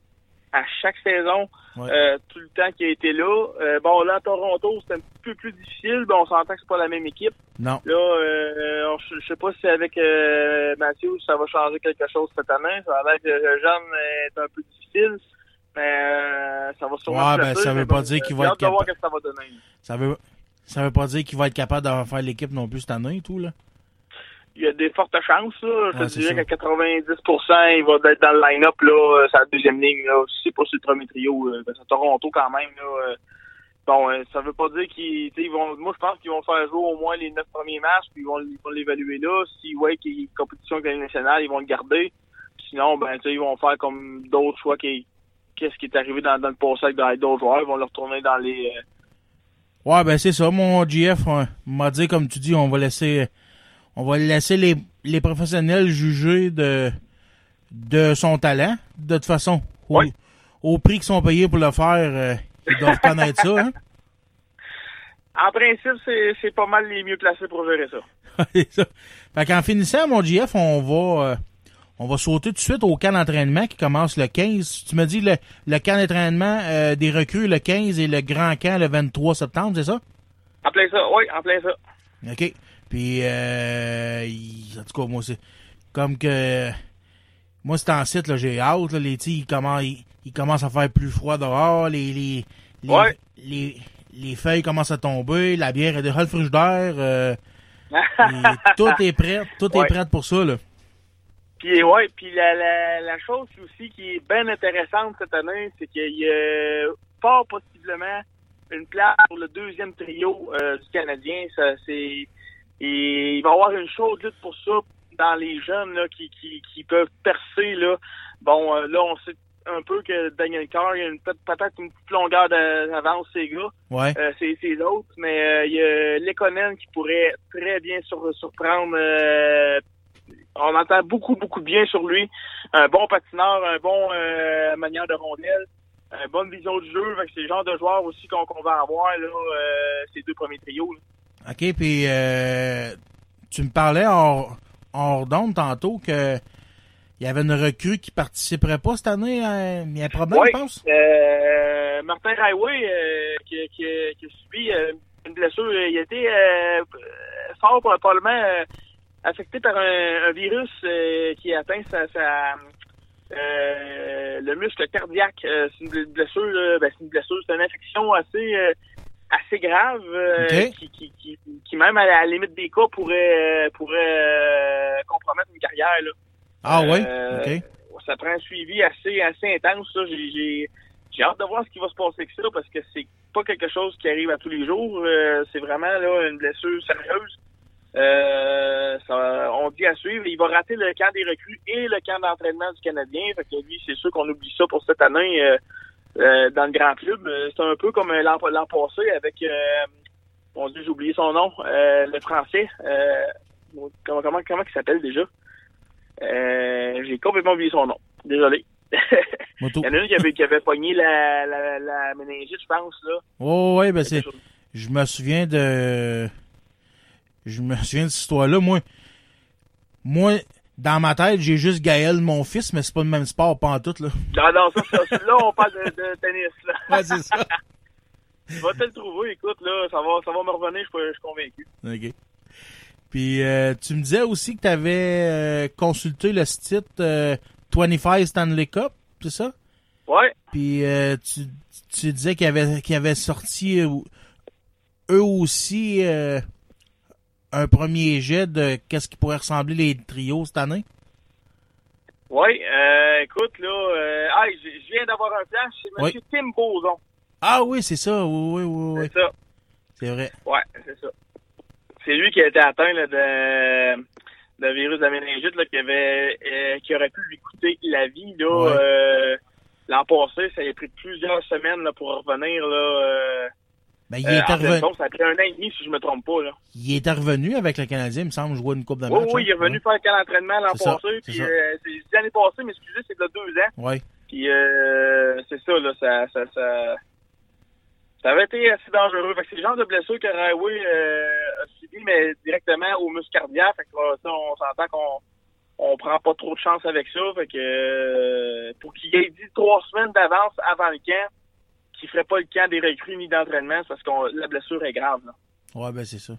à chaque saison, Ouais. euh, tout le temps qu'il a été là. Euh, bon, là, à Toronto, c'était un peu plus difficile. Bon, on s'entend que c'est pas la même équipe. Non. Là, euh, on- je sais pas si avec euh, Mathieu, ça va changer quelque chose cette année. Ça a l'air que jeune est un peu difficile. Mais euh, ça va sûrement Ouais, se ben, ça veut pas dire qu'il va être capable. ça va donner. Ça veut, ça veut pas dire qu'il va être capable de faire l'équipe non plus cette année et tout, là. Il y a des fortes chances, là. Je te dirais qu'à 90%, il va être dans le line-up, là, euh, la deuxième ligne, là. Si c'est pas sur le premier trio, ben, c'est Toronto quand même, là. Bon, ça veut pas dire qu'ils, ils vont, moi, je pense qu'ils vont faire jouer au moins les neuf premiers matchs, puis ils vont, ils vont l'évaluer là. S'ils voient qu'il y a une compétition avec la nationale, ils vont le garder. Sinon, ben, tu sais, ils vont faire comme d'autres choix qui, qu'est-ce qui est arrivé dans, dans le passé avec d'autres joueurs. Ils vont le retourner dans les, euh, Ouais, ben c'est ça. Mon GF euh, m'a dit, comme tu dis, on va laisser on va laisser les, les professionnels juger de de son talent. De toute façon, au, au prix qu'ils sont payés pour le faire, euh, ils doivent connaître ça. Hein? En principe, c'est, c'est pas mal les mieux placés pour gérer ça. Ça. Fait qu'en finissant, mon GF, on va euh, on va sauter tout de suite au camp d'entraînement qui commence le 15. Tu me dis le, le camp d'entraînement euh, des recrues le 15 et le grand camp le 23 septembre, c'est ça? En plein ça, oui, en plein ça. OK. Puis, euh, en tout cas, moi, c'est comme que... Moi, c'est en site, là, j'ai hâte, là, les petits, ils commencent, ils, ils commencent à faire plus froid dehors, les, les, les, Ouais. les, les feuilles commencent à tomber, la bière est déjà le frigidaire, euh, et tout est prêt, tout Ouais. est prêt pour ça, là. Puis ouais, puis la, la, la chose aussi qui est bien intéressante cette année, c'est qu'il y a fort possiblement une place pour le deuxième trio euh, du Canadien. Ça, c'est il va y avoir une chaude lutte pour ça dans les jeunes là, qui, qui, qui peuvent percer là. Bon, euh, là on sait un peu que Daniel Carr, il y a une- peut-être une petite longueur d'avance ces gars. Ouais. Euh, c'est c'est l'autre, mais euh, il y a Lekonen qui pourrait très bien sur- surprendre. Euh, on entend beaucoup, beaucoup de bien sur lui. Un bon patineur, un bon euh, manière de rondelle, une bonne vision du jeu. C'est le genre de joueur aussi qu'on va avoir, là, euh, ces deux premiers trios. là. OK, puis euh, tu me parlais hors, hors tantôt que il y avait une recrue qui participerait pas cette année. hein? Il y a un problème, Oui, je pense? euh, Martin Railway, euh, qui, qui, qui a subi euh, une blessure, il a été euh, fort probablement euh, affecté par un, un virus euh, qui atteint sa, sa, euh, le muscle cardiaque. Euh, c'est une blessure, ben, c'est une blessure, c'est une infection assez assez grave qui, qui, qui, qui même à la limite des cas pourrait pourrait compromettre une carrière là. Ah OK. ça prend un suivi assez assez intense. J'ai j'ai j'ai hâte de voir ce qui va se passer avec ça parce que c'est pas quelque chose qui arrive à tous les jours. Euh, c'est vraiment là une blessure sérieuse. Euh, ça, on dit à suivre. Il va rater le camp des recrues et le camp d'entraînement du Canadien. Fait que lui, c'est sûr qu'on oublie ça pour cette année euh, euh, dans le grand club. Euh, C'est un peu comme l'an passé avec euh, mon Dieu, j'ai oublié son nom, euh, le français. Euh, comment comment comment il s'appelle déjà? Euh, j'ai complètement oublié son nom. Désolé. Il y en a une qui avait, qui avait pogné la, la, la méningite, je pense, là. Oh, ouais, ben c'est. Je me souviens de. Je me souviens de cette histoire-là. Moi, moi, dans ma tête, j'ai juste Gaël, mon fils, mais c'est pas le même sport, pas en tout, là. Non, non, ça, ça, là, on parle de, de tennis, là. Ouais, c'est ça. Tu vas te le trouver, écoute, là, ça va, ça va me revenir, je suis- je suis convaincu. OK. Puis, euh, tu me disais aussi que tu avais consulté le site euh, 25 Stanley Cup, c'est ça? Ouais. Puis, euh, tu, tu disais qu'il y avait, qu'il y avait sorti euh, eux aussi euh, un premier jet de qu'est-ce qui pourrait ressembler les trios cette année? Ouais, euh, écoute, là, euh, ah, je je viens d'avoir un plan, c'est Oui. M. Tim Bozon. Ah oui, c'est ça. Oui, oui, oui. oui. C'est ça. C'est vrai. Ouais, c'est ça. C'est lui qui a été atteint là, de, de virus de la méningite, là, qui avait euh, qui aurait pu lui coûter la vie là. Ouais. euh, L'an passé, ça a pris plusieurs semaines là, pour revenir là. Ben, il Euh, pleine revenu. ça a pris un an et demi, si je me trompe pas. Là. Il était revenu avec le Canadien, il me semble, jouer une coupe de Oui, oui, il est hein? revenu faire quel entraînement l'an passé. c'est Puis, euh, l'année passée, mais excusez, c'est de là deux ans. Ouais. Puis euh, c'est ça, là, ça, ça, ça, ça avait été assez dangereux. Fait que c'est le genre de blessure que Railway a subi, mais directement au muscle cardiaque. Fait que ça, on s'entend qu'on on prend pas trop de chance avec ça. Fait que pour qu'il ait dit trois semaines d'avance avant le camp, qu'il ferait pas le camp des recrues ni d'entraînement, c'est parce que la blessure est grave. Là. Ouais, ben c'est ça.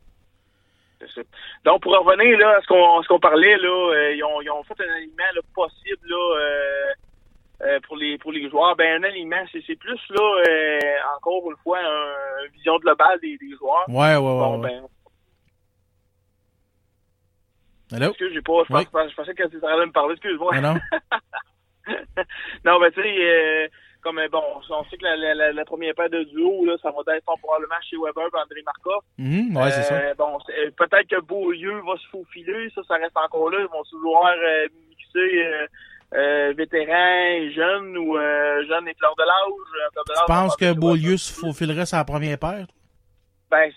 Donc, pour revenir là, à ce qu'on parlait, là, euh, ils, ont, ils ont fait un alignement là, possible là, euh, euh, pour les pour les joueurs. Ben, un alignement, c'est plus là, encore une fois, un- une vision globale des, des joueurs. Ouais, ouais, ouais, Bon, ouais. ben, Allô? excuse, j'ai pas, je, Oui. je pensais que tu allais me parler, excuse-moi. Non? non, ben tu sais, euh, comme euh, bon, on sait que la, la, la, la première paire de duo, là, ça va être fort probablement chez Weber et André Markov. Mhm, ouais, c'est ça. Euh, Bon, euh, peut-être que Beaulieu va se faufiler, ça, ça reste encore là. Ils vont toujours euh, mixer euh, vétérans et jeunes ou euh, jeunes et fleurs de l'âge. Tu penses que Beaulieu se faufilerait sa première paire? Ben,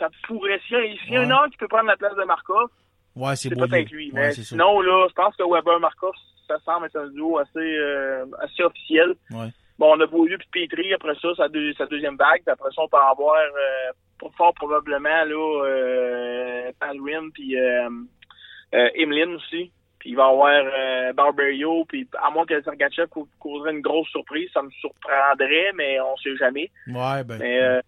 ça pourrait. S'il y a, un homme qui peut prendre la place de Markov, Ouais, c'est peut-être lui. Mais sinon, là, je pense que Weber-Markov, ça semble être un duo assez, euh, assez officiel. Ouais. Bon, on a Beaulieu puis Petri, après ça, sa, deux- sa deuxième vague. Puis après ça, on peut avoir euh, fort probablement là, euh, Palwin puis euh, euh, Emeline aussi. Puis il va y avoir Barberio, puis à moins que Sergachev cau- causerait une grosse surprise, ça me surprendrait, mais on sait jamais. Ouais, ben. Mais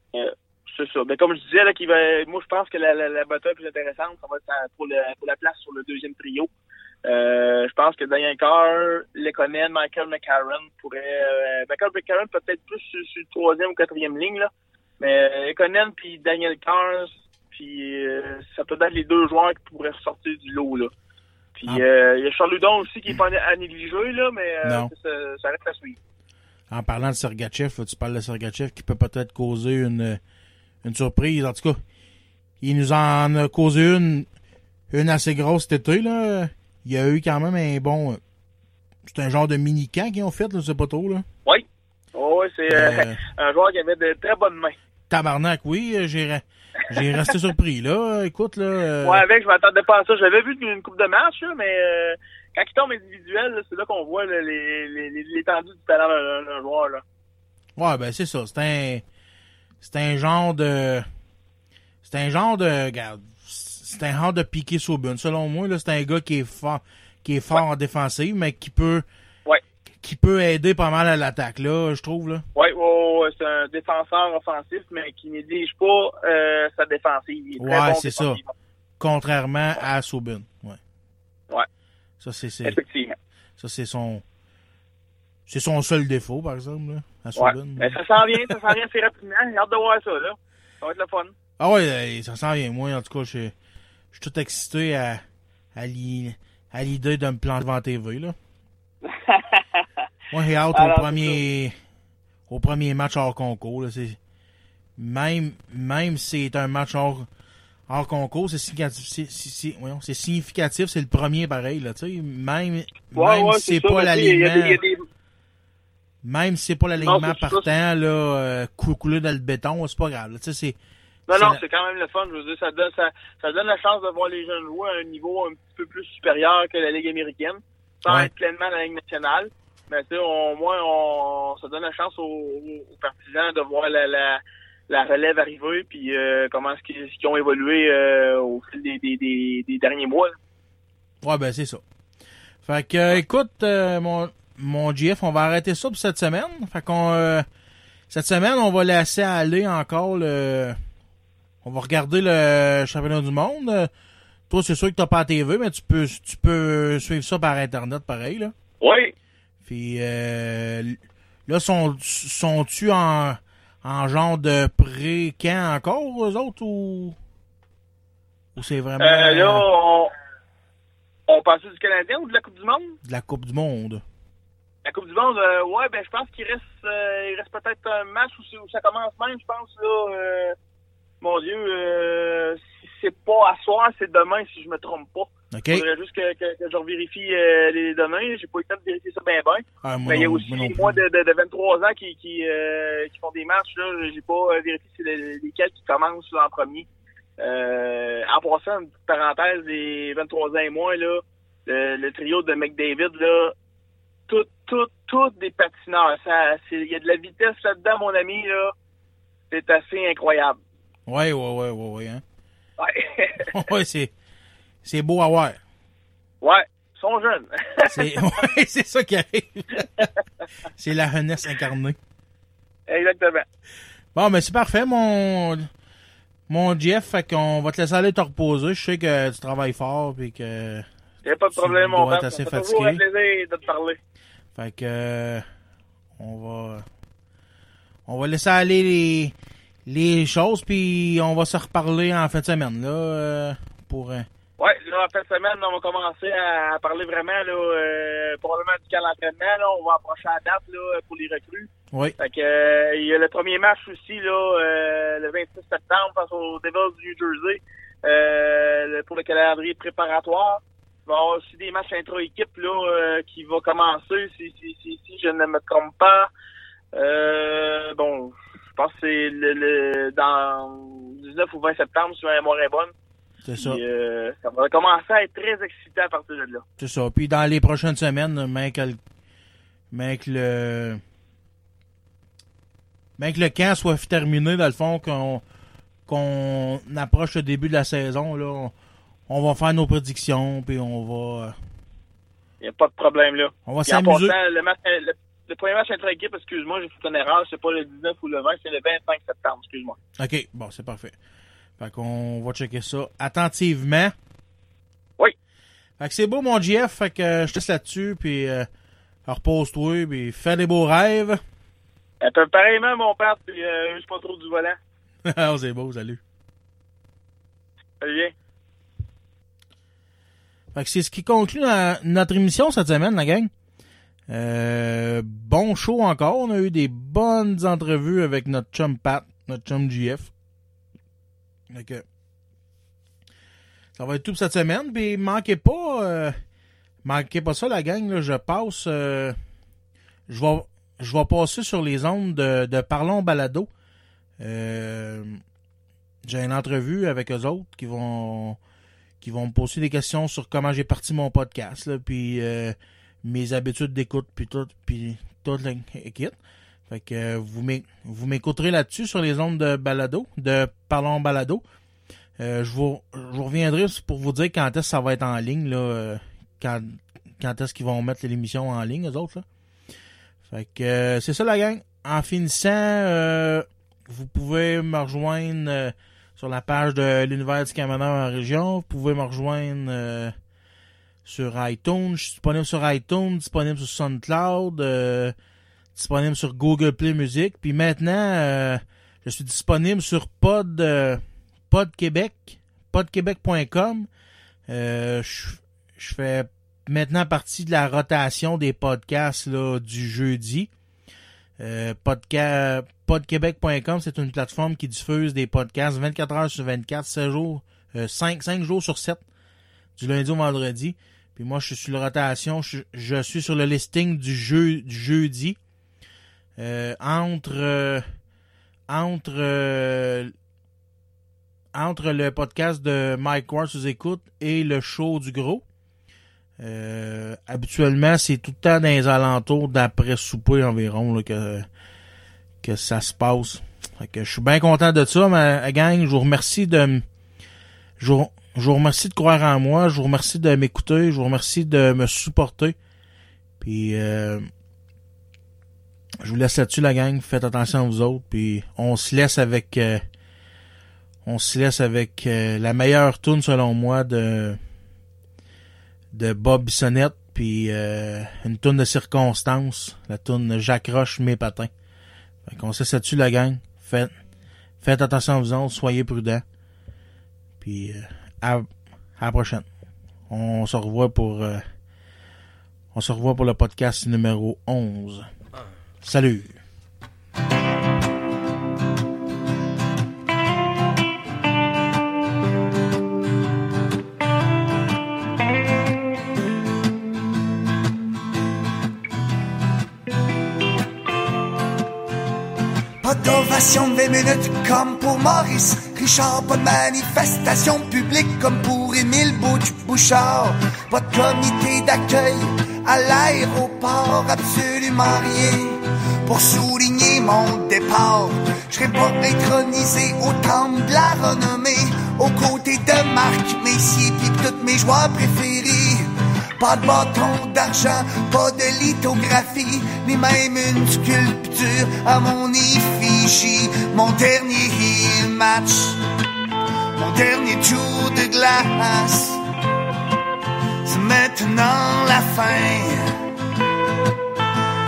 c'est ça. Mais comme je disais, là, qu'il va, moi je pense que la, la, la bataille plus intéressante, ça va être euh, pour, le, pour la place sur le deuxième trio. Euh, je pense que Daniel Carr, Lekonen, Michael McCarron pourraient... Euh, Michael McCarron peut-être plus sur, sur le troisième ou quatrième ligne, là. Mais euh, Lekonen puis Daniel Carr, puis euh, ça peut être les deux joueurs qui pourraient ressortir du lot, là. Puis euh, il y a Charles Ludon aussi qui est pas à négliger, là, mais euh, ça, ça reste à suivre. En parlant de Sergachev, tu parles de Sergachev qui peut peut-être causer une, une surprise. En tout cas, il nous en a causé une, une assez grosse cet été. Là. Il y a eu quand même un bon... C'est un genre de mini-camp qu'ils ont fait, là, je sais pas trop. Là. Oui. Oh, oui, c'est euh, Euh, un joueur qui avait de très bonnes mains. Tabarnak, oui, j'ai j'ai resté surpris. là. Écoute, là... euh, Moi, avec, je m'attendais pas à ça. J'avais vu une coupe de match, là, mais euh, quand il tombe individuel, c'est là qu'on voit là, les- les- les- l'étendue du talent d'un joueur. Là. Ouais, ben c'est ça. C'est un. C'est un genre de. C'est un genre de. Regarde. C'est un genre de piqué Saubun. Selon moi, c'est un gars qui est fort, qui est fort en défensive, mais qui peut. Ouais. Qui peut aider pas mal à l'attaque, là, je trouve, là. Oui, ouais, ouais, c'est un défenseur offensif, mais qui néglige pas euh, sa défensive. Il est Ouais, bon c'est ça. Contrairement à Saubun. Ouais. Ouais. Ça, c'est. c'est- Effectivement. Ça, c'est son. C'est son seul défaut, par exemple, là, à Ouais. Saubun. Mais ça s'en vient, ça s'en vient assez rapidement. J'ai hâte de voir ça, là. Ça va être le fun. Ah ouais, euh, ça sent bien. Moi, en tout cas, je je suis tout excité à, à l'i- à l'idée de me planter devant TV, là. Moi, j'ai hâte Alors, au premier, au premier match hors concours, là. Même, même si c'est un match hors, hors concours, c'est significatif, c'est, significatif, c'est le premier pareil, là, tu sais. Même, Ouais, même ouais, si c'est pas il y l'alignement, il y même si c'est pas l'alignement ça. partant, là, euh, coulé dans le béton, c'est pas grave, là. C'est, Non, non, c'est quand même le fun. Je veux dire, ça donne, ça, ça donne la chance de voir les jeunes jouer à un niveau un petit peu plus supérieur que la Ligue américaine, sans Ouais. être pleinement la Ligue nationale. Mais tu sais, au moins, on, ça donne la chance aux, partisans de voir la, la, la relève arriver, puis euh, comment est-ce qu'ils ont évolué euh, au fil des, des, des, des derniers mois. là. Ouais, ben c'est ça. Fait que, euh, écoute, mon, mon GF, on va arrêter ça pour cette semaine. Fait qu'on, euh, cette semaine, on va laisser aller encore le, on va regarder le championnat du monde. Toi, c'est sûr que t'as pas la TV, mais tu peux, tu peux suivre ça par Internet, pareil, là. Oui. Puis, euh, là, sont, sont-tu en, en genre de pré-camp encore, eux autres, ou, ou c'est vraiment Euh, là, on, on passe du Canadien ou de la Coupe du Monde? de la Coupe du Monde? La Coupe du Monde, euh, ouais, ben je pense qu'il reste, euh, il reste peut-être un match où, ça commence même, je pense là. euh, mon Dieu, si c'est pas à soir, c'est demain si je me trompe pas. OK. Il faudrait juste que, que, que je revérifie euh, les données. J'ai pas eu le temps de vérifier ça bien bien. Ah, Mais il y a aussi moi moi de, de, de 23 ans qui, qui, qui font des matchs. Là, j'ai pas vérifié c'est les- lesquels qui commencent là, en premier. En passant, une petite parenthèse, les 23 ans et moins, là, le, le trio de McDavid, là, tout, tout, tout des patineurs. Il y a de la vitesse là-dedans, mon ami, là. C'est assez incroyable. Ouais, ouais, ouais, ouais, ouais. Hein? Ouais. ouais, c'est, c'est beau à voir. ouais. Ils sont jeunes. C'est, ouais, c'est ça qui arrive. c'est la jeunesse incarnée. Exactement. Bon, mais c'est parfait, mon, mon Jeff. Fait qu'on va te laisser aller te reposer. Je sais que tu travailles fort puis que, a pas de Tu problème, mon dois père. être Ça assez fait toujours un fatigué. plaisir de te parler. Fait que, euh, on va, on va laisser aller les, les choses puis on va se reparler en fin de semaine, là, euh, pour, euh, Ouais, là, en fin de semaine, on va commencer à parler vraiment, là, euh, probablement du d'entraînement, là. On va approcher la date, là, pour les recrues. oui. Fait que, euh, il y a le premier match aussi, là, euh, le 26 septembre face aux Devils du New Jersey, euh, pour le calendrier préparatoire. Va avoir aussi des matchs intra-équipe, là, euh, qui vont commencer, si, si, si, si je ne me trompe pas. Euh, bon, je pense que c'est le, le, dans 19 ou 20 septembre, si ma mémoire est bonne. C'est ça. Euh, ça va commencer à être très excitant à partir de là. C'est ça. Puis dans les prochaines semaines, mais que le, mais que le, mais que le camp soit terminé, dans le fond, qu'on, qu'on approche le début de la saison, là, on, va faire nos prédictions, puis on va, euh, Il n'y a pas de problème là. On va s'amuser. passant, Le, match- le, le premier match intra-équipe, excuse-moi, j'ai fait une erreur, c'est pas le 19 ou le 20, c'est le 25 septembre, excuse-moi. OK, bon, c'est parfait. Fait qu'on va checker ça attentivement. Oui. Fait que c'est beau, mon GF. Fait que euh, je te laisse là-dessus, puis euh, repose-toi, puis fais des beaux rêves. Euh, puis pareillement, mon père, puis euh, je suis pas trop du volant. Ah, c'est beau, salut. Salut bien? C'est ce qui conclut notre émission cette semaine, la gang. Euh, bon show encore. On a eu des bonnes entrevues avec notre chum Pat, notre chum GF. Que ça va être tout pour cette semaine. Puis manquez pas, euh, manquez pas ça, la gang. Je passe, euh, je vais, je vais passer sur les ondes de, de Parlons Balado. J'ai une entrevue avec eux autres qui vont qui vont me poser des questions sur comment j'ai parti mon podcast, là, puis euh, mes habitudes d'écoute, puis tout, puis toute l'équipe. Fait que euh, vous m'éc- vous m'écouterez là-dessus sur les ondes de balado, de Parlons Balado. Euh, je vous reviendrai pour vous dire quand est-ce que ça va être en ligne, là, quand, quand est-ce qu'ils vont mettre l'émission en ligne, eux autres, là. Fait que c'est ça la gang. En finissant, vous pouvez me rejoindre sur la page de l'univers du camionneur en région. Vous pouvez me rejoindre euh, sur iTunes. Je suis disponible sur iTunes, disponible sur SoundCloud, euh, disponible sur Google Play Music. Puis maintenant, euh, je suis disponible sur Pod, euh, Pod Québec, podquebec.com. Euh, je, je fais maintenant partie de la rotation des podcasts là, du jeudi. Euh, podca- podquebec.com, c'est une plateforme qui diffuse des podcasts 24 heures sur 24, 7 jours, euh, 5, 5 jours sur 7, du lundi au vendredi. Puis moi, je suis sur la rotation, je, suis sur le listing du, jeu, du jeudi. Euh, entre euh, entre euh, le podcast de Mike Ward sous écoute et le show du gros. Euh, habituellement, c'est tout le temps dans les alentours d'après souper environ que ça se passe. Fait que je suis bien content de ça, ma gang. Je vous remercie de je je vous remercie de croire en moi. Je vous remercie de m'écouter. Je vous remercie de me supporter. Puis euh, je vous laisse là-dessus, la gang. Faites attention à vous autres. Puis on se laisse avec euh, on se laisse avec euh, la meilleure tune selon moi de de Bob Bissonnette puis euh, une tune de circonstance, la tune J'accroche mes patins. Fait qu'on se laisse là-dessus, la gang. Faites, faites attention à vous soyez prudents. Puis euh, à, à la prochaine. On se revoit pour euh, on se revoit pour le podcast numéro 11. Salut. Pas d'ovation de 20 minutes comme pour Maurice Richard, pas de manifestation publique comme pour Émile Bouchard. Pas de comité d'accueil à l'aéroport, absolument rien pour souligner mon départ. Je serais pas intronisé au temple de la renommée, aux côtés de Marc Messier pis toutes mes joueurs préférés. Pas de bâton d'argent, pas de lithographie, ni même une sculpture à mon Mon dernier match, mon dernier tour de glace, c'est maintenant la fin.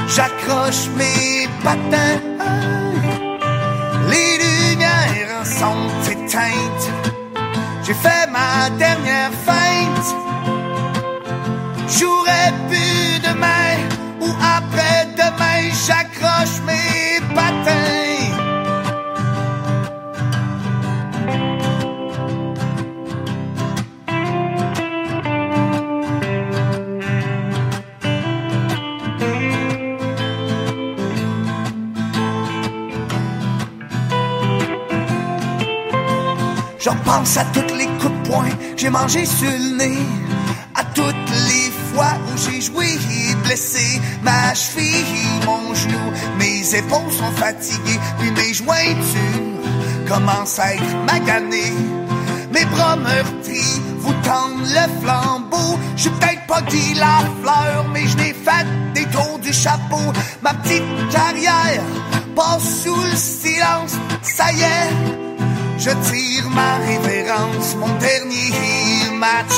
J'accroche mes patins, les lumières sont éteintes. J'ai fait ma dernière feinte. J'aurais pu demain ou après-demain, j'accroche mes patins. J'en pense à toutes les coups de poing que j'ai mangé sur le nez. À toutes les fois où j'ai joué blessé ma cheville, mon genou, mes épaules sont fatiguées, puis mes jointures commencent à être maganées. Mes bras meurtris vous tendent le flambeau. Je peut-être pas dit la fleur, mais je n'ai fait des tours du chapeau. Ma petite carrière passe sous le silence. Ça y est, je tire ma révérence. Mon dernier match,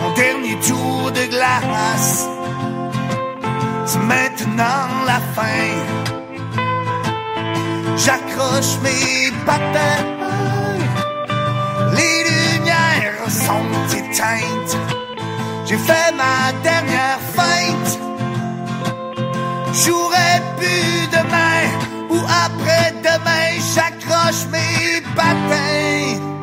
mon dernier tour de glace. C'est maintenant la fin. J'accroche mes patins. Les lumières sont éteintes. J'ai fait ma dernière feinte. J'aurais pu demain ou après-demain, j'accroche mes patins.